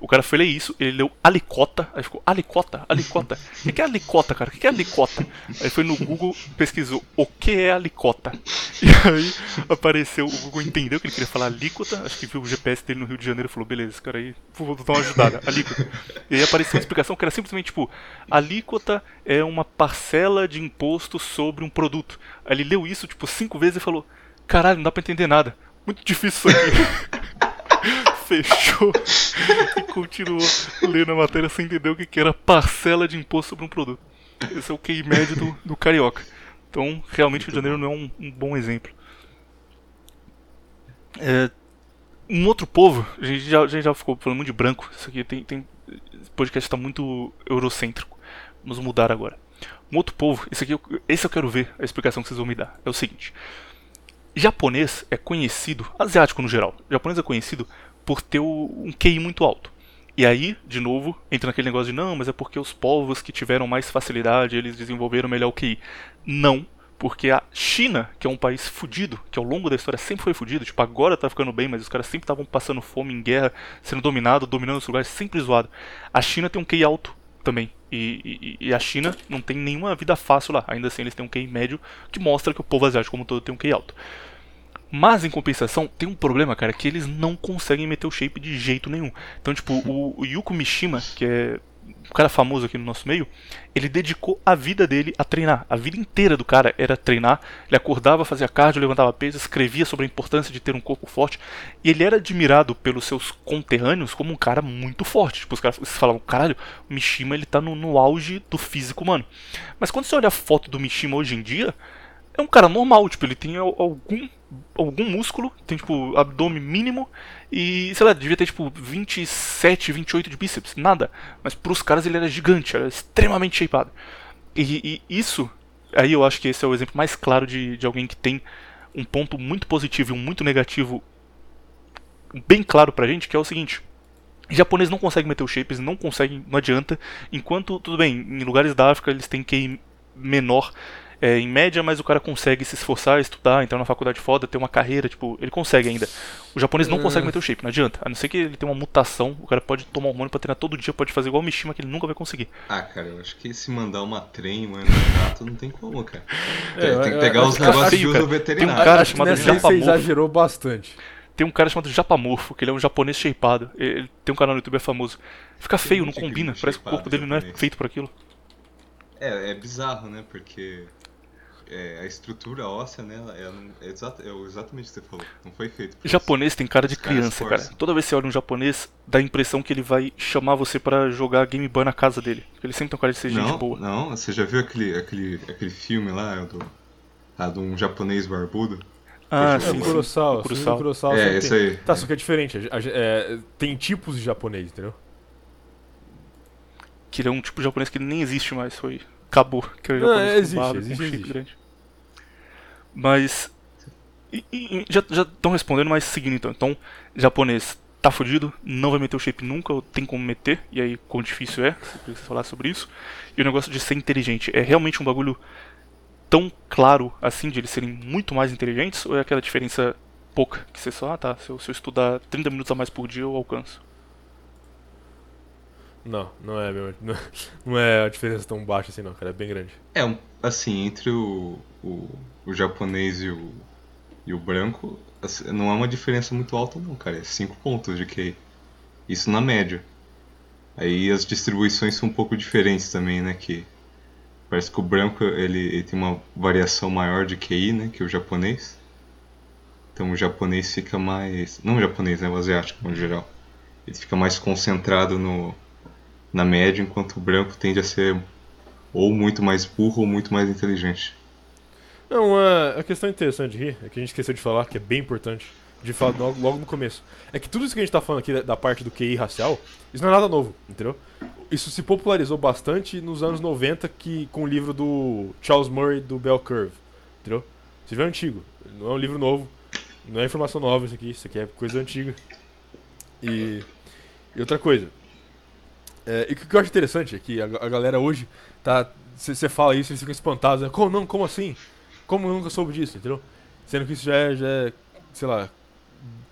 O cara foi ler isso, ele leu alicota, aí ficou alicota, alicota. O que que é alicota, cara? O que que é alicota? Aí foi no Google, pesquisou o que é alicota. E aí apareceu, o Google entendeu que ele queria falar alíquota, acho que viu o GPS dele no Rio de Janeiro e falou, beleza, esse cara aí, vou dar uma ajudada, alíquota. E aí apareceu uma explicação que era simplesmente tipo, alíquota é uma parcela de imposto sobre um produto. Aí ele leu isso tipo cinco vezes e falou, caralho, não dá pra entender nada. Muito difícil isso aqui. Fechou e continuou lendo a matéria sem entender o que que era parcela de imposto sobre um produto. Esse é o QI médio do, do carioca. Então, realmente, o Rio de Janeiro não é um, um bom exemplo. É, um outro povo, a gente, já, a gente já ficou falando muito de branco. Isso aqui tem. tem esse podcast está muito eurocêntrico. Vamos mudar agora. Um outro povo, esse aqui esse eu quero ver a explicação que vocês vão me dar. É o seguinte: japonês é conhecido, asiático no geral, japonês é conhecido por ter um QI muito alto. E aí, de novo, entra naquele negócio de não, mas é porque os povos que tiveram mais facilidade, eles desenvolveram melhor o QI. Não, porque a China, que é um país fudido, que ao longo da história sempre foi fudido, tipo, agora tá ficando bem, mas os caras sempre estavam passando fome em guerra, sendo dominado, dominando os lugares, sempre zoado. A China tem um QI alto também. E, e- a China não tem nenhuma vida fácil lá. Ainda assim, eles têm um QI médio que mostra que o povo asiático como todo tem um QI alto. Mas em compensação, tem um problema, cara, que eles não conseguem meter o shape de jeito nenhum. Então, tipo, o, o Yuko Mishima, que é um cara famoso aqui no nosso meio, ele dedicou a vida dele a treinar. A vida inteira do cara era treinar. Ele acordava, fazia cardio, levantava peso, escrevia sobre a importância de ter um corpo forte. E ele era admirado pelos seus conterrâneos como um cara muito forte. Tipo, os caras falavam, caralho, o Mishima ele tá no, no auge do físico humano. Mas quando você olha a foto do Mishima hoje em dia, é um cara normal, tipo, ele tem al- algum algum músculo, tem tipo abdômen mínimo e, sei lá, devia ter tipo 27, 28 de bíceps, nada. Mas pros caras ele era gigante, era extremamente shapeado. E, e isso, aí eu acho que esse é o exemplo mais claro de, de alguém que tem um ponto muito positivo e um muito negativo bem claro pra gente, que é o seguinte. Japonês não consegue meter o shape, eles não conseguem, não adianta. Enquanto, tudo bem, em lugares da África eles têm QI menor é, em média, mas o cara consegue se esforçar, estudar, entrar na faculdade foda, ter uma carreira, tipo, ele consegue ainda. O japonês não consegue meter o shape, não adianta. A não ser que ele tenha uma mutação, o cara pode tomar hormônio pra treinar todo dia, pode fazer igual o Mishima, que ele nunca vai conseguir. Ah, cara, eu acho que se mandar uma trem, mano, no gato, não tem como, cara. É, tem que pegar os que negócios feio, de uso cara. veterinário. Tem um cara Acho chamado aí você Japamorfo. exagerou bastante. Tem um cara chamado Japamorfo, que ele é um japonês shapeado. Ele tem um canal no YouTube, é famoso. Fica feio, não combina, parece que o corpo dele não é japonês. feito para aquilo. É, é bizarro, né? Porque é, a estrutura óssea, né? ela- ela não- é, exata- é exatamente o que você falou. Não foi feito isso. Japonês tem cara de Os criança, cara. Toda vez que você olha um japonês, dá a impressão que ele vai chamar você pra jogar Game Boy na casa dele. Porque ele sempre tem um cara de ser gente Não, boa. não, você já viu aquele, aquele, aquele filme lá do, ah, de um japonês barbudo? Ah, É, É sim, o sim. Kurosawa. O o Kurosawa. Kurosawa É, esse tem. aí. Tá, só que é diferente. é, tem tipos de japonês, entendeu? Que ele é um tipo de japonês que nem existe mais, foi. Acabou. Que é o Não, japonês com existe, com existe, existe. grande. Mas. e- e- já estão respondendo, mas seguindo então. Então, japonês tá fudido, não vai meter o shape nunca, ou tem como meter, e aí quão difícil é, você falar sobre isso. E o negócio de ser inteligente, é realmente um bagulho tão claro assim de eles serem muito mais inteligentes, ou é aquela diferença pouca, que você só, ah tá, se eu, se eu estudar 30 minutos a mais por dia eu alcanço. Não, não é, meu. Não, não é a diferença tão baixa assim, não, cara. É bem grande. É, assim, entre o, o, o japonês e o, e o branco, assim, não é uma diferença muito alta não, cara. É 5 pontos de QI. Isso na média. Aí as distribuições são um pouco diferentes também, né? Que parece que o branco ele, ele tem uma variação maior de QI, né? Que o japonês. Então o japonês fica mais. Não o japonês, né? O asiático no geral. Ele fica mais concentrado no, na média, enquanto o branco tende a ser ou muito mais burro ou muito mais inteligente. Não, a, questão interessante aqui, é que a gente esqueceu de falar, que é bem importante, de falar logo, logo no começo, é que tudo isso que a gente tá falando aqui da, da parte do QI racial, isso não é nada novo, entendeu? Isso se popularizou bastante nos anos 90 que, com o livro do Charles Murray do Bell Curve, entendeu? Livro é antigo, não é um livro novo, não é informação nova isso aqui, isso aqui é coisa antiga. E, e outra coisa, é, e o que eu acho interessante é que a, a galera hoje tá. Você fala isso, eles ficam espantados, né? Como não? Como assim? Como eu nunca soube disso, entendeu? Sendo que isso já é, já é sei lá,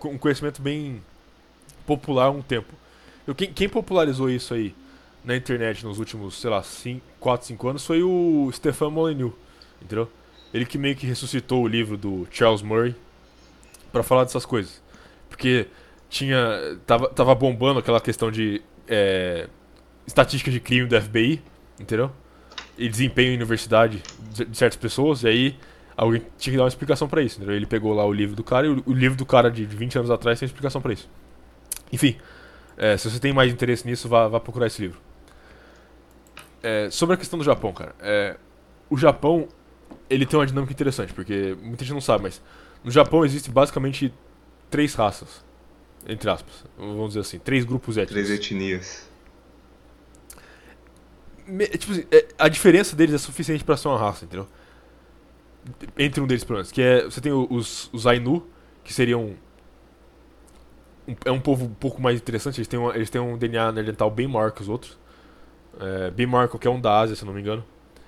um conhecimento bem popular há um tempo. Eu, quem, quem popularizou isso aí na internet nos últimos, sei lá, 4, 5 anos foi o Stefan Molyneux, entendeu? Ele que meio que ressuscitou o livro do Charles Murray pra falar dessas coisas. Porque tinha. Tava, tava bombando aquela questão de. É, estatística de crime do FBI, entendeu? E desempenho em universidade de certas pessoas, e aí alguém tinha que dar uma explicação pra isso, entendeu? Ele pegou lá o livro do cara e o, livro do cara de 20 anos atrás tem explicação pra isso. Enfim, é, se você tem mais interesse nisso, vá, vá procurar esse livro. É, sobre a questão do Japão, cara, é, o Japão ele tem uma dinâmica interessante, porque muita gente não sabe, mas no Japão existe basicamente três raças, entre aspas, vamos dizer assim, três grupos étnicos. Três etnias. Tipo assim, é, a diferença deles é suficiente pra ser uma raça, entendeu? Entre um deles, pelo menos. Que é. Você tem os, os Ainu, que seriam. um- é um povo um pouco mais interessante, eles têm, uma- eles têm um DNA neandertal bem maior que os outros. É, bem maior que qualquer um da Ásia, se eu não me engano.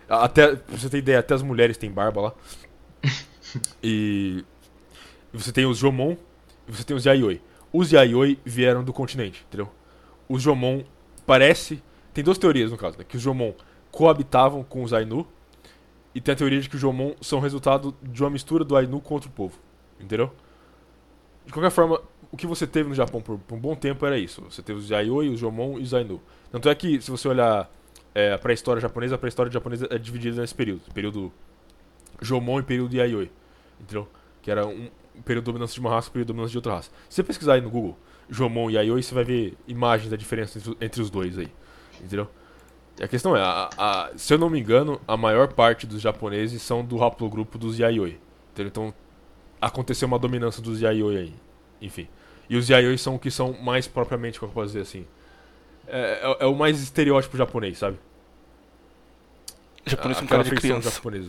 Até, pra você ter ideia, até as mulheres têm barba lá. E. e você tem os Jomon e você tem os Yayoi. Os Yayoi vieram do continente, entendeu? Os Jomon parece tem duas teorias no caso, né? Que os Jomon coabitavam com os Ainu. E tem a teoria de que os Jomon são resultado de uma mistura do Ainu com outro povo. Entendeu? De qualquer forma, o que você teve no Japão por, por um bom tempo era isso. Você teve os Yayoi, os Jomon e os Ainu. Tanto é que, se você olhar é, a pré-história japonesa, a pré-história japonesa é dividida nesse período. Período Jomon e período Yayoi. Entendeu? Que era um período de dominância de uma raça e período de dominância de outra raça. Se você pesquisar aí no Google Jomon e Yayoi, você vai ver imagens da diferença entre os dois aí. Entendeu? A questão é, a- a- se eu não me engano, a maior parte dos japoneses são do haplogrupo dos Yayoi. Entendeu? Então, aconteceu uma dominância dos Yayoi aí. Enfim. E os Yayoi são o que são mais propriamente, como eu posso dizer assim. É, é- é o mais estereótipo japonês, sabe? Japonês com cara de criança. japonesa.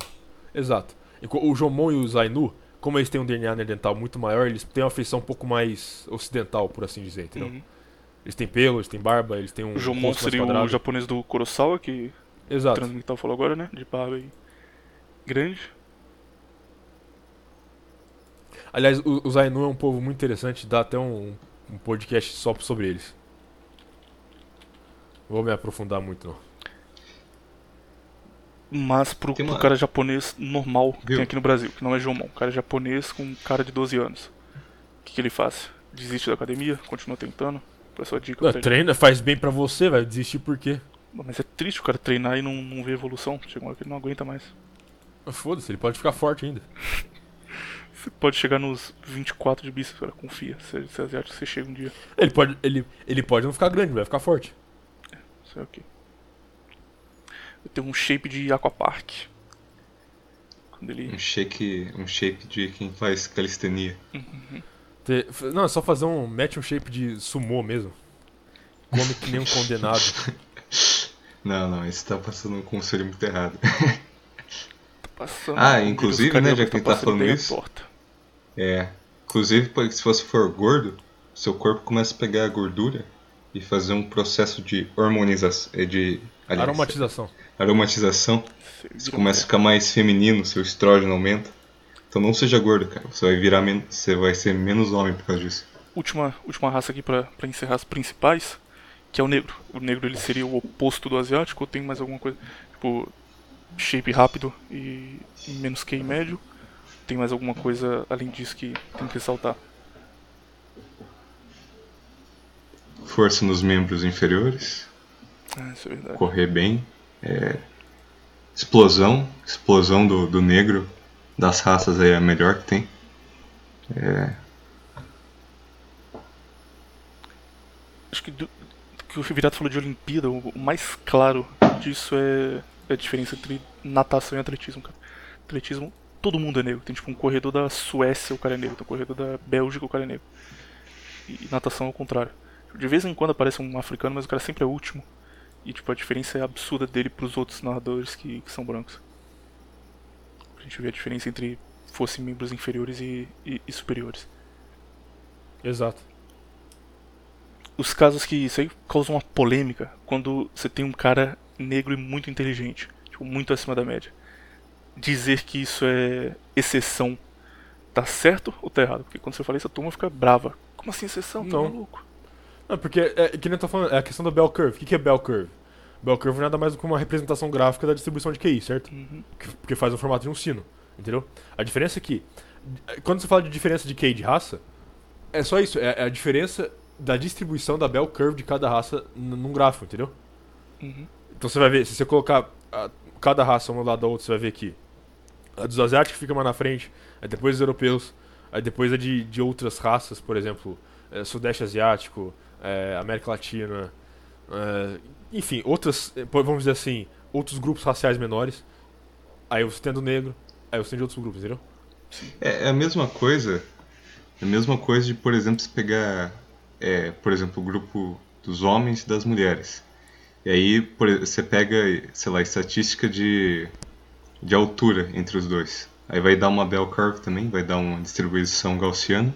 Exato. E o Jomon e os Ainu, como eles têm um DNA neandertal muito maior, eles têm uma feição um pouco mais ocidental, por assim dizer, entendeu? Uhum. Eles têm pelo, eles têm barba, eles têm um O Jomon seria o japonês do Kurosawa, que o Exato. Transmental falou agora, né? De barba aí grande. Aliás, o- os Ainu é um povo muito interessante, dá até um, um podcast só sobre eles. Não vou me aprofundar muito, não. Mas pro, Tem pro uma- cara japonês normal que Viu? tem aqui no Brasil, que não é Jomon, cara japonês com cara de 12 anos. O que, que ele faz? Desiste da academia? Continua tentando? Qual é a sua dica Não, pra ele? treina, faz bem pra você, vai desistir por quê? Mas é triste o cara treinar e não, não ver evolução. Chega uma hora que ele não aguenta mais. Mas Foda-se, ele pode ficar forte ainda. Você pode chegar nos 24 de bíceps, cara, confia. Se você é asiático, você chega um dia. Ele pode, ele, ele pode não ficar grande, vai ficar forte. Isso é ok. Eu tenho um shape de aquapark. Quando ele. Um shake, um shape de quem faz calistenia. Te- f- não, é só fazer um. Mete um shape de sumô mesmo. Come que nem um condenado. Não, não, esse tá passando um conselho muito errado. Tá passando. Ah, inclusive, né, já que ele tá passando falando isso. porta. É. Inclusive, se você for gordo, seu corpo começa a pegar a gordura e fazer um processo de hormonização. De, aliás, Aromatização. aromatização. Você começa a ficar mais feminino, seu estrógeno aumenta. Então não seja gordo, cara. Você vai virar men você vai ser menos homem por causa disso. última, última raça aqui pra encerrar as principais, que é o negro. O negro ele seria o oposto do asiático ou tem mais alguma coisa? Tipo, shape rápido e menos QI médio? Tem mais alguma coisa além disso que tem que ressaltar? Força nos membros inferiores, Ah, isso é verdade. correr bem. é, Explosão, explosão do, do negro das raças aí é a melhor que tem. É, Acho que do, que o Virato falou de Olimpíada, o, mais claro disso é, é a diferença entre natação e atletismo, cara. Atletismo, todo mundo é negro. Tem tipo um corredor da Suécia, o cara é negro. Tem um corredor da Bélgica, o cara é negro. E natação é o contrário. De vez em quando aparece um africano, mas o cara sempre é o último. E tipo, a diferença é absurda dele pros outros nadadores que, que são brancos. Gente vê a diferença entre fossem membros inferiores e, e- e superiores. Exato. os casos que isso aí causam uma polêmica quando você tem um cara negro e muito inteligente, tipo, muito acima da média. Dizer que isso é exceção tá certo ou tá errado? Porque quando você fala isso, a turma fica brava. Como assim exceção? Tá Não. maluco? Não, porque, é, que nem eu tô falando, é a questão da bell curve. O que, que é bell curve? Bell curve nada mais do que uma representação gráfica da distribuição de QI, certo? Uhum. Que- Porque faz o formato de um sino, entendeu? A diferença é que, quando você fala de diferença de QI de raça, é só isso, é, é a diferença da distribuição da bell curve de cada raça num gráfico, entendeu? Uhum. Então você vai ver, se você colocar a- cada raça um do lado da outra, você vai ver que a dos asiáticos fica mais na frente, aí depois dos europeus, aí depois a de, de outras raças, por exemplo, eh, Sudeste Asiático, eh, América Latina, eh, enfim, outras, eh, vamos dizer assim, outros grupos raciais menores. Aí você tem do negro, aí você tem de outros grupos, entendeu? É, é a mesma coisa. É a mesma coisa de, por exemplo, se pegar, é, por exemplo, o grupo dos homens e das mulheres. E aí por, você pega, sei lá, estatística de, de altura entre os dois. Aí vai dar uma bell curve também, vai dar uma distribuição gaussiana.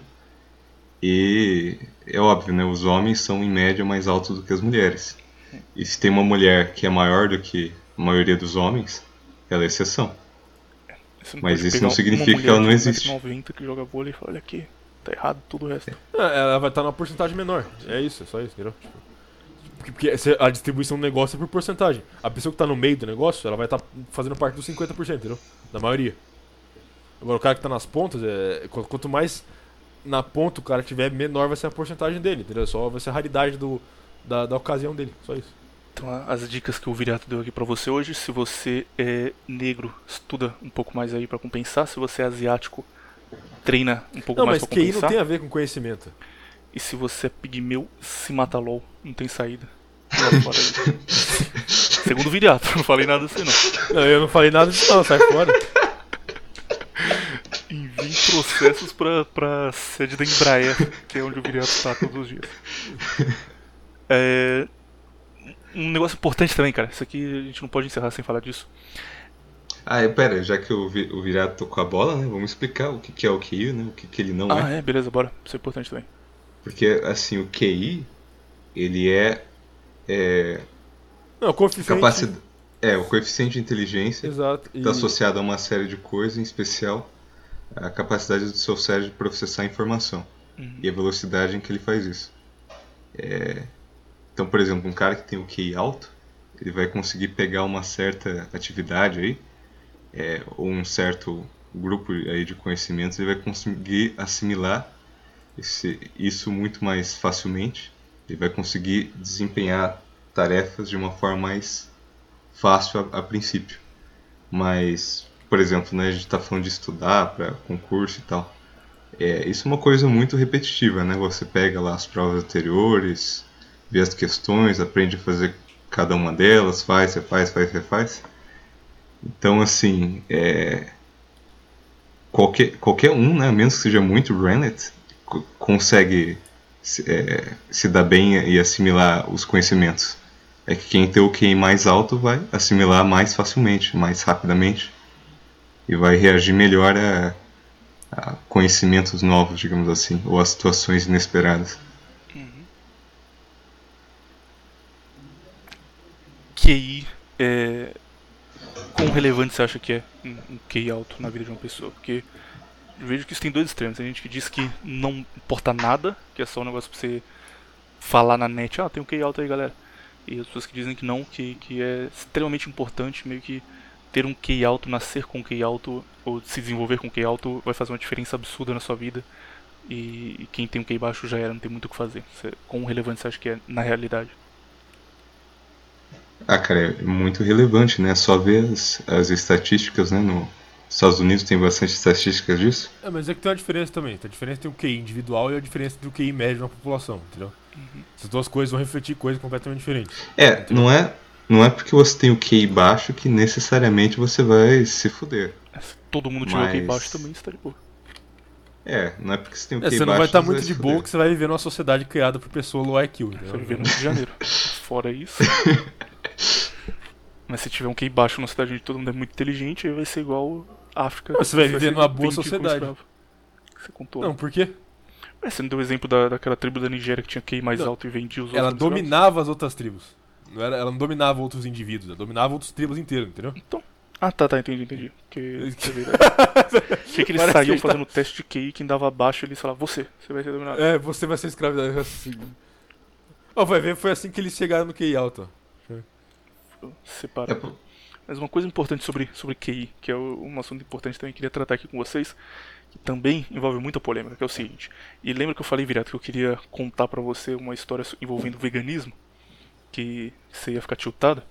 E é óbvio, né? Os homens são em média mais altos do que as mulheres. E se tem uma mulher que é maior do que a maioria dos homens, ela é exceção. Mas isso não significa que ela não de existe. 1,90 que joga vôlei e fala, olha aqui, tá errado tudo o resto. É, ela vai estar numa porcentagem menor. É isso, é só isso, entendeu? Tipo, porque, se a distribuição do negócio é por porcentagem. A pessoa que tá no meio do negócio, ela vai estar fazendo parte dos 50%, entendeu? Da maioria. Agora, o cara que tá nas pontas, é, qu- quanto mais na ponta o cara tiver, menor vai ser a porcentagem dele, entendeu? Só vai ser a raridade do, da, da ocasião dele, só isso. Então, as dicas que o Viriato deu aqui pra você hoje, se você é negro, estuda um pouco mais aí pra compensar. Se você é asiático, treina um pouco Não, mais mas pra QI compensar. não tem a ver com conhecimento. E se você é pigmeu, se mata LOL, não tem saída. Joga fora aí. Segundo o Viriato, não falei nada assim não. Não, eu não falei nada disso não, sai fora. Envie processos pra, pra sede da Embraer, que é onde o Viriato tá todos os dias. É, um negócio importante também, cara. Isso aqui a gente não pode encerrar sem falar disso. Ah, é, pera, já que o, Vi- o Virato tocou a bola, né? Vamos explicar o que, que é o QI, né? O que, que ele não Ah, é. é, beleza, bora. Isso é importante também. Porque, assim, o QI, ele é, é Não, coeficiente... capacidade... É, o coeficiente de inteligência Exato. E... está associado a uma série de coisas, em especial a capacidade do seu cérebro de processar informação Uhum. e a velocidade em que ele faz isso. É, Então, por exemplo, um cara que tem o QI alto, ele vai conseguir pegar uma certa atividade aí, é, ou um certo grupo aí de conhecimentos, ele vai conseguir assimilar esse- isso muito mais facilmente. Ele vai conseguir desempenhar tarefas de uma forma mais fácil a, a princípio. Mas, por exemplo, né, a gente está falando de estudar para concurso e tal. É, isso é uma coisa muito repetitiva, né? Você pega lá as provas anteriores, vê as questões, aprende a fazer cada uma delas, faz, refaz, faz, refaz. Então, assim, é, qualquer, qualquer um, né, menos que seja muito Renet, co- consegue se, é, se dar bem e assimilar os conhecimentos. é que quem tem o QI mais alto vai assimilar mais facilmente, mais rapidamente e vai reagir melhor a, a conhecimentos novos, digamos assim, ou a situações inesperadas. QI é. Quão relevante você acha que é um um QI alto na vida de uma pessoa? Porque eu vejo que isso tem dois extremos. Tem gente que diz que não importa nada, que é só um negócio pra você falar na net, ah, tem um QI alto aí, galera. E as pessoas que dizem que não, que, que é extremamente importante, meio que ter um QI alto, nascer com um QI alto, ou se desenvolver com um QI alto, vai fazer uma diferença absurda na sua vida. E, e quem tem um QI baixo já era, não tem muito o que fazer. Você, quão relevante você acha que é na realidade? Ah, cara, é muito relevante, né? Só ver as, as estatísticas, né? Nos Estados Unidos tem bastante estatísticas disso. É, mas é que tem uma diferença também. Tem a diferença entre o QI individual e a diferença do QI médio na população, entendeu? Essas duas coisas vão refletir coisas completamente diferentes. É, não é, não é porque você tem o QI baixo que necessariamente você vai se fuder. Se todo mundo tiver o QI Mas- baixo também está de boa. É, não é porque você tem o É, QI você não baixo vai estar que muito de boa que você vai viver numa sociedade criada por pessoa low IQ, Você entendeu? viver no Rio de Janeiro. Fora isso. Mas se tiver um QI baixo numa cidade onde todo mundo é muito inteligente, aí vai ser igual a África. Você vai viver numa boa sociedade. Você contou. Não, por quê? É, você não deu o exemplo da, daquela tribo da Nigéria que tinha QI mais Não. alto e vendia os outros. Ela como escravos? dominava as outras tribos. Não era, ela não dominava outros indivíduos, ela dominava outras tribos inteiras, entendeu? Ah, tá, tá, entendi, entendi. Porque, né? Achei que eles Parece saíam que tá- fazendo teste de QI, quem dava abaixo, eles falavam, você, você vai ser dominado. É, você vai ser escravizado assim. Ó, vai ver, foi assim que eles chegaram no QI alto. Ó. Separa. É, Mas uma coisa importante sobre, sobre QI, que é um assunto importante também que eu queria tratar aqui com vocês, que também envolve muita polêmica, que é o seguinte. E lembra que eu falei direto que eu queria contar pra você uma história envolvendo veganismo? Que você ia ficar tiltado?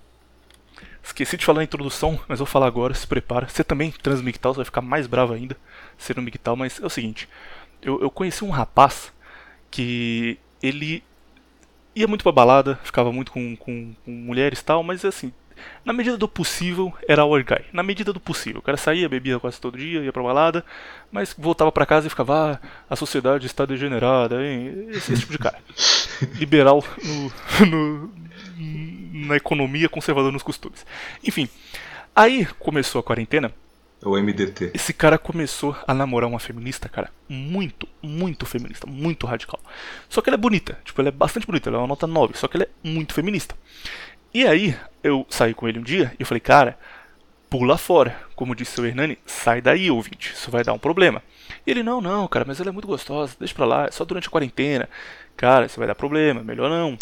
Esqueci de falar na introdução, mas vou falar agora, se prepara. Você também transmigtal, você vai ficar mais bravo ainda sendo migtal, mas é o seguinte. Eu, eu conheci um rapaz que ele ia muito pra balada, ficava muito com, com, com mulheres e tal, mas assim, na medida do possível, era our guy. Na medida do possível. O cara saía, bebia quase todo dia, ia pra balada, mas voltava pra casa e ficava, ah, a sociedade está degenerada, hein? Esse, esse tipo de cara. Liberal no, no- na economia, conservador nos costumes. Enfim, aí começou a quarentena, é o MDT. esse cara começou a namorar uma feminista, cara, muito, muito feminista, muito radical. Só que ela é bonita, tipo, ela é bastante bonita, ela é uma nota 9, só que ela é muito feminista. E aí, eu saí com ele um dia e eu falei, cara, pula fora. Como disse o Hernani, sai daí, ouvinte, isso vai dar um problema. E ele, não, não, cara, mas ela é muito gostosa, deixa pra lá, é só durante a quarentena. Cara, isso vai dar problema, melhor não.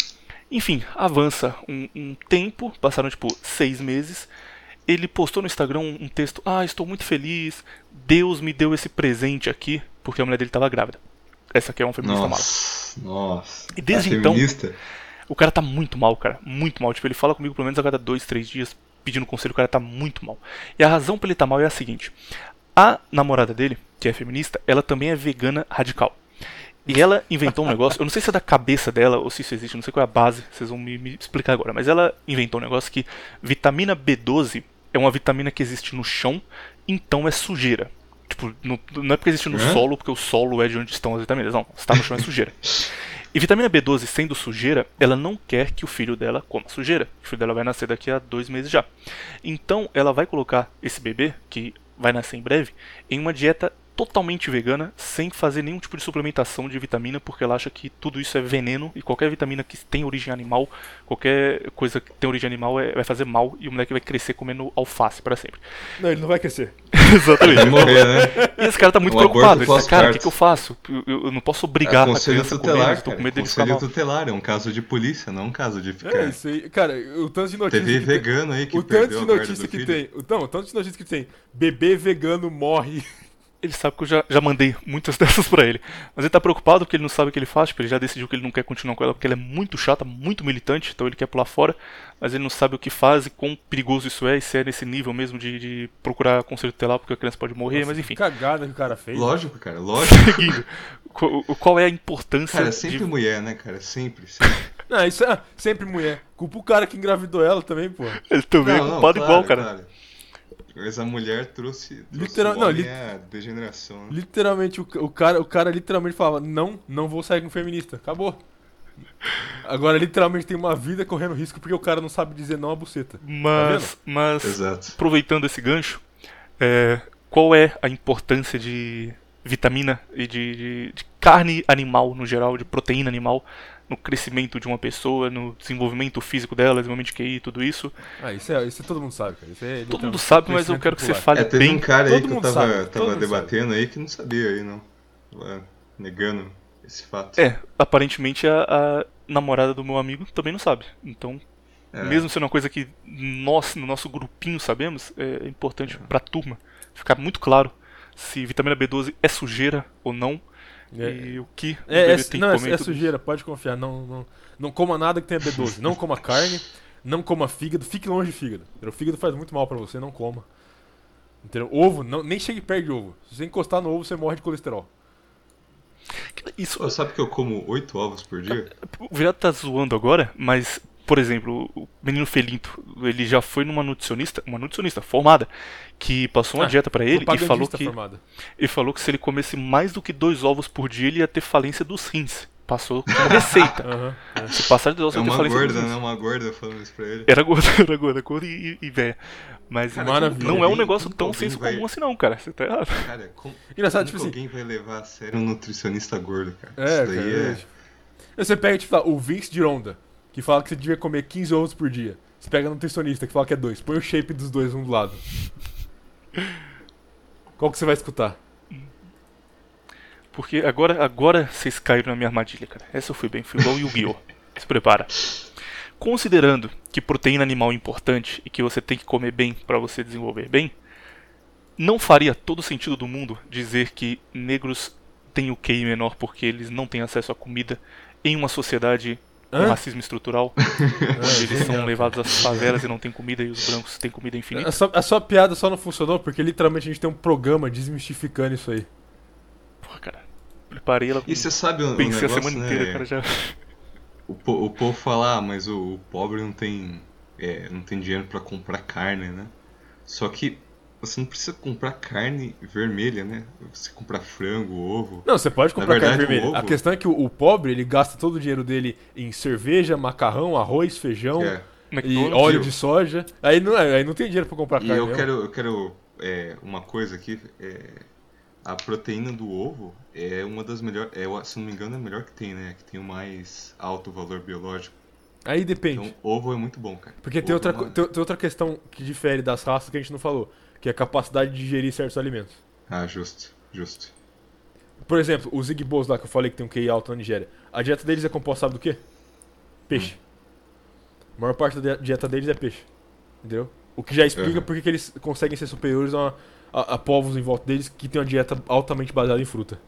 Enfim, avança um, um tempo, passaram tipo seis meses. Ele postou no Instagram um, texto: Ah, estou muito feliz, Deus me deu esse presente aqui, porque a mulher dele estava grávida. Essa aqui é uma feminista mala. Nossa, nossa. E desde Tá então- feminista? O cara tá muito mal, cara. Muito mal. Tipo, ele fala comigo pelo menos a cada dois, três dias pedindo conselho. O cara tá muito mal. E a razão pra ele tá mal é a seguinte: a namorada dele, que é feminista, ela também é vegana radical. E ela inventou um negócio, eu não sei se é da cabeça dela ou se isso existe, não sei qual é a base, vocês vão me, me explicar agora. Mas ela inventou um negócio que vitamina B12 é uma vitamina que existe no chão, então é sujeira. Tipo, no- não é porque existe no Hã? solo, porque o solo é de onde estão as vitaminas. Não, se tá no chão é sujeira. E vitamina B12 sendo sujeira, ela não quer que o filho dela coma sujeira. O filho dela vai nascer daqui a dois meses já. Então ela vai colocar esse bebê, que vai nascer em breve, em uma dieta totalmente vegana, sem fazer nenhum tipo de suplementação de vitamina, porque ela acha que tudo isso é veneno e qualquer vitamina que tem origem animal, qualquer coisa que tem origem animal é- vai fazer mal e o moleque vai crescer comendo alface para sempre. Não, ele não vai crescer. Exatamente. Vai morrer, né? E esse cara tá muito Um preocupado. Ele tá, cara, o que, que eu faço? Eu, eu- eu não posso obrigar É a criança a comer, tutelar, mas eu tô com cara. medo dele ficar mal. tutelar, é um caso de polícia, não um caso de ficar. É isso aí. Cara, o tanto de notícias. TV que vegano aí que tem, o tanto de a notícia que filho. tem. o- Não, o tanto de notícia que tem. Bebê vegano morre. Ele sabe que eu já, já mandei muitas dessas pra ele. Mas ele tá preocupado porque ele não sabe o que ele faz, tipo, ele já decidiu que ele não quer continuar com ela porque ela é muito chata, muito militante, então ele quer pular fora, mas ele não sabe o que faz e quão perigoso isso é, e se é nesse nível mesmo de, de procurar conselho tutelar porque a criança pode morrer, mas enfim. Cagada que o cara fez. Lógico, cara, lógico. Seguindo, qual, qual é a importância Cara, sempre de... mulher, né, cara? Sempre, sempre. Não, isso é sempre mulher. Culpa o cara que engravidou ela também, pô. Ele também é culpado igual, cara. claro. Mas a mulher trouxe, trouxe Literal- não, homem lit- à degeneração. Né? Literalmente, o, o cara, o cara literalmente falava: Não, não vou sair com feminista. Acabou. Agora, literalmente, tem uma vida correndo risco porque o cara não sabe dizer não à buceta. Mas, mas Exato. aproveitando esse gancho, é, qual é a importância de vitamina e de, de- de carne animal no geral, de proteína animal no crescimento de uma pessoa, no desenvolvimento físico dela, desenvolvimento de QI, tudo isso? Ah, isso, é, isso todo mundo sabe, cara. Isso é Todo mundo sabe, mas eu quero que você fale É, teve bem. um cara aí todo que eu tava, sabe, tava debatendo aí que não sabia aí, não. Tava negando esse fato. É, aparentemente a, a namorada do meu amigo também não sabe. Então, É. mesmo sendo uma coisa que nós, no nosso grupinho, sabemos, é importante pra turma ficar muito claro se vitamina B12 é sujeira ou não É. e o que o É, é, não, que é, comer. é sujeira, pode confiar. Não, não, não coma nada que tenha B12. Não coma carne, não coma fígado. Fique longe de fígado. O fígado faz muito mal pra você, não coma. Entendeu? Ovo, não, nem chegue perto de ovo. Se você encostar no ovo, você morre de colesterol. Isso, sabe que eu como oito ovos por dia? o Virado tá zoando agora, mas, por exemplo, o menino Felinto, ele já foi numa nutricionista, uma nutricionista formada, que passou uma Ah, dieta pra ele e falou que formada. ele falou que se ele comesse mais do que dois ovos por dia, ele ia ter falência dos rins. Passou como receita. Aham. Se passar de dois É ovos, uma ia ter falência gorda, dos né? Uma gorda falando isso pra ele. Era gorda, era gorda, gorda e, e velha. Mas Cara, não é um negócio como tão senso vai- comum assim não, cara. Você tá errado. Cara, como, Engraçado, como tipo assim. alguém vai levar a sério um nutricionista gordo, cara? É, isso cara. daí é, é... tipo, Você pega, tipo, lá, o Vince de Ronda, que fala que você devia comer 15 ovos por dia. Você pega no nutricionista, que fala que é dois. Põe o shape dos dois um do lado. Qual que você vai escutar? Porque agora, agora vocês caíram na minha armadilha, cara. Essa eu fui bem, fui igual o Yu-Gi-Oh! Se prepara. Considerando que proteína animal é importante e que você tem que comer bem pra você desenvolver bem, não faria todo sentido do mundo dizer que negros têm o QI menor porque eles não têm acesso à comida em uma sociedade com Hã? racismo estrutural, onde eles são levados às favelas e não têm comida e os brancos têm comida infinita? A sua, a sua piada só não funcionou porque literalmente a gente tem um programa desmistificando isso aí. Porra, cara. Preparei ela E você sabe o pensei a negócio, semana né? inteira, cara, já. O, po- o povo fala, ah, mas o, o pobre não tem, é, não tem dinheiro pra comprar carne, né? Só que você não precisa comprar carne vermelha, né? Você comprar frango, ovo. Não, você pode comprar carne verdade, o vermelha. A ovo- questão é que o, o pobre, ele gasta todo o dinheiro dele em cerveja, macarrão, arroz, feijão é- e McDonald's, óleo de soja. Aí não, é- aí não tem dinheiro pra comprar E carne. eu mesmo. quero, eu quero é, uma coisa aqui. é, a proteína do ovo é uma das melhores. É, se não me engano, é a melhor que tem, né? Que tem o mais alto valor biológico. Aí depende. Então, ovo é muito bom, cara. Porque tem outra, é uma- tem, tem outra questão que difere das raças que a gente não falou, que é a capacidade de digerir certos alimentos. Ah, justo, justo. Por exemplo, os Igbos lá que eu falei que tem um QI alto na Nigéria, a dieta deles é composta sabe do quê? Peixe. A maior parte da di- dieta deles é peixe. Entendeu? O que já explica Uhum. por que eles conseguem ser superiores a, a, a povos em volta deles que têm uma dieta altamente baseada em fruta.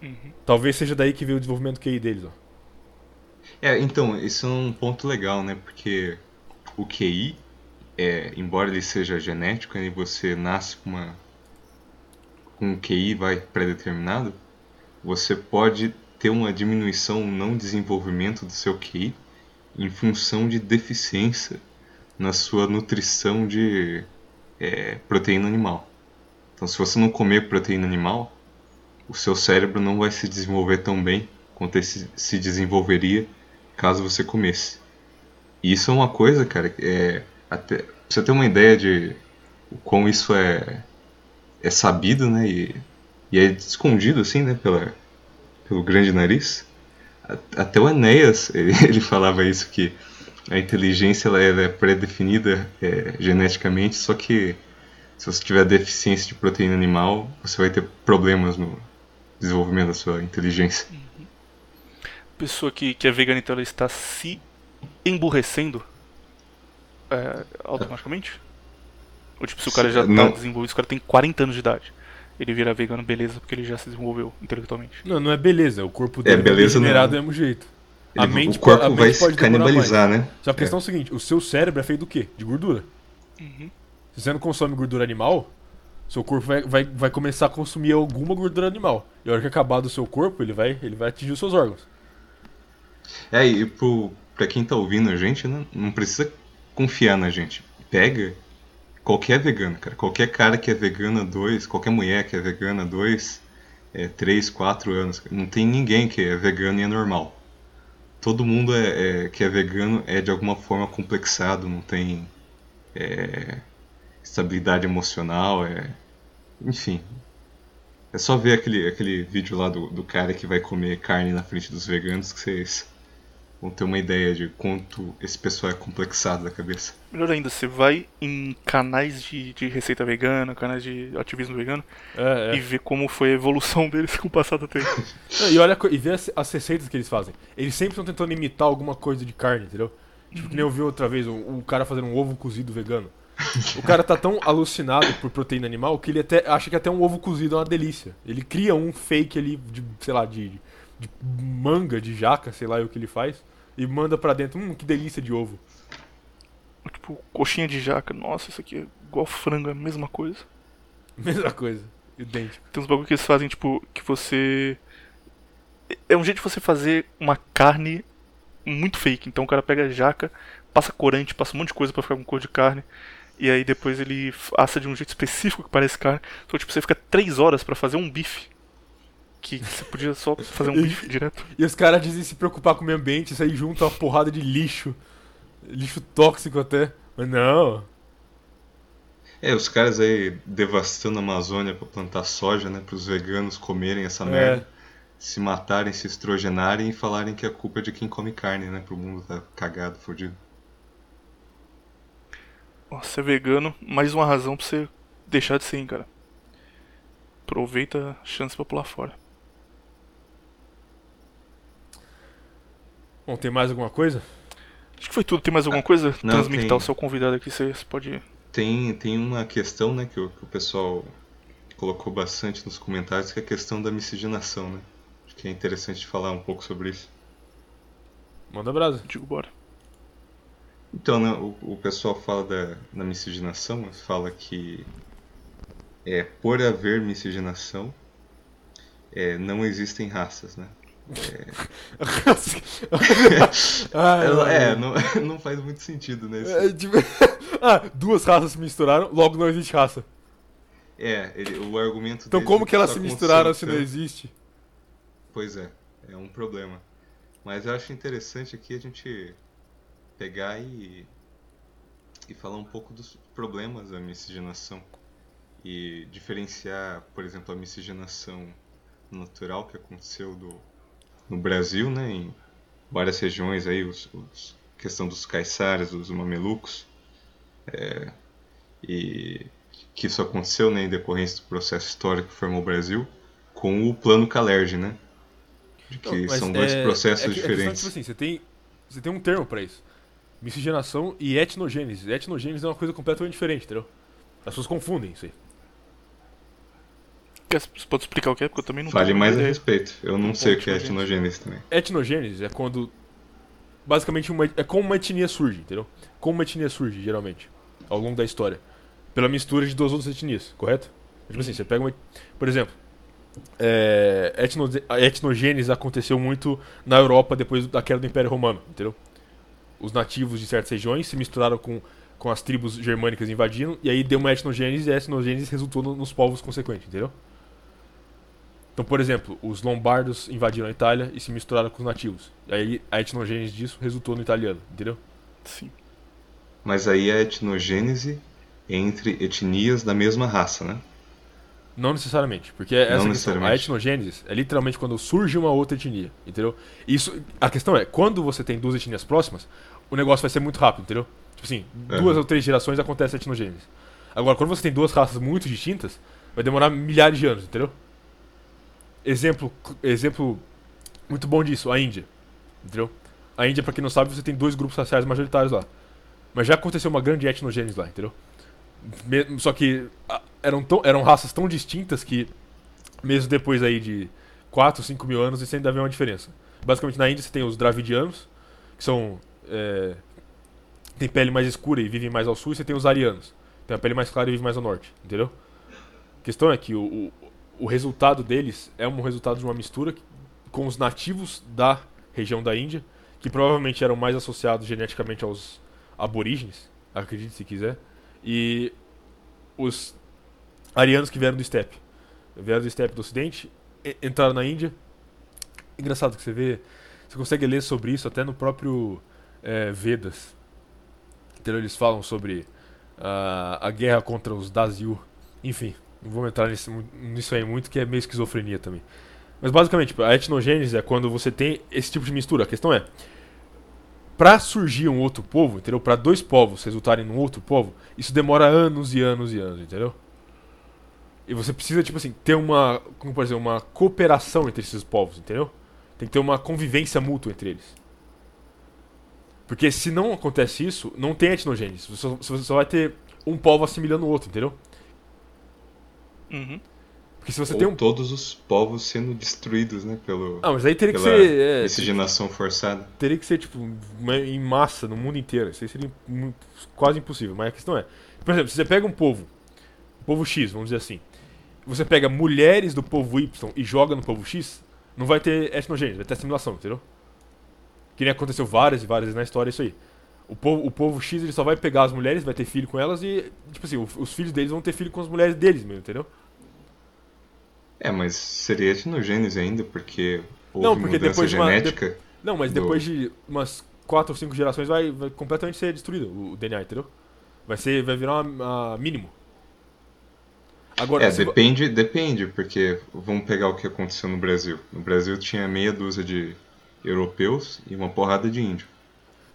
Uhum. Talvez seja daí que veio o desenvolvimento QI deles, ó. É, então, isso é um ponto legal, né? Porque o QI, é, embora ele seja genético, e você nasce com uma com um QI vai pré-determinado, você pode ter uma diminuição, um não desenvolvimento do seu QI em função de deficiência na sua nutrição de é, proteína animal. Então, se você não comer proteína animal, o seu cérebro não vai se desenvolver tão bem quanto se se desenvolveria caso você comesse. E isso é uma coisa, cara, é até pra você ter uma ideia de o quão isso é é sabido, né, e, e é escondido assim, né, pela pelo grande nariz. Até o Enéas, ele, ele falava isso que a inteligência ela, ela é pré-definida é, geneticamente, só que se você tiver deficiência de proteína animal, você vai ter problemas no desenvolvimento da sua inteligência. pessoa que, que é vegana, então ela está se emburrecendo é, automaticamente? Ou tipo, se o cara já está Não. desenvolvido, se o cara tem 40 anos de idade, ele vira vegano, beleza, porque ele já se desenvolveu intelectualmente. Não, não é beleza. O corpo dele beleza é regenerado não. do mesmo jeito. A Ele- mente o corpo po- a mente vai pode se canibalizar, né? Só que a questão é o seguinte, o seu cérebro é feito do quê? De gordura. Uhum. Se você não consome gordura animal, seu corpo vai, vai, vai começar a consumir alguma gordura animal. E a hora que acabar do seu corpo, ele vai, ele vai atingir os seus órgãos. É, e pro, pra quem tá ouvindo a gente, né, não precisa confiar na gente. Pega qualquer vegano, cara. Qualquer cara que é vegano há dois, qualquer mulher que é vegana dois, é, três, quatro anos. Não tem ninguém que é vegano e é normal. todo mundo é, é- que é vegano é de alguma forma complexado, não tem é, estabilidade emocional, é, enfim. É só ver aquele, aquele vídeo lá do, do cara que vai comer carne na frente dos veganos que vocês vão ter uma ideia de quanto esse pessoal é complexado da cabeça. Melhor ainda, você vai em canais de, de receita vegana, canais de ativismo vegano, É, é. e vê como foi a evolução deles com o passado do tempo. E olha, e vê as, as receitas que eles fazem. Eles sempre estão tentando imitar alguma coisa de carne, entendeu? Tipo, que nem eu vi outra vez um, um cara fazendo um ovo cozido vegano. O cara tá tão alucinado por proteína animal que ele até acha que até um ovo cozido é uma delícia. Ele cria um fake ali de, sei lá, de, de manga, de jaca, sei lá o que ele faz, e manda pra dentro. Hum, que delícia de ovo. tipo, coxinha de jaca, nossa, isso aqui é igual frango, é a mesma coisa. Mesma coisa. Idêntico. Tem uns bagulho que eles fazem, tipo, que você. É um jeito de você fazer uma carne muito fake. Então o cara pega a jaca, passa corante, passa um monte de coisa pra ficar com cor de carne. E aí depois ele assa de um jeito específico que parece carne. Então, tipo, você fica três horas pra fazer um bife. Que você podia só fazer um bife direto. E os caras dizem se preocupar com o meio ambiente, sair junto uma porrada de lixo. Lixo tóxico até. Mas não. É, os caras aí devastando a Amazônia pra plantar soja, né? Para os veganos comerem essa É. merda, se matarem, se estrogenarem e falarem que a culpa é de quem come carne, né? Pro mundo tá cagado, fodido. Nossa, é vegano, mais uma razão pra você deixar de ser, hein, cara. Aproveita a chance pra pular fora. Bom, tem mais alguma coisa? Acho que foi tudo. Tem mais alguma coisa? não, Transmitir tem. o seu convidado aqui, você você pode. Tem, tem uma questão, né, que o, que o pessoal colocou bastante nos comentários, que é a questão da miscigenação, né? Acho que é interessante falar um pouco sobre isso. Manda brasa. Digo, bora. Então, né, o, o pessoal fala da, da miscigenação, fala que é, por haver miscigenação, é, não existem raças, né? É, não, não faz muito sentido, né? É, tipo, ah, duas raças se misturaram, logo não existe raça. É, ele- o argumento Então como que elas se misturaram se não tanto- existe? Pois é, é um problema. Mas eu acho interessante aqui a gente pegar e, e falar um pouco dos problemas da miscigenação e diferenciar, por exemplo, a miscigenação natural que aconteceu do, no Brasil, né, em várias regiões aí, os, os- questão dos caiçaras, dos mamelucos, é, e que isso aconteceu né, em decorrência do processo histórico que formou o Brasil, com o plano Calerge, né? De que Não, são dois é- processos é é questão, diferentes. tipo assim, você tem, você tem um termo pra isso. Miscigenação e etnogênese. Etnogênese é uma coisa completamente diferente, entendeu? As pessoas confundem isso aí. Quer, você pode explicar o que é? Porque eu também não Fale mais a respeito. Eu não Um sei o que é etnogênese também. Etnogênese é quando. Basicamente, uma, é como uma etnia surge, entendeu? Como uma etnia surge, geralmente, ao longo da história. Pela mistura de duas outras etnias, correto? Tipo assim, você pega uma. Por exemplo, é, etno, a etnogênese aconteceu muito na Europa depois da queda do Império Romano, entendeu? Os nativos de certas regiões se misturaram com, com as tribos germânicas invadindo, e aí deu uma etnogênese e a etnogênese resultou no- nos povos consequentes, entendeu? Então, por exemplo, os lombardos invadiram a Itália e se misturaram com os nativos. E aí a etnogênese disso resultou no italiano, entendeu? Sim. Mas aí é etnogênese entre etnias da mesma raça, né? Não necessariamente, porque é essa Não a questão. A etnogênese é literalmente quando surge uma outra etnia, entendeu? Isso, a questão é, quando você tem duas etnias próximas, o negócio vai ser muito rápido, entendeu? Tipo assim, duas Aham. ou três gerações acontece a etnogênese. Agora, quando você tem duas raças muito distintas, vai demorar milhares de anos, entendeu? Exemplo, exemplo muito bom disso, a Índia, entendeu? A Índia, pra quem não sabe, você tem dois grupos raciais majoritários lá. Mas já aconteceu uma grande etnogênese lá, entendeu? Só que eram, tão, eram raças tão distintas que, mesmo depois aí de 4, 5 mil anos, isso ainda vê uma diferença. Basicamente, na Índia você tem os dravidianos, que são. É, tem pele mais escura e vivem mais ao sul, e você tem os arianos, tem a pele mais clara e vivem mais ao norte, entendeu? A questão é que o, o resultado deles é um resultado de uma mistura com os nativos da região da Índia, que provavelmente eram mais associados geneticamente aos aborígenes, acredite se quiser, e os arianos que vieram do estepe. Vieram do estepe do ocidente, entraram na Índia. Engraçado que você vê, você consegue ler sobre isso até no próprio é, Vedas. Então eles falam sobre uh, a guerra contra os Dasil, enfim não vou entrar nisso, nisso aí muito, que é meio esquizofrenia também. Mas basicamente, tipo, a etnogênese é quando você tem esse tipo de mistura. A questão é, para surgir um outro povo, entendeu? Para dois povos resultarem num outro povo, isso demora anos e anos e anos, entendeu? E você precisa, tipo assim, ter uma, como por uma cooperação entre esses povos, entendeu? Tem que ter uma convivência mútua entre eles. Porque se não acontece isso, não tem etnogênese. Você só, você só vai ter um povo assimilando o outro, entendeu? Uhum. Porque se você Ou tem um... todos os povos sendo destruídos, né, pelo... Ah, mas aí teria que ser... É, miscigenação teria, forçada. Teria que ser, tipo, em massa, no mundo inteiro. Isso aí seria muito, quase impossível. Mas a questão é... Por exemplo, se você pega um povo, povo X, vamos dizer assim, você pega mulheres do povo Y e joga no povo X, não vai ter etnogênese, vai ter assimilação, entendeu? Que nem aconteceu várias e várias vezes na história isso aí. O povo, o povo X ele só vai pegar as mulheres, vai ter filho com elas e, tipo assim, os, os filhos deles vão ter filho com as mulheres deles mesmo, entendeu? É, mas seria etnogênese ainda, porque houve não, porque depois genética. De uma, de... Não, mas do... depois de umas quatro ou cinco gerações vai, vai, completamente ser destruído o DNA, entendeu? Vai ser, vai virar uma, uma mínimo. Agora, é, depende, depende, porque vamos pegar o que aconteceu no Brasil. No Brasil tinha meia dúzia de europeus e uma porrada de índio.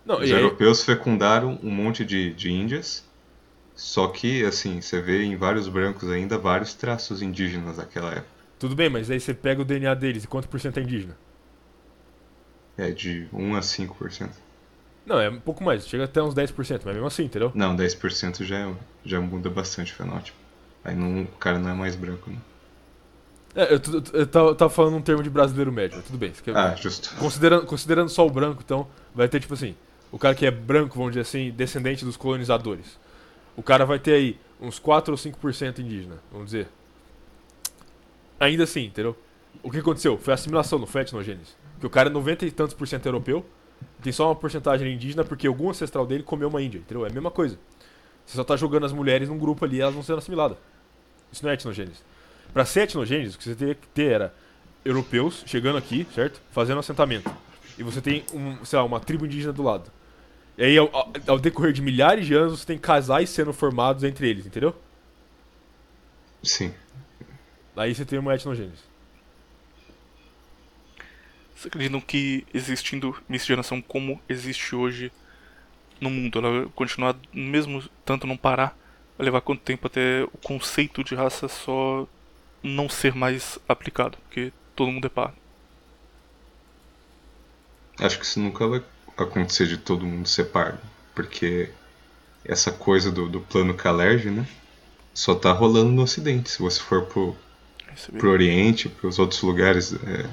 Não, Os europeus aí... fecundaram um monte de, de índias, só que, assim, você vê em vários brancos ainda vários traços indígenas daquela época. Tudo bem, mas aí você pega o DNA deles e quanto por cento é indígena? É de 1 a 5%. Não, é um pouco mais, chega até uns 10%, mas mesmo assim, entendeu? Não, 10% já, é já muda bastante o fenótipo. Aí não, o cara não é mais branco, né? É, eu, eu, eu, tava, eu, tava, falando um termo de brasileiro médio, tudo bem. Quer, ah, justo. Considerando, considerando só o branco, então, vai ter tipo assim, o cara que é branco, vamos dizer assim, descendente dos colonizadores. O cara vai ter aí uns 4 ou 5% indígena, vamos dizer ainda assim, entendeu? O que aconteceu? Foi a assimilação, não foi a etnogênese. Porque o cara é 90 e tantos por cento europeu, tem só uma porcentagem indígena porque algum ancestral dele comeu uma índia, entendeu? É a mesma coisa. Você só tá jogando as mulheres num grupo ali e elas vão sendo assimiladas. Isso não é etnogênese. Pra ser etnogênese, o que você teria que ter era europeus chegando aqui, certo? Fazendo assentamento. E você tem, um, sei lá, uma tribo indígena do lado. E aí, ao, ao decorrer de milhares de anos, você tem casais sendo formados entre eles, entendeu? Sim. Aí você tem uma etnogênese. Vocês acreditam que existindo miscigenação como existe hoje no mundo, ela vai continuar mesmo tanto não parar, vai levar quanto tempo até o conceito de raça só não ser mais aplicado, porque todo mundo é par. Acho que isso nunca vai acontecer de todo mundo ser par, porque essa coisa do, do plano Calerge, né? Só tá rolando no ocidente. Se você for pro, para o Oriente, para os outros lugares é,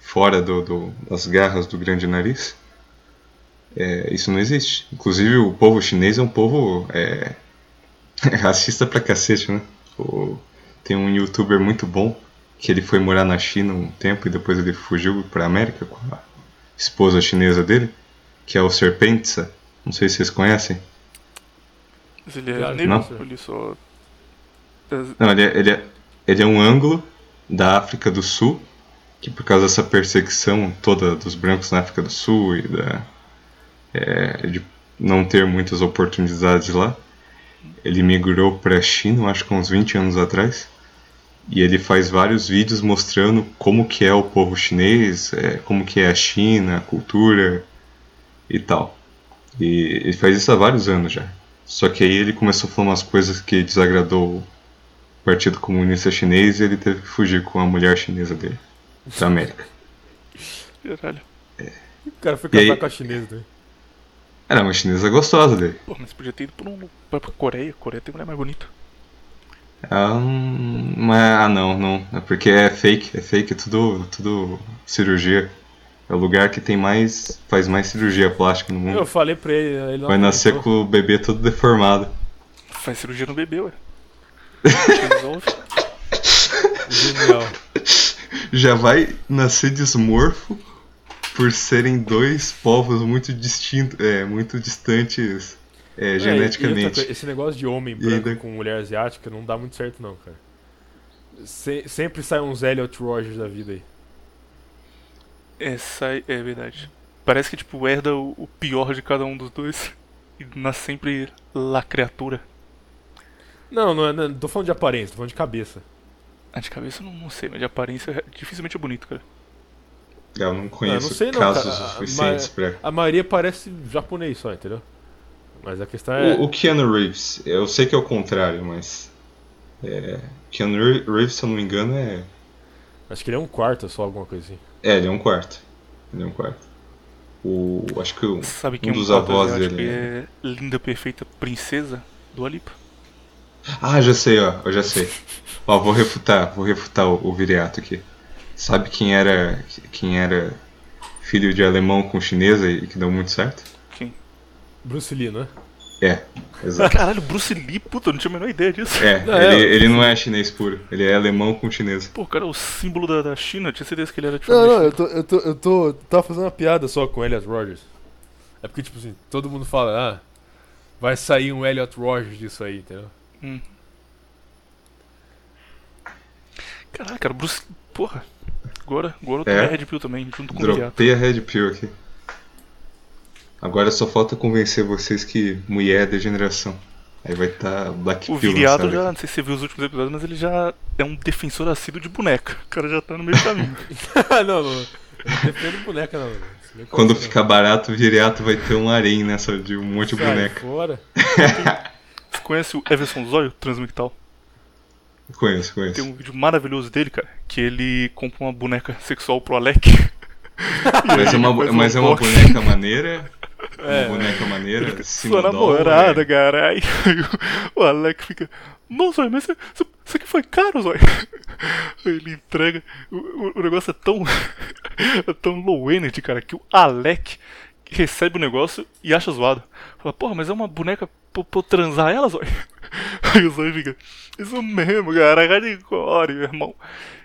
fora do, do, das garras do grande nariz. É, isso não existe. Inclusive, o povo chinês é um povo é, racista pra cacete, né? O, tem um youtuber muito bom que ele foi morar na China um tempo e depois ele fugiu pra América com a esposa chinesa dele, que é o Serpentsa. Não sei se vocês conhecem. Mas ele é negro? Não? Ele só... É não, ele é, ele é, ele é um ângulo da África do Sul, que por causa dessa perseguição toda dos brancos na África do Sul e da, é, de não ter muitas oportunidades lá, ele migrou para a China, acho que uns 20 anos atrás, e ele faz vários vídeos mostrando como que é o povo chinês, é, como que é a China, a cultura e tal. E ele faz isso há vários anos já. Só que aí ele começou a falar umas coisas que desagradou Partido Comunista Chinês e ele teve que fugir com a mulher chinesa dele da América. Caralho. É. O cara foi casar aí... com a chinesa dele. Era uma chinesa gostosa dele. Pô, mas podia ter ido pra, um, pra Coreia. Coreia tem mulher mais bonita. Ah, um... É, ah não, não. É porque é fake, é fake, tudo, tudo cirurgia. É o lugar que tem mais. faz mais cirurgia plástica no mundo. Eu falei pra ele, ele Vai nascer com o bebê todo deformado. Faz cirurgia no bebê, ué. Genial. Já vai nascer desmorfo por serem dois povos muito distintos, é, muito distantes é, é, geneticamente. Esse negócio de homem branco ainda... com mulher asiática não dá muito certo não, cara. Se, sempre sai uns Elliot Rogers da vida aí. É, sai, é verdade. Parece que tipo herda o, o pior de cada um dos dois e nasce sempre lá criatura. Não, não, é, não tô falando de aparência, tô falando de cabeça. Ah, de cabeça eu não, não sei, mas de aparência dificilmente é bonito, cara. Eu não conheço não sei não, casos cara. suficientes pra. A maioria parece japonês só, entendeu? Mas a questão é. O, o Keanu Reeves, eu sei que é o contrário, mas. É, Keanu Reeves, se eu não me engano, é. Acho que ele é um quarto só, alguma coisa assim. É, ele é um quarto. Ele é um quarto. O. Acho que o, Sabe quem um é um dos avós dele. é- é linda, perfeita princesa do Alipa? Ah, já sei, ó, eu já sei. Ó, vou refutar, vou refutar o, o Viriato aqui. Sabe quem era. quem era filho de alemão com chinesa e que deu muito certo? Quem? Bruce Lee, né? É, exato. Caralho, Bruce Lee, puta, eu não tinha a menor ideia disso. É, Não, é, ele, ele não é chinês puro, ele é alemão com chinesa. Pô, cara, o símbolo da, da China, eu tinha certeza que ele era tipo. Não, não, eu tô, eu tô, eu tô, tava fazendo uma piada só com o Elliot Rogers. É porque, tipo assim, todo mundo fala, ah, vai sair um Elliot Rogers disso aí, entendeu? Caralho, cara, Bruce. Porra. Agora, agora eu É? Red Pill também, junto com o Viriato. Dropei a Red Pill aqui. Agora só falta convencer vocês que mulher é degeneração. Aí vai estar Black O Pill Viriato já, aqui. não sei se você viu os últimos episódios, mas ele já é um defensor assíduo de boneca. O cara já tá no meio do caminho. não, não. Não defendo boneca, não. Quando ficar barato, o Viriato vai ter um harém nessa de um monte de. Sai boneca. fora. Conhece o Everson Zóio, transmictal? Conheço, Tem conheço. um vídeo maravilhoso dele, cara, que ele compra uma boneca sexual pro Alec. Mas é uma, um mas é uma boneca maneira. É. Uma boneca maneira. Sua namorada, é. caralho. Aí o Alec fica. Não, Zóio, mas isso- aqui foi caro, Zóio. Ele entrega. O, o- o negócio é tão. é tão low energy, cara, que o Alec recebe o negócio e acha zoado. Fala, porra, mas é uma boneca pra, pra eu transar ela, Zóio? Aí o Zóio fica. Isso mesmo, cara, hardcore, meu irmão.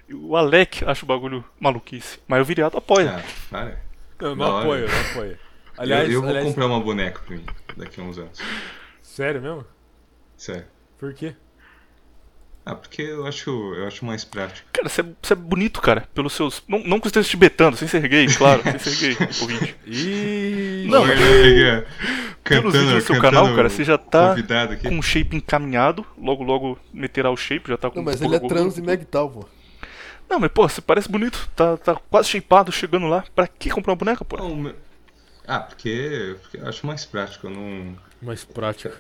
E O Alec acha o bagulho maluquice. Mas o Viriato apoia. Ah. Não, Da não apoio, não apoio. Eu- Aliás, eu, vou aliás comprar uma boneca pra mim daqui a uns anos. sério mesmo? Sério. Por quê? Ah, porque eu acho, eu acho mais prático. Cara, você é, você é bonito, cara, pelos seus. Não, não que você esteja te betando, sem ser gay, claro, sem ser gay, ouvinte. Ih, Não, Olha aí, ó. Pelos vídeos do seu cantando canal, cara, você já tá com o shape encaminhado, logo logo meterá o shape, já tá com Não, mas com ele é trans e Megtal, pô. Não, mas pô, você parece bonito, tá, tá quase shapeado chegando lá. Pra que comprar uma boneca, pô? Não, meu- Ah, porque, porque eu acho mais prático. Eu não. Mais prático.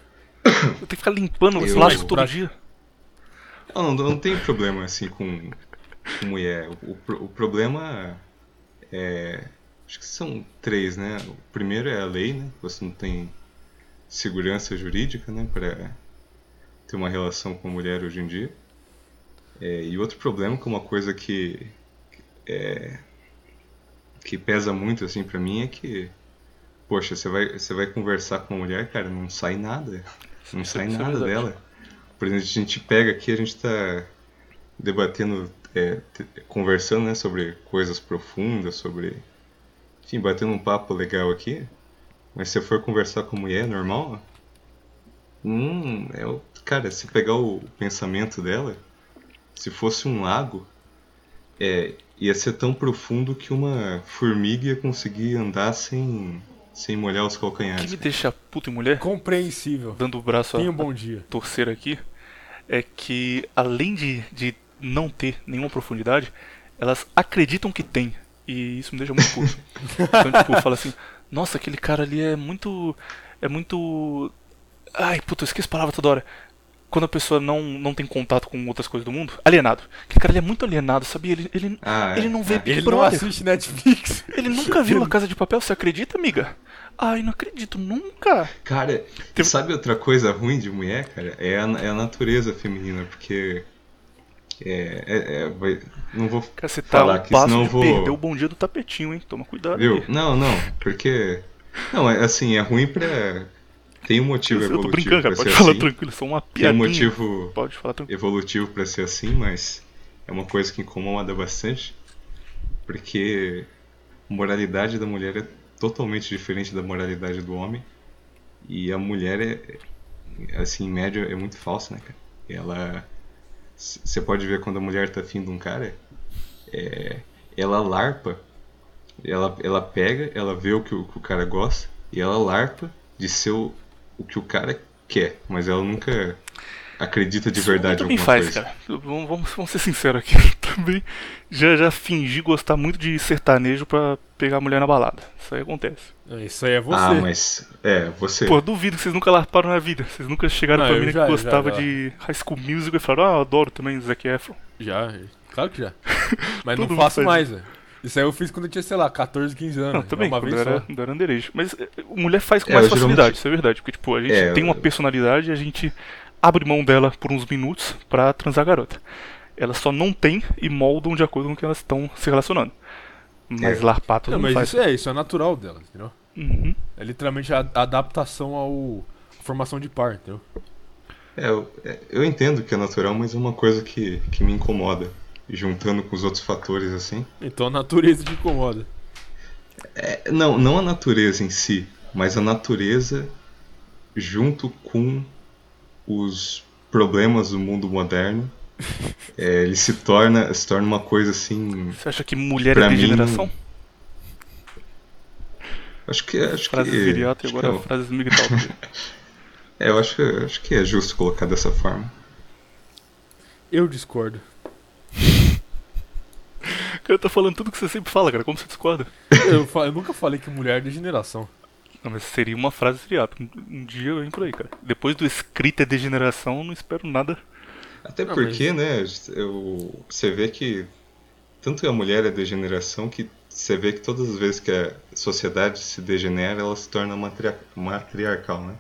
Eu tenho que ficar limpando os Eu- laços todo prático. dia. Eu não, eu não tenho problema assim com, com mulher. O, pro- o problema é. Acho que são três, né? O primeiro é a lei, né? Você não tem segurança jurídica, né? Pra ter uma relação com a mulher hoje em dia. É, e outro problema, que é uma coisa que. É, que pesa muito assim pra mim é que. Poxa, você vai, você vai conversar com uma mulher, cara, não sai nada. Não sai nada dela. Por exemplo, a gente pega aqui, a gente tá debatendo, é, conversando, né, sobre coisas profundas, sobre. Enfim, batendo um papo legal aqui. Mas se você for conversar com mulher normal, hum, é o. Cara, se pegar o pensamento dela, se fosse um lago, é, ia ser tão profundo que uma formiga ia conseguir andar sem, sem molhar os O que calcanhares. me deixa puto e mulher, Compreensível. dando o braço a, Tenha um bom dia. torcer aqui é que, além de, de não ter nenhuma profundidade, elas acreditam que tem. E isso me deixa muito puto. então, tipo, fala assim: Nossa, aquele cara ali é muito. É muito. Ai, puta, eu esqueço a palavra toda hora. Quando a pessoa não, não tem contato com outras coisas do mundo, alienado. Aquele cara ele é muito alienado, sabia? Ele, ele, Ah, ele não vê é. Big Ele não Brother. assiste Netflix. Ele nunca viu a Casa de Papel, você acredita, amiga? Ai, não acredito, nunca. Cara, Teve- sabe outra coisa ruim de mulher, cara? É a, é a natureza feminina, porque. É, é- é- vai- não vou Cara, você tá falar um passo senão eu vou. perder o bom dia do tapetinho, hein? Toma cuidado. Viu? aí. Não, não, porque. Não, é assim, é ruim pra. Tem um motivo Eu tô evolutivo brincando, cara. Pode ser falar assim. tranquilo, só uma Tem um motivo Pode falar tranquilo. evolutivo pra ser assim, mas é uma coisa que incomoda bastante, porque a moralidade da mulher é totalmente diferente da moralidade do homem, e a mulher é, assim, em média, é muito falsa, né, cara? Ela. Você pode ver quando a mulher tá afim de um cara, é, ela larpa ela, ela pega, ela vê o que, o que o cara gosta e ela larpa de ser o, que o cara quer, mas ela nunca acredita de verdade em alguma faz, coisa. cara. Vamos, vamos, vamos ser sinceros aqui. Eu também já, já fingi gostar muito de sertanejo pra pegar a mulher na balada. Isso aí acontece. Isso aí é você. Ah, mas. É, você. Pô, duvido que vocês nunca larparam na vida. Vocês nunca chegaram Não, pra mim já- que gostava já, já. de High School Musical e falaram, ah, eu adoro também Zac Efron. Já, claro que já. Mas não faço mais, velho. Isso aí eu fiz quando eu tinha, sei lá, 14, 15 anos. Não, também, uma quando era, só. quando era underage. Mas eh, mulher faz com É, mais eu geralmente- facilidade, isso é verdade. Porque, tipo, a gente É, tem uma eu- personalidade e a gente abre mão dela por uns minutos pra transar a garota. Elas só não têm e moldam de acordo com o que elas estão se relacionando. Mas É. larpar todo Não, mundo mas faz. isso é, isso é natural dela, entendeu? Uhum. É literalmente a a adaptação ao a formação de par, entendeu? É, eu, é, eu entendo que é natural, mas é uma coisa que, que me incomoda. E Juntando com os outros fatores assim. Então a natureza te incomoda. É, não, não a natureza em si, mas a natureza junto com os problemas do mundo moderno. É, ele se torna, se torna uma coisa assim. Você acha que mulher é mim, degeneração? Acho que. Acho Frases que, viriato e agora que frases migtal. é, é, eu acho, que- acho que é justo colocar dessa forma. Eu discordo. O cara tá falando tudo que você sempre fala, cara. Como você discorda? Eu, fa- eu nunca falei que mulher é degeneração. Não, mas seria uma frase viriato. Um, um dia eu por aí, cara. Depois do escrito é degeneração, eu não espero nada. Até Não, porque, né, eu, você vê que tanto a mulher é degeneração que você vê que todas as vezes que a sociedade se degenera, ela se torna matria matriarcal, né?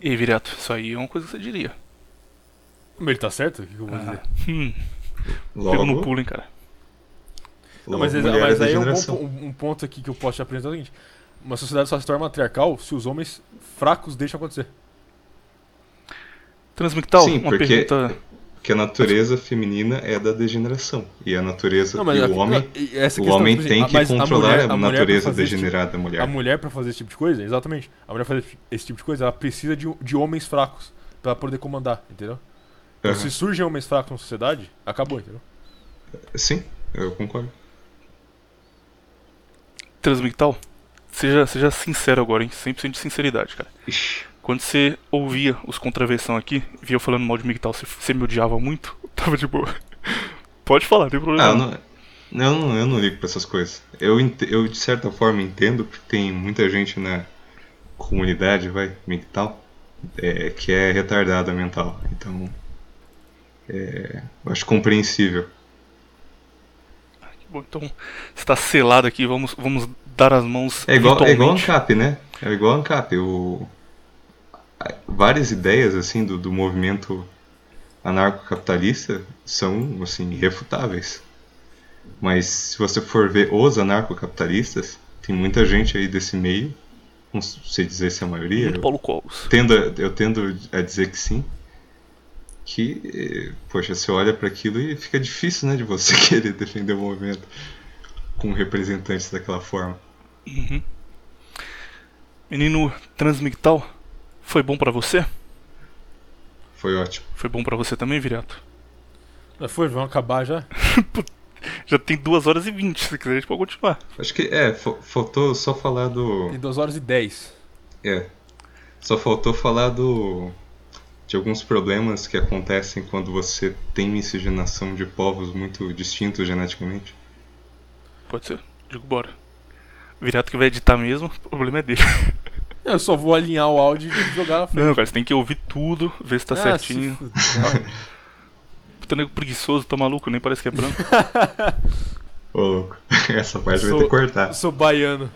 E aí, viriato, isso aí é uma coisa que você diria. Mas ele tá certo? O que eu vou dizer? Hum, Logo, pego no pulo, hein, cara. Não, mas, mas é aí é um, bom um- um ponto aqui que eu posso te apresentar é o seguinte: uma sociedade só se torna matriarcal se os homens fracos deixam acontecer. Transmictal, Sim, uma porque- pergunta. Porque a natureza feminina é da degeneração. E a natureza. Não, e o homem, o homem tipo tem assim, que mas a controlar mulher- a, a natureza fazer esse tipo- degenerada da mulher. A mulher, pra fazer esse tipo de coisa, exatamente. A mulher fazer esse tipo de coisa, ela precisa de, de homens fracos pra poder comandar, entendeu? Então. Se surgem homens fracos na sociedade, acabou, entendeu? Sim, eu concordo. Transmictal, seja, seja sincero agora, hein? 100% de sinceridade, cara. Ixi. Quando você ouvia os contraversão aqui, via eu falando mal de Migtal, você, você me odiava muito? Tava de boa. Pode falar, não tem problema. Ah, não. não, eu não, eu não ligo pra essas coisas. Eu, eu, de certa forma, entendo porque tem muita gente na comunidade, vai, mental, é, que é retardada mental. Então, é, eu acho compreensível. Bom, então, está selado aqui, vamos, vamos dar as mãos É igual, é igual. ANCAP, né? É igual ANCAP. O, várias ideias, assim, do, do movimento anarcocapitalista são, assim, irrefutáveis. Mas se você for ver os anarcocapitalistas, tem muita gente aí desse meio, não sei dizer se é a maioria, Muito eu Paulo Colos. tendo, a- eu tendo a dizer que sim, que, poxa, você olha para aquilo e fica difícil, né, de você querer defender o movimento com representantes daquela forma. Menino Transmictal, foi bom pra você? Foi ótimo. Foi bom pra você também, Viriato? Mas foi, vamos acabar já? Já tem 2 horas e 20, se quiser a gente pode continuar. Acho que, é, fa- faltou só falar do. Tem 2 horas e 10. É. Só faltou falar do. De alguns problemas que acontecem quando você tem miscigenação de povos muito distintos geneticamente. Pode ser, digo bora. Viriato que vai editar mesmo, o problema é dele. Eu só vou alinhar o áudio e jogar na frente. Não, cara, você tem que ouvir tudo, ver se tá Ah, certinho. se. Puta nego preguiçoso, tá maluco, nem parece que é branco. Ô, louco. Essa parte vai Sou- ter que cortar. Eu sou baiano.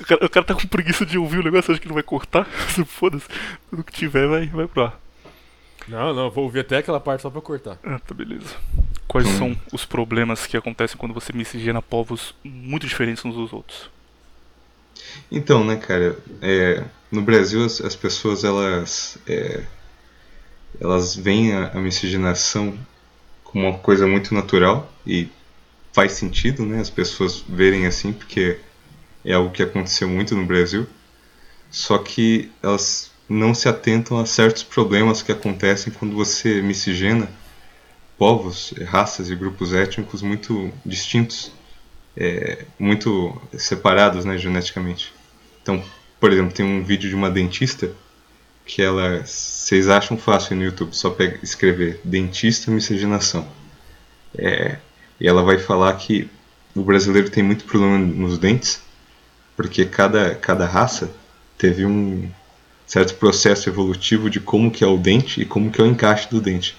O cara, o cara tá com preguiça de ouvir o negócio, acha que não vai cortar? Foda-se. Tudo que tiver vai, vai pro ar. Não, não, vou ouvir até aquela parte só pra cortar. Ah, tá beleza. Quais Hum. são os problemas que acontecem quando você miscigena povos muito diferentes uns dos outros? Então, né, cara, é, no Brasil as, as pessoas elas é, elas veem a, a miscigenação como uma coisa muito natural e faz sentido, né, as pessoas verem assim porque é algo que aconteceu muito no Brasil. Só que elas não se atentam a certos problemas que acontecem quando você miscigena povos, raças e grupos étnicos muito distintos, é, muito separados né, geneticamente. Então, por exemplo, tem um vídeo de uma dentista que ela. Vocês acham fácil no YouTube, só pega, escrever dentista miscigenação. É, e ela vai falar que o brasileiro tem muito problema nos dentes, porque cada, cada raça teve um certo processo evolutivo de como que é o dente e como que é o encaixe do dente.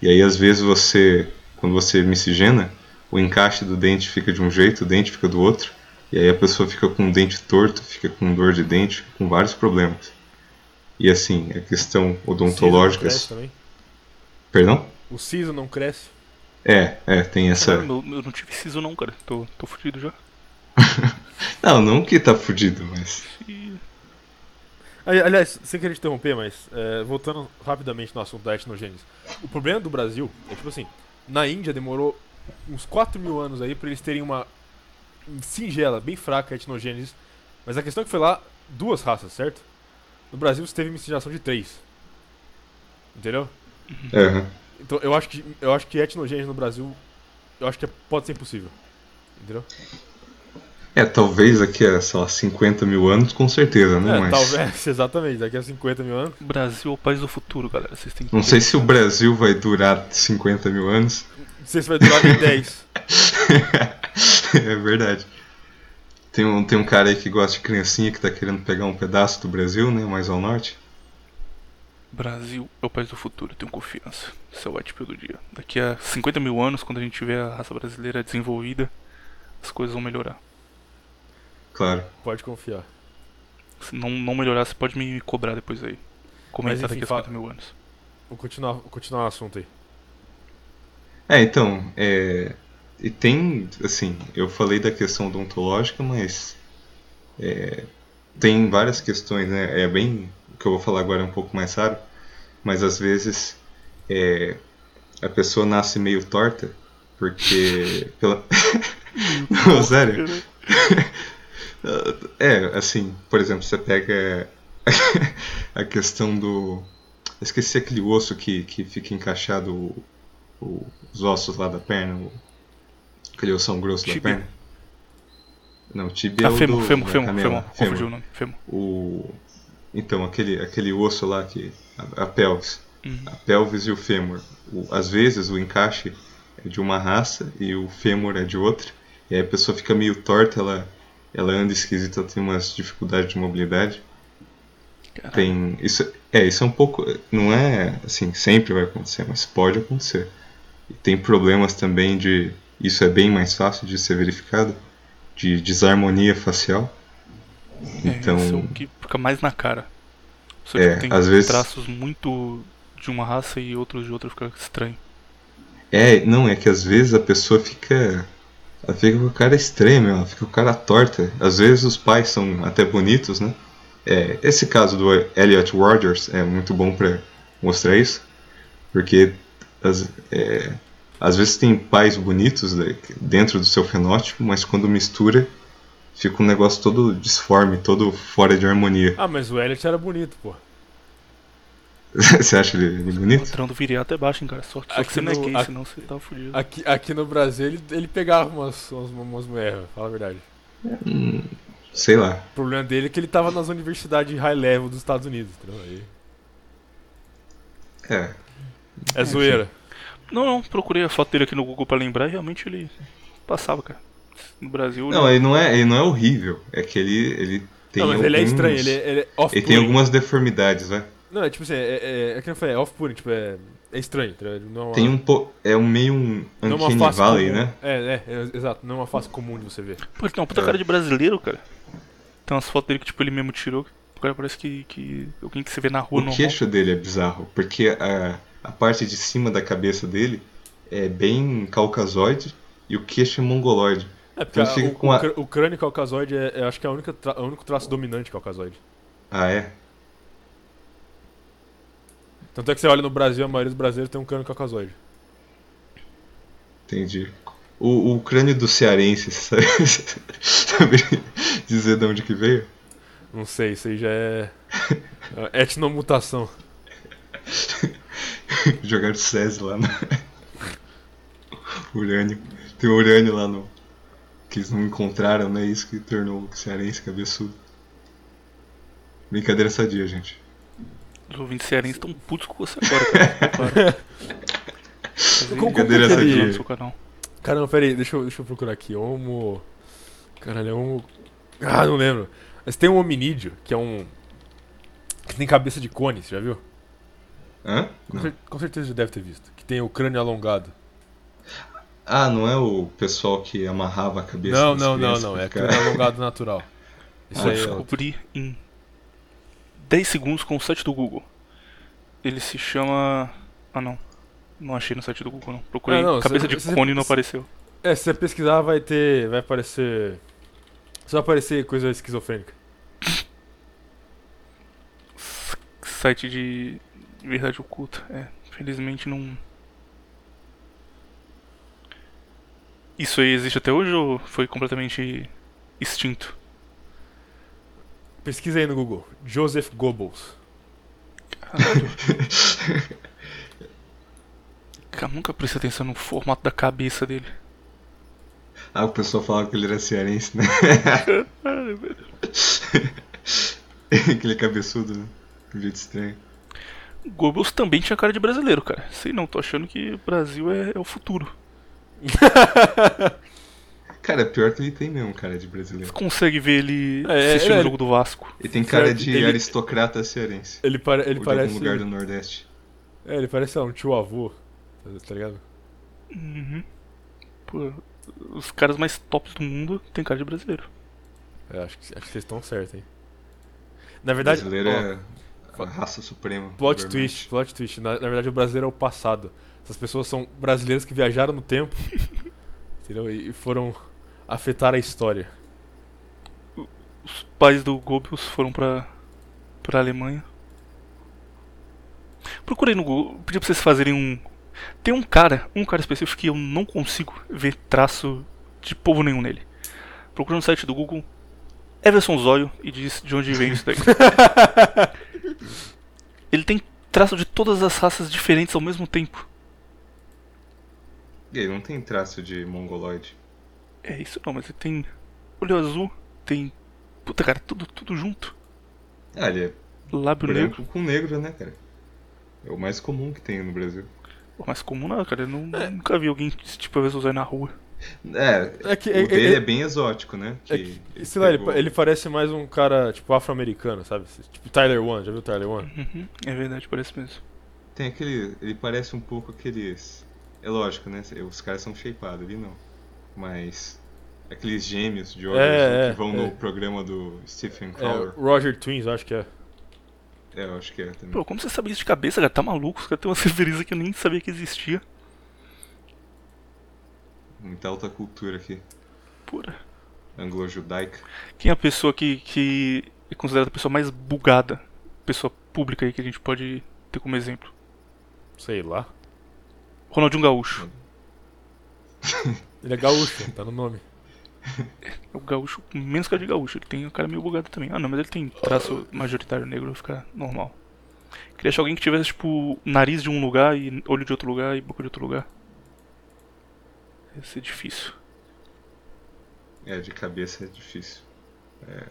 E aí às vezes você, quando você miscigena, o encaixe do dente fica de um jeito, o dente fica do outro, e aí a pessoa fica com o dente torto, fica com dor de dente, com vários problemas. E assim, a questão odontológica. O siso não cresce também? Perdão? O siso não cresce? É, é, tem essa. Eu, eu não tive siso não, cara. Tô, tô fudido já. não, não que tá fudido, mas. Ali- Aliás, sem querer te interromper, mas é, voltando rapidamente no assunto da etnogênese. O problema do Brasil é tipo assim: na Índia demorou uns 4 mil anos aí pra eles terem uma singela, bem fraca etnogênese. Mas a questão é que foi lá duas raças, certo? No Brasil você teve miscigenação de três. Entendeu? Aham. Então eu acho que eu acho que etnogênese no Brasil eu acho que é- pode ser impossível. Entendeu? É, talvez aqui a, sei lá, 50 mil anos, com certeza, né? É, mas. talvez, exatamente, daqui a 50 mil anos. Brasil é o país do futuro, galera. Vocês têm que Não sei se o Brasil vai durar 50 mil anos. Não sei se vai durar nem 10. é verdade. Tem um, tem um cara aí que gosta de criancinha que tá querendo pegar um pedaço do Brasil, né? Mais ao norte. Brasil é o país do futuro, eu tenho confiança. Esse é o white do dia. Daqui a 50 mil anos, quando a gente tiver a raça brasileira desenvolvida, as coisas vão melhorar. Claro. Pode confiar. Se não, não melhorar, você pode me cobrar depois aí. Mas, enfim, daqui a fala- 50 mil anos. Vou continuar, vou continuar o assunto aí. É, então, é, e tem, assim, eu falei da questão odontológica, mas é, tem várias questões, né? É bem, o que eu vou falar agora é um pouco mais raro, mas às vezes é, a pessoa nasce meio torta, porque pela... Não, sério. É, assim, por exemplo, você pega a questão do. Eu esqueci aquele osso que, que fica encaixado o- o- os ossos lá da perna, o- aquele ossão grosso da Tíbia. perna. Não, tibia é Ah, o fêmur, do, fêmur, da fêmur, fêmur. Fêmur. O nome. Fêmur. O, então, aquele, aquele osso lá que. A, a pelvis. Uhum. A pelvis e o fêmur. O- às vezes o encaixe é de uma raça e o fêmur é de outra. E aí a pessoa fica meio torta, ela, ela anda esquisita, ela tem umas dificuldades de mobilidade. Caralho. Tem. Isso, é, isso é um pouco. Não é assim, sempre vai acontecer, mas pode acontecer. E tem problemas também de. Isso é bem mais fácil de ser verificado. De desarmonia facial. É, Então. isso é o que fica mais na cara. Só É, tem às vezes- traços muito de uma raça e outros de outra fica estranho. É, não, é que às vezes a pessoa fica. Ela fica com a cara estranha, meu, ela fica com a cara torta. Às vezes os pais são até bonitos, né? É, esse caso do Elliot Rogers é muito bom pra mostrar isso. Porque às, é, às vezes tem pais bonitos né, dentro do seu fenótipo, mas quando mistura fica um negócio todo disforme, todo fora de harmonia. Ah, mas o Elliot era bonito, pô. Você acha ele, ele bonito? Mostrando viriato é baixo, hein, cara. Só, só Aqui que você não é gay, aqui- senão você tá fudido. Aqui, aqui no Brasil ele, ele pegava umas, umas, umas mulheres, fala a verdade. Hum, sei lá. O problema dele é que ele tava nas universidades high level dos Estados Unidos, entendeu? Aí É, é zoeira. Não, não, procurei a foto dele aqui no Google pra lembrar e realmente ele passava, cara. No Brasil. Não, ele não é, ele não é horrível. É que ele, ele tem não, mas ele é alguns- estranho, ele é, ele é Ele tem algumas deformidades, né? Não, é tipo assim, é, é, é que eu falei, é off-putting, tipo, é, é estranho? Ele Não é uma, Tem um po... É um meio um não é Uncanny Valley, comum. né? É, é, é, exato, não é uma face comum de você ver. Pô, ele tem uma puta É. cara de brasileiro, cara. Tem umas fotos dele que tipo ele mesmo tirou. O cara parece que, que alguém que você vê na rua O normal. queixo dele é bizarro, porque a, a parte de cima da cabeça dele é bem caucasoide e o queixo é mongoloide. É, porque Então a- fica o, o a- o crânio caucasoide é, é- acho que é a única tra- o único traço dominante caucasoide. Ah, é? Tanto é que você olha no Brasil, a maioria dos brasileiros tem um crânio caucasoide. Entendi. O, o crânio do cearense, sabe, sabe dizer de onde que veio? Não sei, isso aí já é. é etnomutação. Jogaram SESI lá. No... urânio. Tem urânio lá no. Que eles não encontraram, né? Isso que tornou o cearense cabeçudo. Brincadeira sadia, gente. Os ouvintes cearenses estão putos com você agora, cara. Brincadeira sadia. Caramba, pera aí, deixa eu, deixa eu procurar aqui. Homo. Caralho, é homo. Ah, não lembro. Mas tem um hominídeo, que é um. Que tem cabeça de cone, você já viu? Hã? Com, cer- com certeza já deve ter visto. Que tem o crânio alongado. Ah, não é o pessoal que amarrava a cabeça Não, não, não, não. É ficar- crânio alongado natural. Isso Ah, aí é Eu outro. descobri em 10 segundos com o site do Google. Ele se chama. Ah não. Não achei no site do Google não. Procurei Ah, não, cabeça você- de você- cone e não apareceu. É, se você pesquisar, vai ter. Vai aparecer. Só vai aparecer coisa esquizofrênica. Site de verdade oculta. É, felizmente não. Isso aí existe até hoje ou foi completamente extinto? Pesquisa aí no Google. Joseph Goebbels. Caralho. Cara, nunca prestei atenção no formato da cabeça dele. Ah, o pessoal falava que ele era cearense, né? Aquele cabeçudo, né? De um jeito estranho. Goebbels também tinha cara de brasileiro, cara. Sei não, tô achando que o Brasil é, é o futuro. Cara, pior que ele tem mesmo cara de Você brasileiro. consegue ver ele É, assistindo ele- o jogo do Vasco. Ele tem cara de ele- aristocrata cearense. Ele, pare... ele ou de parece. algum lugar do Nordeste. É, ele parece sei lá, um tio avô. Tá, tá ligado? Uhum. Pô, os caras mais tops do mundo tem cara de brasileiro. É, acho, que, acho que vocês estão certos, hein? Na verdade. brasileiro ó, é a raça suprema. Plot twist, plot twist. Na, na verdade, o brasileiro é o passado. Essas pessoas são brasileiros que viajaram no tempo. entendeu? E e foram afetar a história. Os pais do Goebbels foram pra, pra Alemanha. Procurei no Google, pedi pra vocês fazerem um. Tem um cara, um cara específico que eu não consigo ver traço de povo nenhum nele. Procura no site do Google Everson Zóio e diz de onde vem isso daí. Ele tem traço de todas as raças diferentes ao mesmo tempo. E aí, não tem traço de mongoloide. É isso não, mas ele tem olho azul, tem. Puta cara, tudo, tudo junto. Ah, ele é Lábio branco negro. com negro, né, cara? É o mais comum que tem no Brasil. Pô, mais comum não, cara. Eu não, nunca vi alguém desse tipo Everson Zóio na rua. É, É que. o é- dele é- é, bem exótico, né? é Que que- sei lá, ele, ele parece mais um cara, tipo, afro-americano, sabe? Tipo Tyler One, já viu Tyler One? Uhum, é verdade, parece mesmo. Tem aquele. Ele parece um pouco aqueles. É lógico, né? Os caras são shapeados, ele não. Mas. Aqueles gêmeos de olhos É, é, que vão é. no programa do Stephen É, Colbert. Roger Twins, acho que é. É, eu acho que é também. Pô, como você sabe isso de cabeça, cara? Tá maluco? Os caras têm uma referência que eu nem sabia que existia. Muita alta cultura aqui. Pura. Anglo-judaica. Quem é a pessoa que, que é considerada a pessoa mais bugada? Pessoa pública aí que a gente pode ter como exemplo. Sei lá. Ronaldinho Gaúcho. Ele é gaúcho, tá no nome. É o gaúcho menos cara de gaúcho. Ele tem a cara meio bugada também. Ah, não, mas ele tem traço majoritário negro, vai ficar normal. Queria achar alguém que tivesse, tipo, nariz de um lugar e olho de outro lugar e boca de outro lugar. Ia ser difícil. É, de cabeça é difícil. É.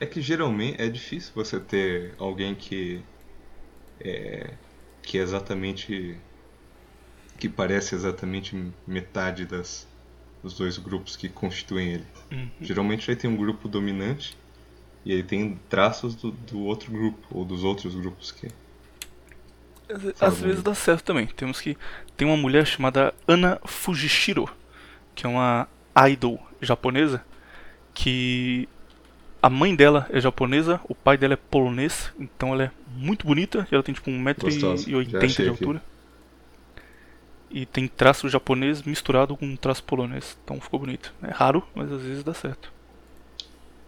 É que geralmente é difícil você ter alguém que é que é exatamente que parece exatamente metade das dos dois grupos que constituem ele. Uhum. Geralmente ele tem um grupo dominante e ele tem traços do, do outro grupo ou dos outros grupos que Às, comigo. vezes dá certo também. Temos que. Tem uma mulher chamada Ana Fujishiro, que é uma idol japonesa, que a mãe dela é japonesa, o pai dela é polonês, então ela é muito bonita, ela tem tipo Gostosa, já 1,80m achei de aqui. altura. E tem traço japonês misturado com traço polonês, então ficou bonito. É raro, mas às vezes dá certo.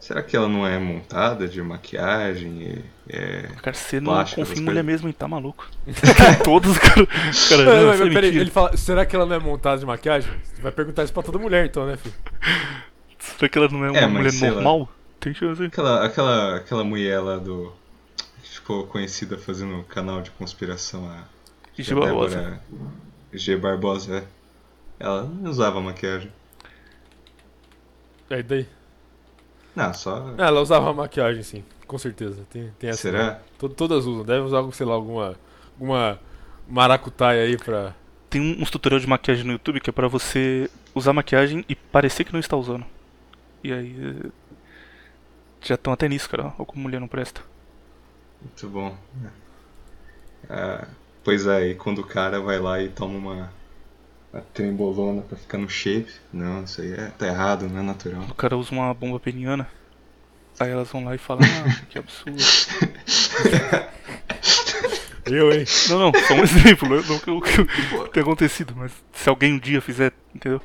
Será que ela não é montada de maquiagem? E, é... Cara, você não confia em mulher mesmo, hein? Tá maluco. Todos, cara. cara Não, não, é peraí, ele fala, será que ela não é montada de maquiagem? Você vai perguntar isso pra toda mulher então, né, filho? Será que ela não é uma É, mulher sei lá. normal? Tem chance. Aquela, aquela, aquela mulher lá do. que ficou conhecida fazendo canal de conspiração há G. A Barbosa. Débora G. Barbosa, é. Ela não usava maquiagem. É, daí? Não, só. Ah, ela usava maquiagem, sim. Com certeza. Tem, tem essa. Será? To- Todas usam. Deve usar, sei lá, alguma. Alguma maracutaia aí pra. Tem um- uns tutorial de maquiagem no YouTube que é pra você usar maquiagem e parecer que não está usando. E aí. eh, Já estão até nisso, cara. Ou como mulher não presta. Muito bom. Ah, pois é, e quando o cara vai lá e toma uma, uma trembolona pra ficar no shape, não, isso aí é, tá errado, não é natural. O cara usa uma bomba peniana. Aí elas vão lá e falam, ah, que absurdo. Eu, hein? Não, não, só um exemplo, não não que o que tem acontecido, mas se alguém um dia fizer, entendeu?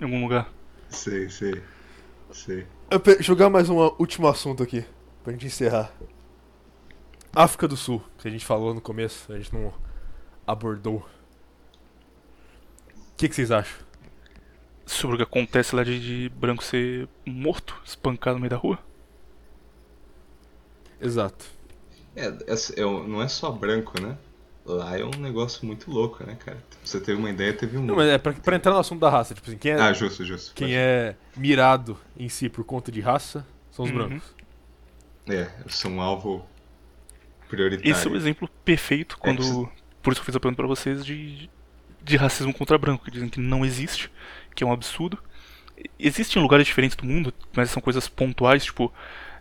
Em algum lugar. Sei, sei, sei. Jogar mais um último assunto aqui, pra gente encerrar. África do Sul, que a gente falou no começo, a gente não abordou. O que, que vocês acham? Sobre o que acontece lá de, de branco ser morto, espancado no meio da rua. Exato. É, é- é um- não é só branco, né? Lá é um negócio muito louco, né, cara? Pra você ter uma ideia, teve um. Não, mas é pra, pra entrar no assunto da raça, tipo assim, quem é, Ah, justo, justo. quem é mirado em si por conta de raça são os Uhum. brancos. É, são um alvo prioritário. Esse é o exemplo perfeito quando. isso- Por isso que eu fiz a pergunta pra vocês de, de racismo contra branco, que dizem que não existe, que é um absurdo. Existem lugares diferentes do mundo, mas são coisas pontuais, tipo.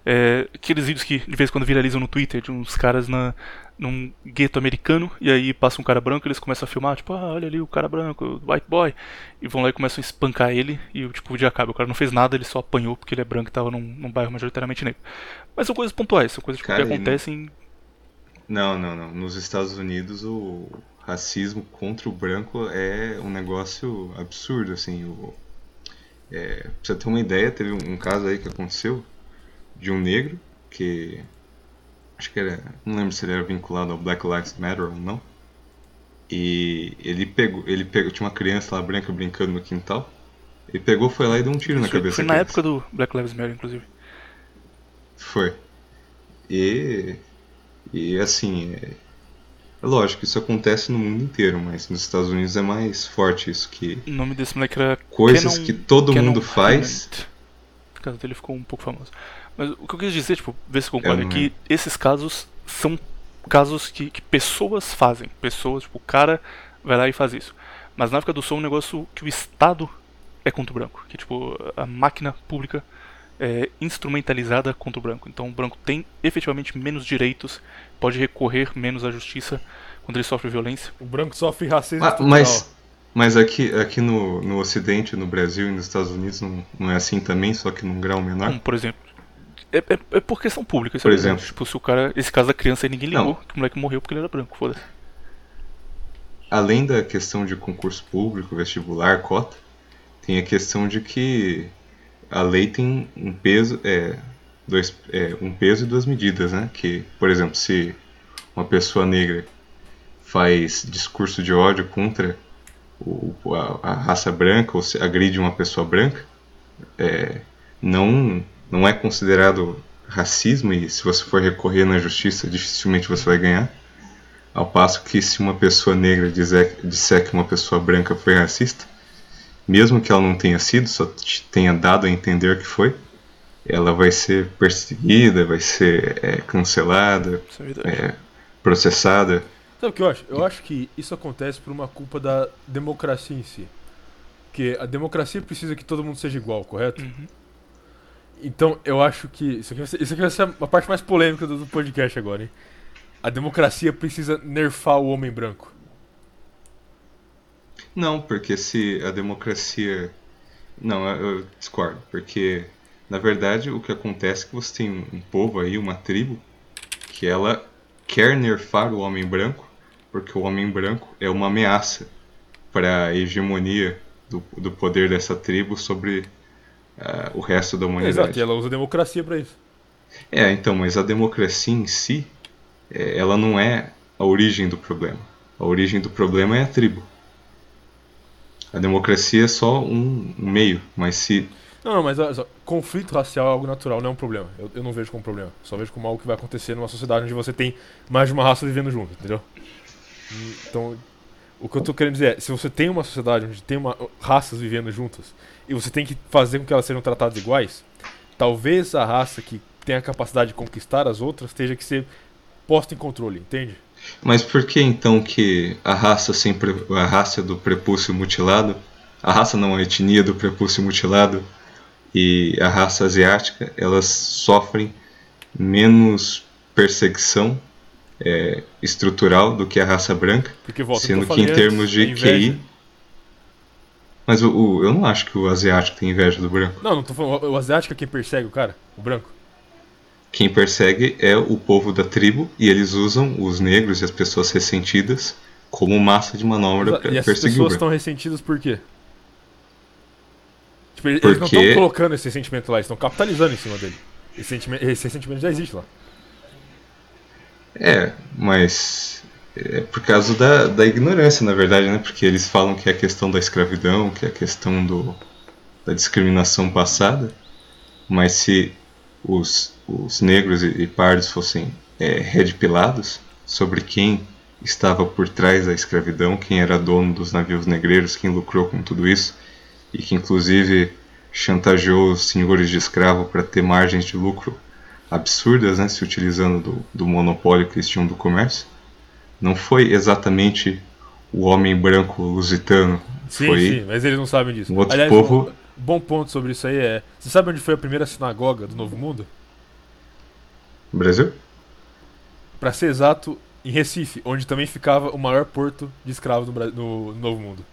é, aqueles vídeos que de vez em quando viralizam no Twitter de uns caras na, num gueto americano e aí passa um cara branco e eles começam a filmar, tipo, ah, olha ali o cara branco, o white boy, e vão lá e começam a espancar ele e o tipo, o dia acaba. O cara não fez nada, ele só apanhou porque ele é branco e tava num, num bairro majoritariamente negro. Mas são coisas pontuais, são coisas tipo, Cara, que acontecem Não, não, não. Nos Estados Unidos o racismo contra o branco é um negócio absurdo, assim. O, é, pra você ter uma ideia, teve um, um caso aí que aconteceu de um negro que acho que era, não lembro se ele era vinculado ao Black Lives Matter ou não. E ele pegou, ele pegou, tinha uma criança lá branca brincando no quintal. Ele pegou, foi lá e deu um tiro na foi- cabeça Foi na criança. época do Black Lives Matter, inclusive. Foi. E. E assim. Lógico, isso acontece no mundo inteiro, mas nos Estados Unidos é mais forte isso. Que O nome desse moleque era coisas Canon- que todo Canon mundo faz. O caso dele ficou um pouco famoso. Mas o que eu quis dizer, tipo, ver se concorda, é que esses casos são casos que, que pessoas fazem. Pessoas, tipo, o cara vai lá e faz isso. Mas na África do Sul é um negócio que o Estado é contra o branco. Que, tipo, a máquina pública é instrumentalizada contra o branco. Então o branco tem efetivamente menos direitos, pode recorrer menos à justiça quando ele sofre violência. O branco sofre racismo Ah, mas mas aqui, aqui no, no Ocidente, no Brasil e nos Estados Unidos não, não é assim também, só que num grau menor. Por exemplo. É, é, é por questão pública, isso Por é exemplo. Tipo, se o cara. Esse caso da criança aí ninguém ligou, Não. que o moleque morreu porque ele era branco, foda-se. Além da questão de concurso público, vestibular, cota, tem a questão de que a lei tem um peso, é, dois, é, um peso e duas medidas, né? Que, por exemplo, se uma pessoa negra faz discurso de ódio contra o, a, a raça branca ou se agride uma pessoa branca, é, não, não é considerado racismo e se você for recorrer na justiça, dificilmente você vai ganhar. Ao passo que se uma pessoa negra dizer, disser que uma pessoa branca foi racista, mesmo que ela não tenha sido, só te tenha dado a entender que foi, ela vai ser perseguida, vai ser é, cancelada, é é, processada. Sabe o que eu acho? Eu acho que isso acontece por uma culpa da democracia em si. Porque a democracia precisa que todo mundo seja igual, correto? Uhum. Então eu acho que. Isso aqui, vai ser, isso aqui vai ser a parte mais polêmica do, do podcast agora, hein? A democracia precisa nerfar o homem branco. Não, porque se a democracia. Não, eu eu discordo, porque na verdade o que acontece é que você tem um povo aí, uma tribo, que ela quer nerfar o homem branco, porque o homem branco é uma ameaça para a hegemonia do, do poder dessa tribo sobre ah, o resto da humanidade. Exato, e ela usa a democracia pra isso. É, então, mas a democracia em si, é, ela não é a origem do problema. A origem do problema é a tribo. A democracia é só um, um meio, mas se. Não, não, mas só, conflito racial é algo natural, não é um problema. Eu, eu não vejo como problema. Só vejo como algo que vai acontecer numa sociedade onde você tem mais de uma raça vivendo junto, entendeu? Então, o que eu tô querendo dizer é, se você tem uma sociedade onde tem uma, raças vivendo juntas e você tem que fazer com que elas sejam tratadas iguais, talvez a raça que tem a capacidade de conquistar as outras esteja que ser posta em controle, entende? Mas por que então que a raça sempre a raça do prepúcio mutilado, a raça não a etnia do prepúcio mutilado e a raça asiática, elas sofrem menos perseguição é, estrutural do que a raça branca, Porque volta sendo eu que em termos de é. QI. Mas o, o- eu não acho que o asiático tem inveja do branco. Não, não tô falando. O asiático é quem persegue o cara, o branco. Quem persegue é o povo da tribo e eles usam os negros e as pessoas ressentidas como massa de manobra para E perseguir o pessoas branco. estão ressentidas por quê? Tipo, eles eles não Porque- estão colocando esse sentimento lá, eles estão capitalizando em cima dele. Esse sentimento, esse sentimento já existe lá. É, mas é por causa da, da ignorância, na verdade, né? Porque eles falam que é a questão da escravidão, que é a questão do, da discriminação passada, mas se os, os negros e, e pardos fossem é, redpilados sobre quem estava por trás da escravidão, quem era dono dos navios negreiros, quem lucrou com tudo isso, e que inclusive chantageou os senhores de escravo para ter margens de lucro absurdas, né, se utilizando do, do monopólio que eles tinham do comércio. Não foi exatamente o homem branco lusitano, Sim, foi sim, mas eles não sabem disso. um outro Aliás, povo- um bom ponto sobre isso aí é. Você sabe onde foi a primeira sinagoga do Novo Mundo? Brasil. Pra ser exato, em Recife, onde também ficava o maior porto de escravos no, no Novo Mundo.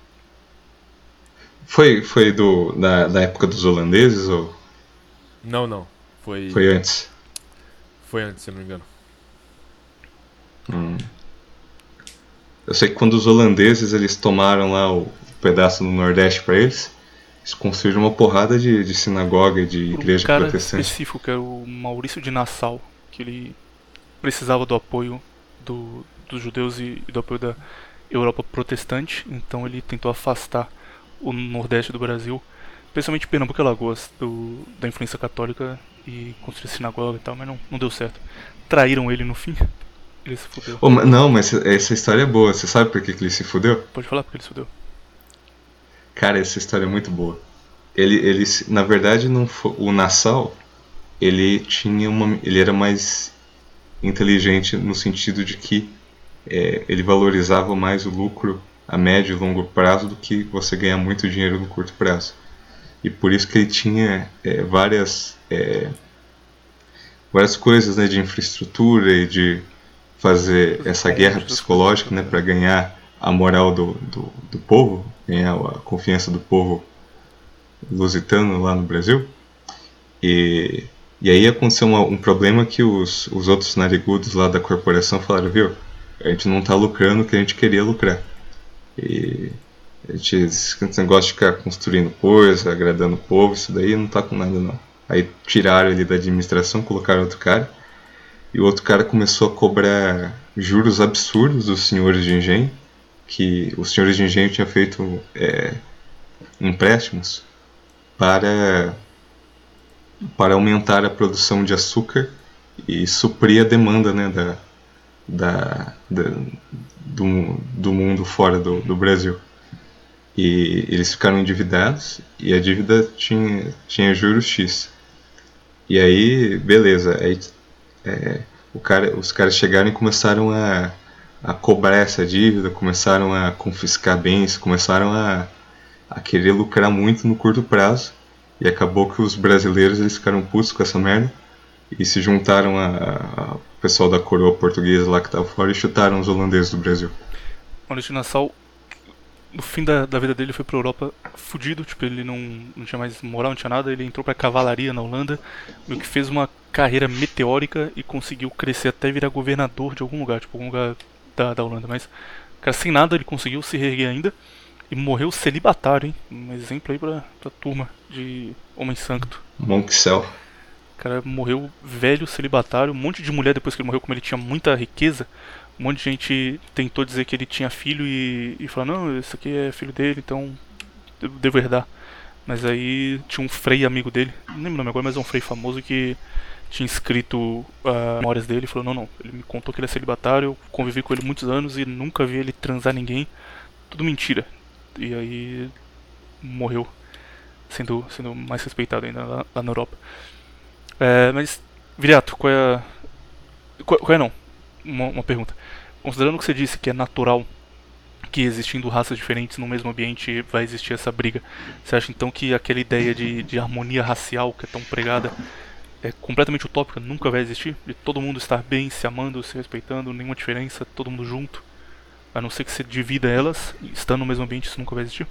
Foi, foi do, da, da época dos holandeses ou Não, não. Foi, foi antes? foi antes, se eu não me engano. Hum. Eu sei que quando os holandeses eles tomaram lá o pedaço do Nordeste para eles, eles construíram uma porrada de, de sinagoga e de Por um igreja cara protestante. específico, que era o Maurício de Nassau, que ele precisava do apoio do, dos judeus e, e do apoio da Europa protestante, então ele tentou afastar o Nordeste do Brasil, principalmente Pernambuco e Alagoas, do, da influência católica e construir sinagoga e tal, mas não, não deu certo. Traíram ele no fim, ele se fudeu. Ô, ma- não, mas essa história é boa. Você sabe por que, que ele se fudeu? Pode falar porque ele se fudeu. Cara, essa história é muito boa. Ele, ele na verdade, não foi, o Nassau, ele tinha uma, ele era mais inteligente no sentido de que é, ele valorizava mais o lucro a médio e longo prazo do que você ganhar muito dinheiro no curto prazo. E por isso que ele tinha é, várias é, várias coisas né, de infraestrutura e de fazer essa guerra psicológica né, para ganhar a moral do, do, do povo, ganhar a confiança do povo lusitano lá no Brasil. E, e aí aconteceu uma- um problema que os, os outros narigudos lá da corporação falaram, viu, a gente não está lucrando o que a gente queria lucrar. E a gente, esse negócio de ficar construindo coisa, agradando o povo, isso daí não tá com nada não. Aí tiraram ele da administração, colocaram outro cara. E o outro cara começou a cobrar juros absurdos dos senhores de engenho, que os senhores de engenho tinham feito é, empréstimos para, para aumentar a produção de açúcar e suprir a demanda né, da, da, da- do, do mundo fora do, do Brasil. E eles ficaram endividados e a dívida tinha, tinha juros X. E aí, beleza, aí é, o cara, os caras chegaram e começaram a, a cobrar essa dívida, começaram a confiscar bens, começaram a, a querer lucrar muito no curto prazo. E acabou que os brasileiros eles ficaram putos com essa merda e se juntaram a- a- pessoal da coroa portuguesa lá que tava fora e chutaram os holandeses do Brasil. Maurício Nassau, no fim da, da vida dele, foi pra Europa fudido, tipo, ele não, não tinha mais moral, não tinha nada, ele entrou pra cavalaria na Holanda, meio que fez uma carreira meteórica e conseguiu crescer até virar governador de algum lugar, tipo, algum lugar da, da Holanda, mas, cara, sem nada ele conseguiu se reerguer ainda e morreu celibatário, hein? Um exemplo aí pra, pra turma de homem santo. Monk Cell. Cara morreu velho, celibatário, um monte de mulher depois que ele morreu, como ele tinha muita riqueza, um monte de gente tentou dizer que ele tinha filho e, e falar, não, esse aqui é filho dele, então eu devo herdar. Mas aí tinha um frei amigo dele, não lembro o nome agora, mas é um frei famoso que tinha escrito as memórias dele e falou: Não, não, ele me contou que ele é celibatário, eu convivi com ele muitos anos e nunca vi ele transar ninguém. Tudo mentira. E aí morreu, sendo, sendo mais respeitado ainda lá, lá na Europa. É, mas, Viriato, qual é. Qual, qual é não? Uma, uma pergunta. Considerando que você disse que é natural que existindo raças diferentes no mesmo ambiente vai existir essa briga. Você acha então que aquela ideia de, de harmonia racial que é tão pregada é completamente utópica, nunca vai existir? De todo mundo estar bem, se amando, se respeitando, nenhuma diferença, todo mundo junto? A não ser que você divida elas, estando no mesmo ambiente, isso nunca vai existir?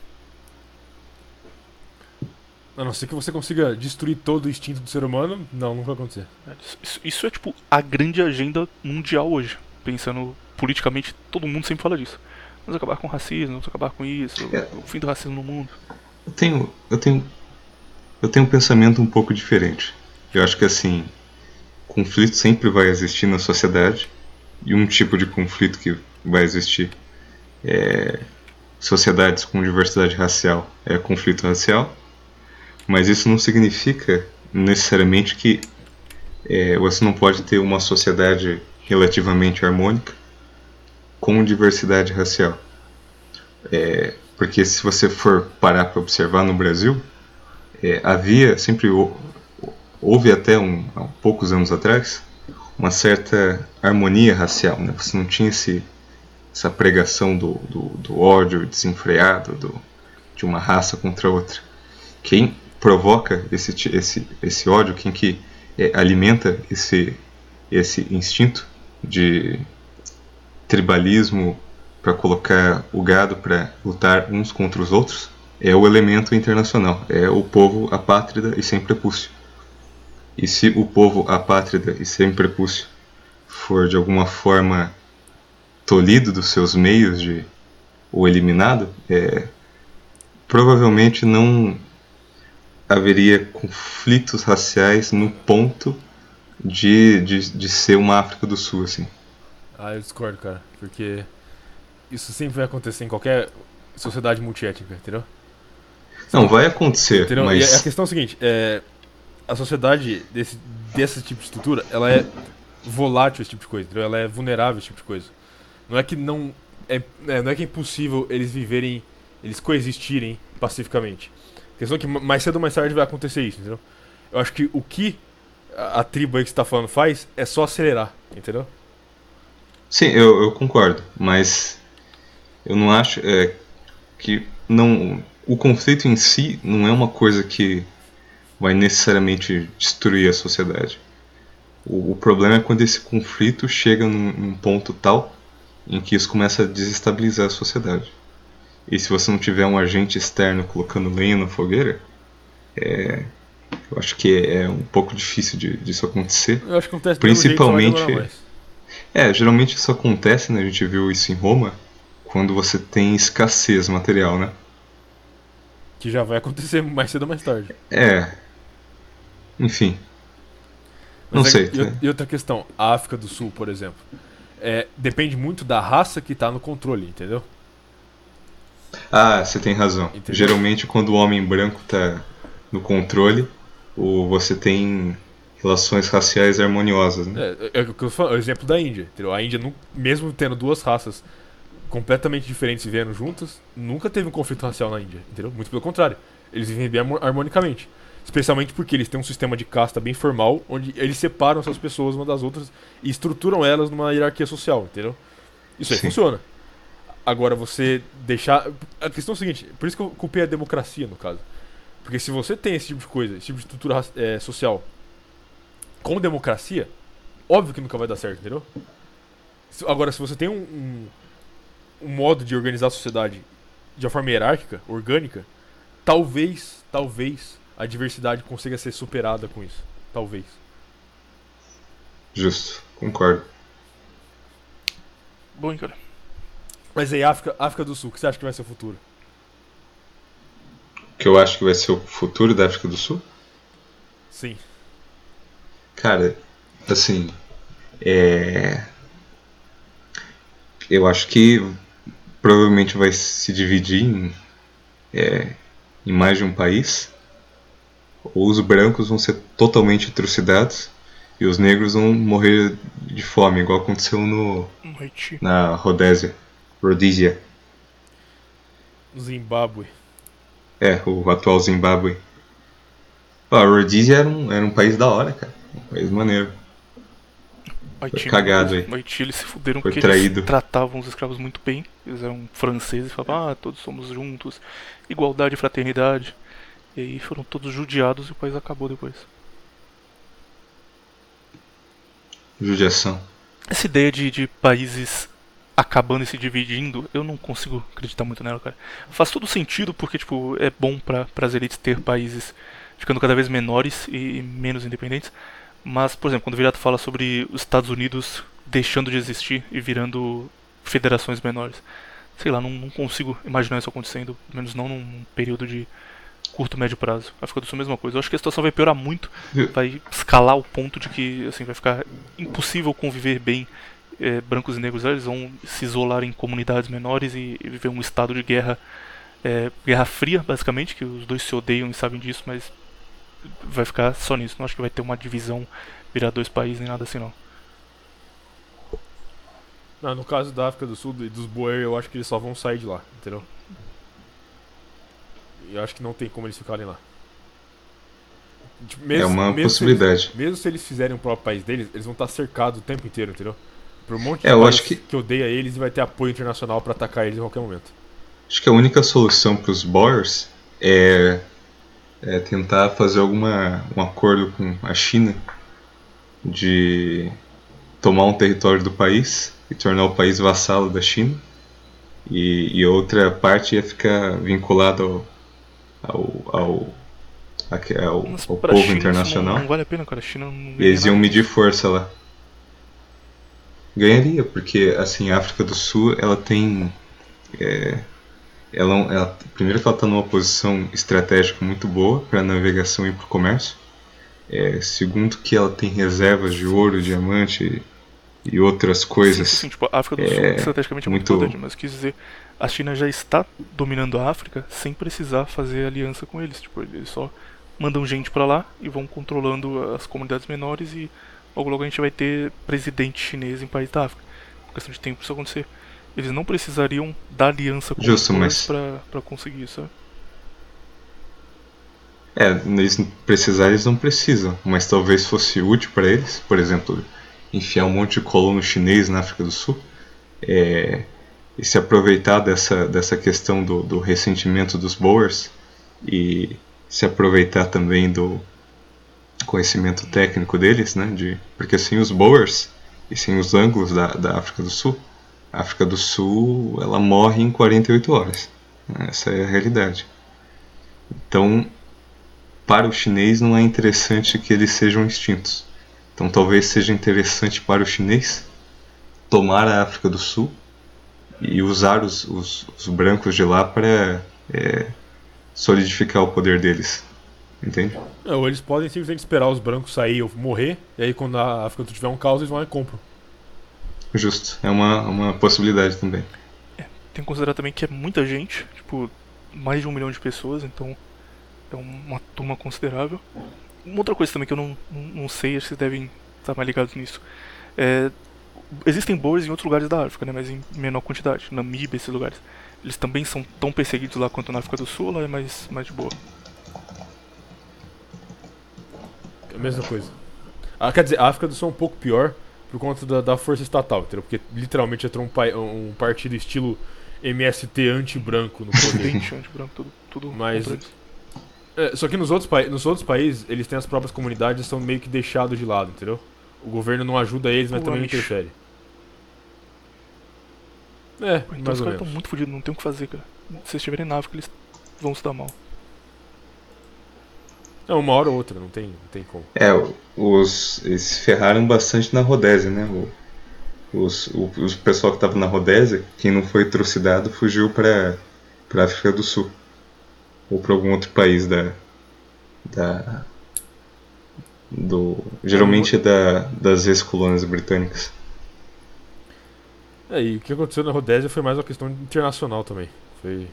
A não ser que você consiga destruir todo o instinto do ser humano, não, nunca vai acontecer. É, isso, isso é tipo a grande agenda mundial hoje. Pensando politicamente, todo mundo sempre fala disso. Vamos acabar com o racismo, vamos acabar com isso, É. o fim do racismo no mundo. Eu tenho, eu tenho, eu tenho um pensamento um pouco diferente. Eu acho que assim, conflito sempre vai existir na sociedade e um tipo de conflito que vai existir é sociedades com diversidade racial é conflito racial, mas isso não significa necessariamente que é, você não pode ter uma sociedade relativamente harmônica com diversidade racial. É, porque se você for parar para observar no Brasil, é, havia, sempre hou- houve até um, há poucos anos atrás, uma certa harmonia racial. Né? Você não tinha esse, essa pregação do, do, do ódio desenfreado do, de uma raça contra outra. Quem provoca esse, esse, esse ódio, quem que é, alimenta esse, esse instinto de tribalismo para colocar o gado para lutar uns contra os outros é o elemento internacional, é o povo apátrida e sem prepúcio. E se o povo apátrida e sem prepúcio for de alguma forma tolhido dos seus meios de ou eliminado, é, provavelmente não haveria conflitos raciais no ponto de, de, de ser uma África do Sul assim. Ah, eu discordo, cara. Porque isso sempre vai acontecer em qualquer sociedade multiétnica, entendeu? Não, vai acontecer, Entendeu? mas E a, questão é a seguinte, é, a sociedade desse, desse tipo de estrutura, ela é volátil esse tipo de coisa, entendeu? Ela é vulnerável esse tipo de coisa. Não é que não é, é, não é que é impossível eles viverem, eles coexistirem pacificamente. Questão é que ma- mais cedo ou mais tarde vai acontecer isso, entendeu? Eu acho que o que a, a tribo aí que você tá falando faz é só acelerar, entendeu? Sim, eu, eu concordo, mas eu não acho é, que não o conflito em si não é uma coisa que vai necessariamente destruir a sociedade. O, o problema é quando esse conflito chega num, num ponto tal em que isso começa a desestabilizar a sociedade. E se você não tiver um agente externo colocando lenha na fogueira, é, eu acho que é um pouco difícil de, disso acontecer. Eu acho que acontece jeito, Principalmente- mais. É, geralmente isso acontece, né? A gente viu isso em Roma, quando você tem escassez material, né? Que já vai acontecer mais cedo ou mais tarde. É. Enfim. Mas Não é- sei, E, né? e outra questão, a África do Sul, por exemplo, é, depende muito da raça que tá no controle, entendeu? Ah, você tem razão. Entendeu? Geralmente quando o homem branco tá no controle, o, você tem relações raciais harmoniosas, né? É, é, falo, é o exemplo da Índia, entendeu? A Índia, mesmo tendo duas raças completamente diferentes vivendo juntas, nunca teve um conflito racial na Índia, entendeu? Muito pelo contrário. Eles vivem bem harmo- harmonicamente. Especialmente porque eles têm um sistema de casta bem formal, onde eles separam essas pessoas umas das outras e estruturam elas numa hierarquia social, entendeu? Isso aí Sim. funciona. Agora, você deixar. A questão é a seguinte: por isso que eu culpei a democracia, no caso. Porque se você tem esse tipo de coisa, esse tipo de estrutura eh, social com democracia, óbvio que nunca vai dar certo, entendeu? Agora, se você tem um, um, um modo de organizar a sociedade de uma forma hierárquica, orgânica, talvez, talvez a diversidade consiga ser superada com isso. Talvez. Justo, concordo. Bom, cara. Mas aí, África, África do Sul, o que você acha que vai ser o futuro? O que eu acho que vai ser o futuro da África do Sul? Sim. Cara, assim, é... eu acho que provavelmente vai se dividir em, é, em mais de um país, ou os brancos vão ser totalmente trucidados e os negros vão morrer de fome, igual aconteceu no, na Rodésia. Rodízia. Zimbábue. É, o atual Zimbábue. A Rodízia era um, era um país da hora, cara. Um país maneiro. Haiti, cagado aí. No Haiti eles se fuderam Foi porque traído. eles tratavam os escravos muito bem. Eles eram franceses, falavam, ah, todos somos juntos, igualdade e fraternidade. E aí foram todos judiados e o país acabou depois. Judiação. Essa ideia de, de países acabando e se dividindo, eu não consigo acreditar muito nela, cara. Faz todo sentido porque, tipo, é bom para as elites ter países ficando cada vez menores e menos independentes. Mas, por exemplo, quando o Virato fala sobre os Estados Unidos deixando de existir e virando federações menores, sei lá, não, não consigo imaginar isso acontecendo, pelo menos não num período de curto, médio prazo. África do Sul é a mesma coisa. Eu acho que a situação vai piorar muito, vai escalar ao ponto de que assim vai ficar impossível conviver bem eh, brancos e negros. Eles vão se isolar em comunidades menores e, e viver um estado de guerra, eh, guerra fria, basicamente, que os dois se odeiam e sabem disso, mas vai ficar só nisso. Não acho que vai ter uma divisão, virar dois países nem nada assim não. Não, no caso da África do Sul e dos Boer, eu acho que eles só vão sair de lá, entendeu? Eu acho que não tem como eles ficarem lá. Tipo, é uma mesmo se possibilidade. eles- mesmo se eles fizerem o próprio país deles, eles vão estar cercados o tempo inteiro, entendeu? Por um monte de É, eu acho que- que odeia eles e vai ter apoio internacional pra atacar eles em qualquer momento. Acho que a única solução para os Boers é, é tentar fazer alguma um acordo com a China de tomar um território do país e tornar o país vassalo da China e, e outra parte ia ficar vinculada ao ao, ao, ao, ao povo China internacional Não, não vale a pena, cara. A China não eles iam medir força lá. Ganharia, porque assim, a África do Sul, ela tem. é, ela, ela- primeiro que ela está numa posição estratégica muito boa para navegação e para o comércio. É, segundo que ela tem reservas de ouro, diamante e, e outras coisas. Sim, sim, tipo, a África do Sul é estrategicamente é muito, importante, mas quis dizer, a China já está dominando a África sem precisar fazer aliança com eles. Tipo, eles só mandam gente pra lá e vão controlando as comunidades menores e logo logo a gente vai ter presidente chinês em país da África. Por questão de tempo isso acontecer. Eles não precisariam da aliança com Justo, mas- pra, pra conseguir isso. É, eles precisar eles não precisam, mas talvez fosse útil para eles, por exemplo, enfiar um monte de colono chinês na África do Sul é, e se aproveitar dessa, dessa questão do, do ressentimento dos Boers e se aproveitar também do conhecimento técnico deles, né? De, porque sem os Boers e sem os ângulos da, da África do Sul, a África do Sul ela morre em 48 horas. né, Essa é a realidade. Então, para o chinês não é interessante que eles sejam extintos. Então talvez seja interessante para o chinês tomar a África do Sul e usar os, os, os brancos de lá para é, solidificar o poder deles. Entende? É, ou eles podem simplesmente esperar os brancos sair ou morrer, e aí quando a África do Sul tiver um caos, eles vão lá e compram. Justo. É uma, uma possibilidade também. Tem que considerar também que é muita gente, tipo, mais de um milhão de pessoas, então é uma turma considerável. Uma outra coisa também que eu não, não, não sei, acho que vocês devem estar mais ligados nisso. É, existem boas em outros lugares da África, né, mas em menor quantidade. Namíbia, esses lugares. Eles também são tão perseguidos lá quanto na África do Sul, lá é mais, mais de boa. É a mesma coisa. Ah, quer dizer, a África do Sul é um pouco pior por conta da, da força estatal, entendeu? Porque literalmente entrou um, um partido estilo MST anti-branco no poder. Anti-branco, tudo, tudo Mas-. É, só que nos outros, nos outros países, eles têm as próprias comunidades e são meio que deixados de lado, entendeu? O governo não ajuda eles, mas também não interfere. É, Então mais os caras estão muito fodidos, não tem o que fazer, cara. Se eles estiverem na África, eles vão se dar mal. É, uma hora ou outra, não tem, não tem como. É, os, eles se ferraram bastante na Rodésia, né? O, os, o, os pessoal que estava na Rodésia, quem não foi trucidado, fugiu para para África do Sul ou para algum outro país da da do geralmente é da, das ex-colônias britânicas. É, e o que aconteceu na Rodésia foi mais uma questão internacional também. Foi.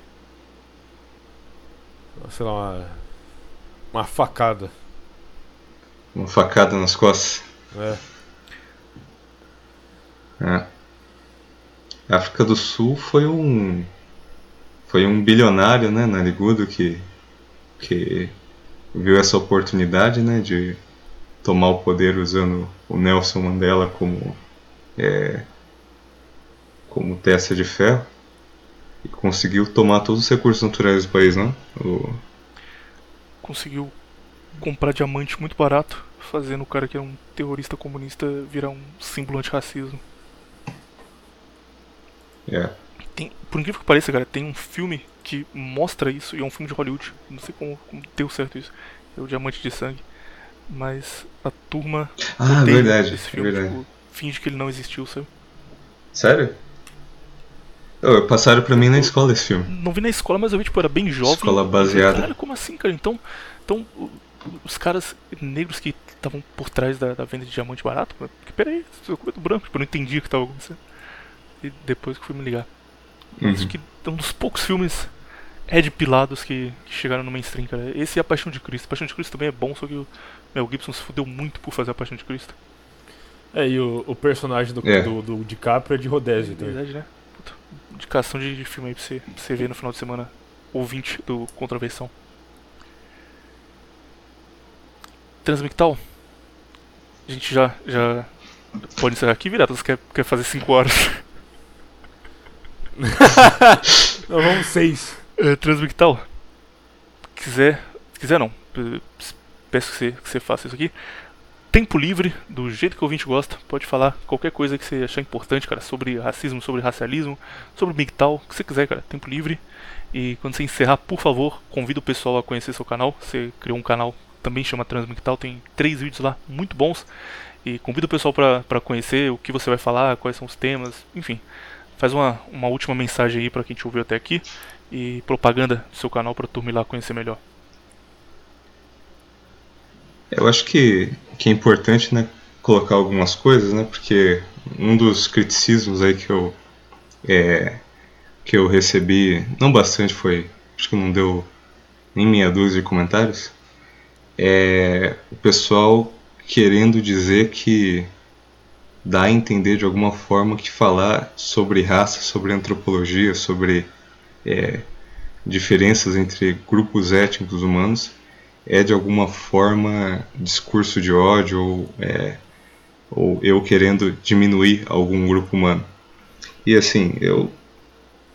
sei lá, uma, uma facada. Uma facada nas costas. É. É. A África do Sul foi um foi um bilionário, né, narigudo que que viu essa oportunidade, né, de tomar o poder usando o Nelson Mandela como é, como testa de ferro e conseguiu tomar todos os recursos naturais do país, não? O... Conseguiu comprar diamante muito barato, fazendo o cara que é um terrorista comunista virar um símbolo antirracismo. É. Tem, por incrível que pareça, cara, tem um filme que mostra isso e é um filme de Hollywood. Não sei como, como deu certo isso. É o Diamante de Sangue. Mas a turma Ah, verdade, esse filme, verdade. tipo, finge que ele não existiu, sabe? Sério? Oh, passaram pra mim na escola esse filme. Não vi na escola, mas eu vi, tipo, era bem jovem. Escola baseada. Caralho, como assim, cara? Então, então os caras negros que estavam por trás da, da venda de diamante barato, porque, peraí, eu com medo branco, tipo, eu não entendi o que tava acontecendo. E depois que fui me ligar. Acho Uhum. que é um dos poucos filmes Ed Pilados que, que chegaram no mainstream, cara. Esse é A Paixão de Cristo. A Paixão de Cristo também é bom, só que o Mel Gibson se fudeu muito por fazer A Paixão de Cristo. É, e o, o personagem do, É. do, do DiCaprio é de Rodésio. É também. verdade, né? Indicação de, filme aí pra você, pra você ver no final de semana. Ouvinte do Contraversão. Transmictal. A gente já, já pode encerrar aqui, Viratas? Quer, quer fazer 5 horas? Não, vamos seis. É, Transmictal. Quiser. Quiser não. Peço que você, que você faça isso aqui. Tempo livre, do jeito que o ouvinte gosta. Pode falar qualquer coisa que você achar importante, cara. Sobre racismo, sobre racialismo, sobre MGTOW, o que você quiser, cara. Tempo livre. E quando você encerrar, por favor, convida o pessoal a conhecer seu canal. Você criou um canal também chama Transmictal, tem três vídeos lá muito bons. E convida o pessoal pra conhecer o que você vai falar, quais são os temas, enfim. Faz uma, uma última mensagem aí pra quem te ouviu até aqui e propaganda do seu canal pra turma ir lá conhecer melhor. Eu acho que, que é importante, né, colocar algumas coisas, né, porque um dos criticismos aí que eu é, que eu recebi, não bastante, foi, acho que não deu nem meia dúzia de comentários, é o pessoal querendo dizer que dá a entender de alguma forma que falar sobre raça, sobre antropologia, sobre é, diferenças entre grupos étnicos humanos é de alguma forma discurso de ódio ou, é, ou eu querendo diminuir algum grupo humano. E assim, eu,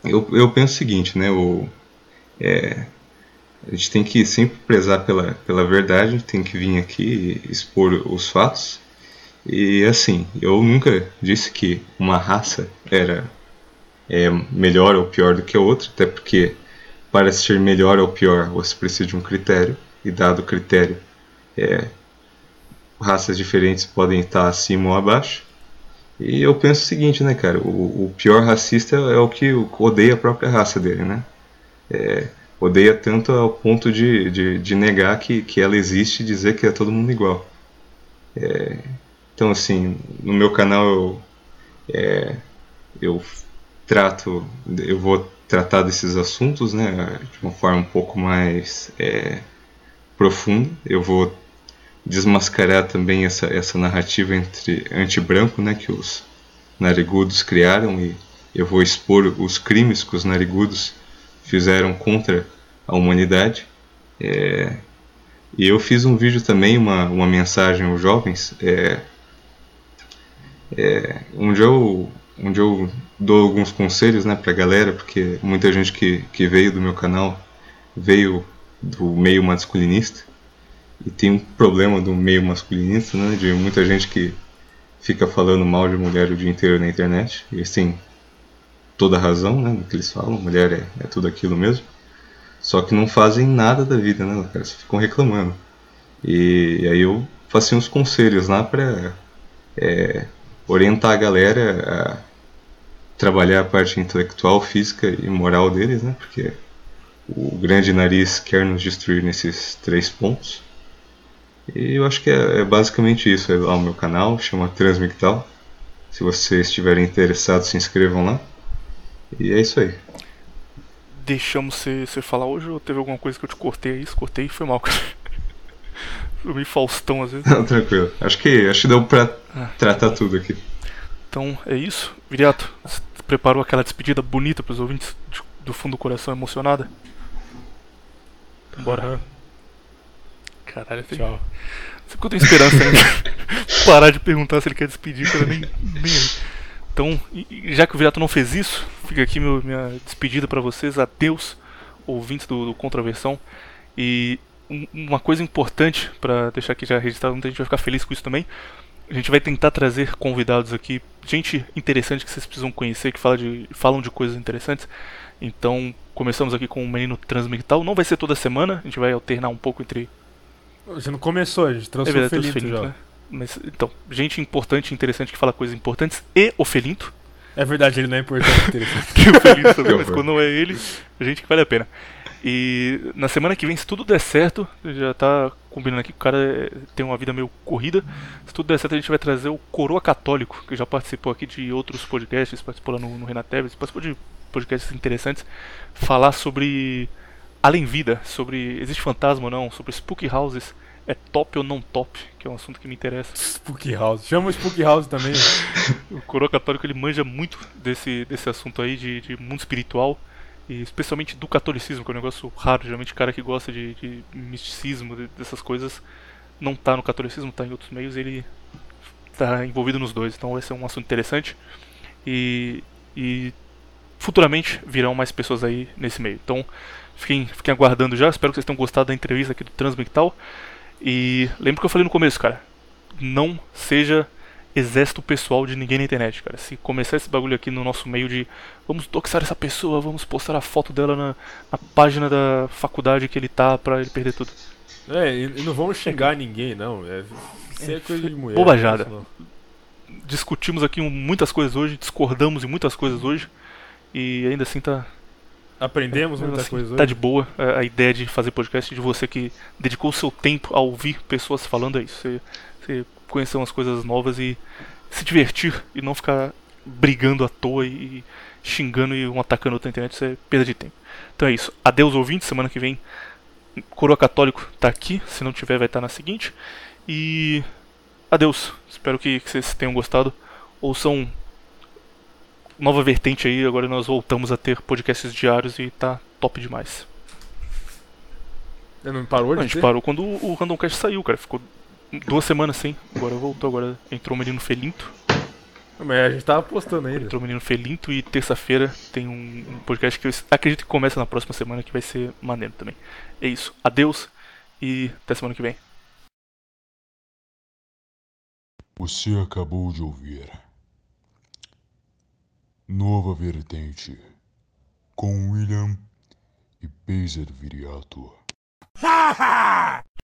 eu, eu penso o seguinte, né? O, é, a gente tem que sempre prezar pela, pela verdade, tem que vir aqui e expor os fatos. E assim, eu nunca disse que uma raça era é, melhor ou pior do que a outra, até porque para ser melhor ou pior você precisa de um critério, e dado o critério, é, raças diferentes podem estar acima ou abaixo. E eu penso o seguinte, né, cara, o, o pior racista é o que odeia a própria raça dele, né? É, odeia tanto ao ponto de, de, de negar que, que ela existe e dizer que é todo mundo igual. É, então, assim, no meu canal eu, é, eu trato, eu vou tratar desses assuntos, né, de uma forma um pouco mais é, profunda. Eu vou desmascarar também essa, essa narrativa entre anti-branco, né, que os narigudos criaram e eu vou expor os crimes que os narigudos fizeram contra a humanidade. É, e eu fiz um vídeo também, uma, uma mensagem aos jovens, é, é, onde, eu, onde eu dou alguns conselhos né, para a galera, porque muita gente que, que veio do meu canal veio do meio masculinista. E tem um problema do meio masculinista, né, de muita gente que fica falando mal de mulher o dia inteiro na internet, e eles têm toda a razão né, no que eles falam, mulher é, é tudo aquilo mesmo, só que não fazem nada da vida, né, cara, só ficam reclamando. E, e aí eu faço uns conselhos lá para é, orientar a galera a trabalhar a parte intelectual, física e moral deles, né, porque o grande nariz quer nos destruir nesses três pontos. E eu acho que é, é basicamente isso. É lá o meu canal, chama Transmictal. Se vocês estiverem interessados, se inscrevam lá. E é isso aí. deixamos você, falar hoje ou teve alguma coisa que eu te cortei aí? Cortei, foi mal, cara. Fui meio Faustão às vezes. Não, tranquilo. Acho que, acho que deu pra Ah. tratar tudo aqui. Então é isso. Viriato, você preparou aquela despedida bonita pros ouvintes do fundo do coração emocionada? Bora. Caralho, tem... Tchau. Eu tenho esperança em parar de perguntar se ele quer despedir, cara, nem, nem. Então, já que o Virato não fez isso, fica aqui meu- minha despedida pra vocês. Adeus, ouvintes do, do Contraversão. E um- uma coisa importante pra deixar aqui já registrado, muita gente vai ficar feliz com isso também. A gente vai tentar trazer convidados aqui, gente interessante que vocês precisam conhecer, que fala de, falam de coisas interessantes. Então, começamos aqui com o Menino Transmigtal. Não vai ser toda semana, a gente vai alternar um pouco entre Você não começou, a gente é trouxe o verdade, os Felinto Felinto, já. né? Mas, então, gente importante interessante que fala coisas importantes e o Felinto. É verdade, ele não é importante. interessante. Que o Felinto também, mas quando não é ele, gente que vale a pena. E na semana que vem, se tudo der certo, já tá combinando aqui que o cara é- tem uma vida meio corrida. Se tudo der certo, a gente vai trazer o Coroa Católico, que já participou aqui de outros podcasts, participou lá no, no Renato Teves, participou de podcasts interessantes, falar sobre além vida, sobre existe fantasma ou não, sobre spooky houses, é top ou não top, que é um assunto que me interessa. Spook House. Chama o Spook House também. O coroa católico ele manja muito desse, desse assunto aí de, de mundo espiritual e especialmente do catolicismo, que é um negócio raro. Geralmente o cara que gosta de, de misticismo, de- dessas coisas, não tá no catolicismo, tá em outros meios, ele tá envolvido nos dois. Então vai ser um assunto interessante e, e futuramente virão mais pessoas aí nesse meio. Então fiquem, fiquem aguardando já. Espero que vocês tenham gostado da entrevista aqui do Transmictal. E lembra que eu falei no começo, cara. Não seja exército pessoal de ninguém na internet, cara. Se começar esse bagulho aqui no nosso meio de vamos doxar essa pessoa, vamos postar a foto dela na, na página da faculdade que ele tá pra ele perder tudo. É, e não vamos xingar ninguém, não. É, isso é coisa de mulher. Bobajada. Discutimos aqui muitas coisas hoje, discordamos em muitas coisas hoje. E ainda assim tá, Aprendemos ainda muita assim, coisa tá hoje. de boa a, a ideia de fazer podcast de você que dedicou o seu tempo a ouvir pessoas falando é isso. Você, você conhecer umas coisas novas e se divertir e não ficar brigando à toa e, xingando e um atacando outro na internet, isso é perda de tempo. Então é isso. Adeus ouvintes, semana que vem Coroa Católico tá aqui, se não tiver vai estar na seguinte. E adeus. Espero que, que vocês tenham gostado. Ouçam nova vertente aí, agora nós voltamos a ter podcasts diários e tá top demais. Não, não parou A de gente ter? parou quando o Randomcast saiu, cara. Ficou duas semanas sem. Agora voltou, agora entrou o menino Felinto. Mas a gente tava postando ainda. Entrou o menino Felinto e terça-feira tem um, um podcast que eu acredito que começa na próxima semana que vai ser maneiro também. É isso. Adeus e até semana que vem. Você acabou de ouvir Nova Vertente com William e Pazer Viriato.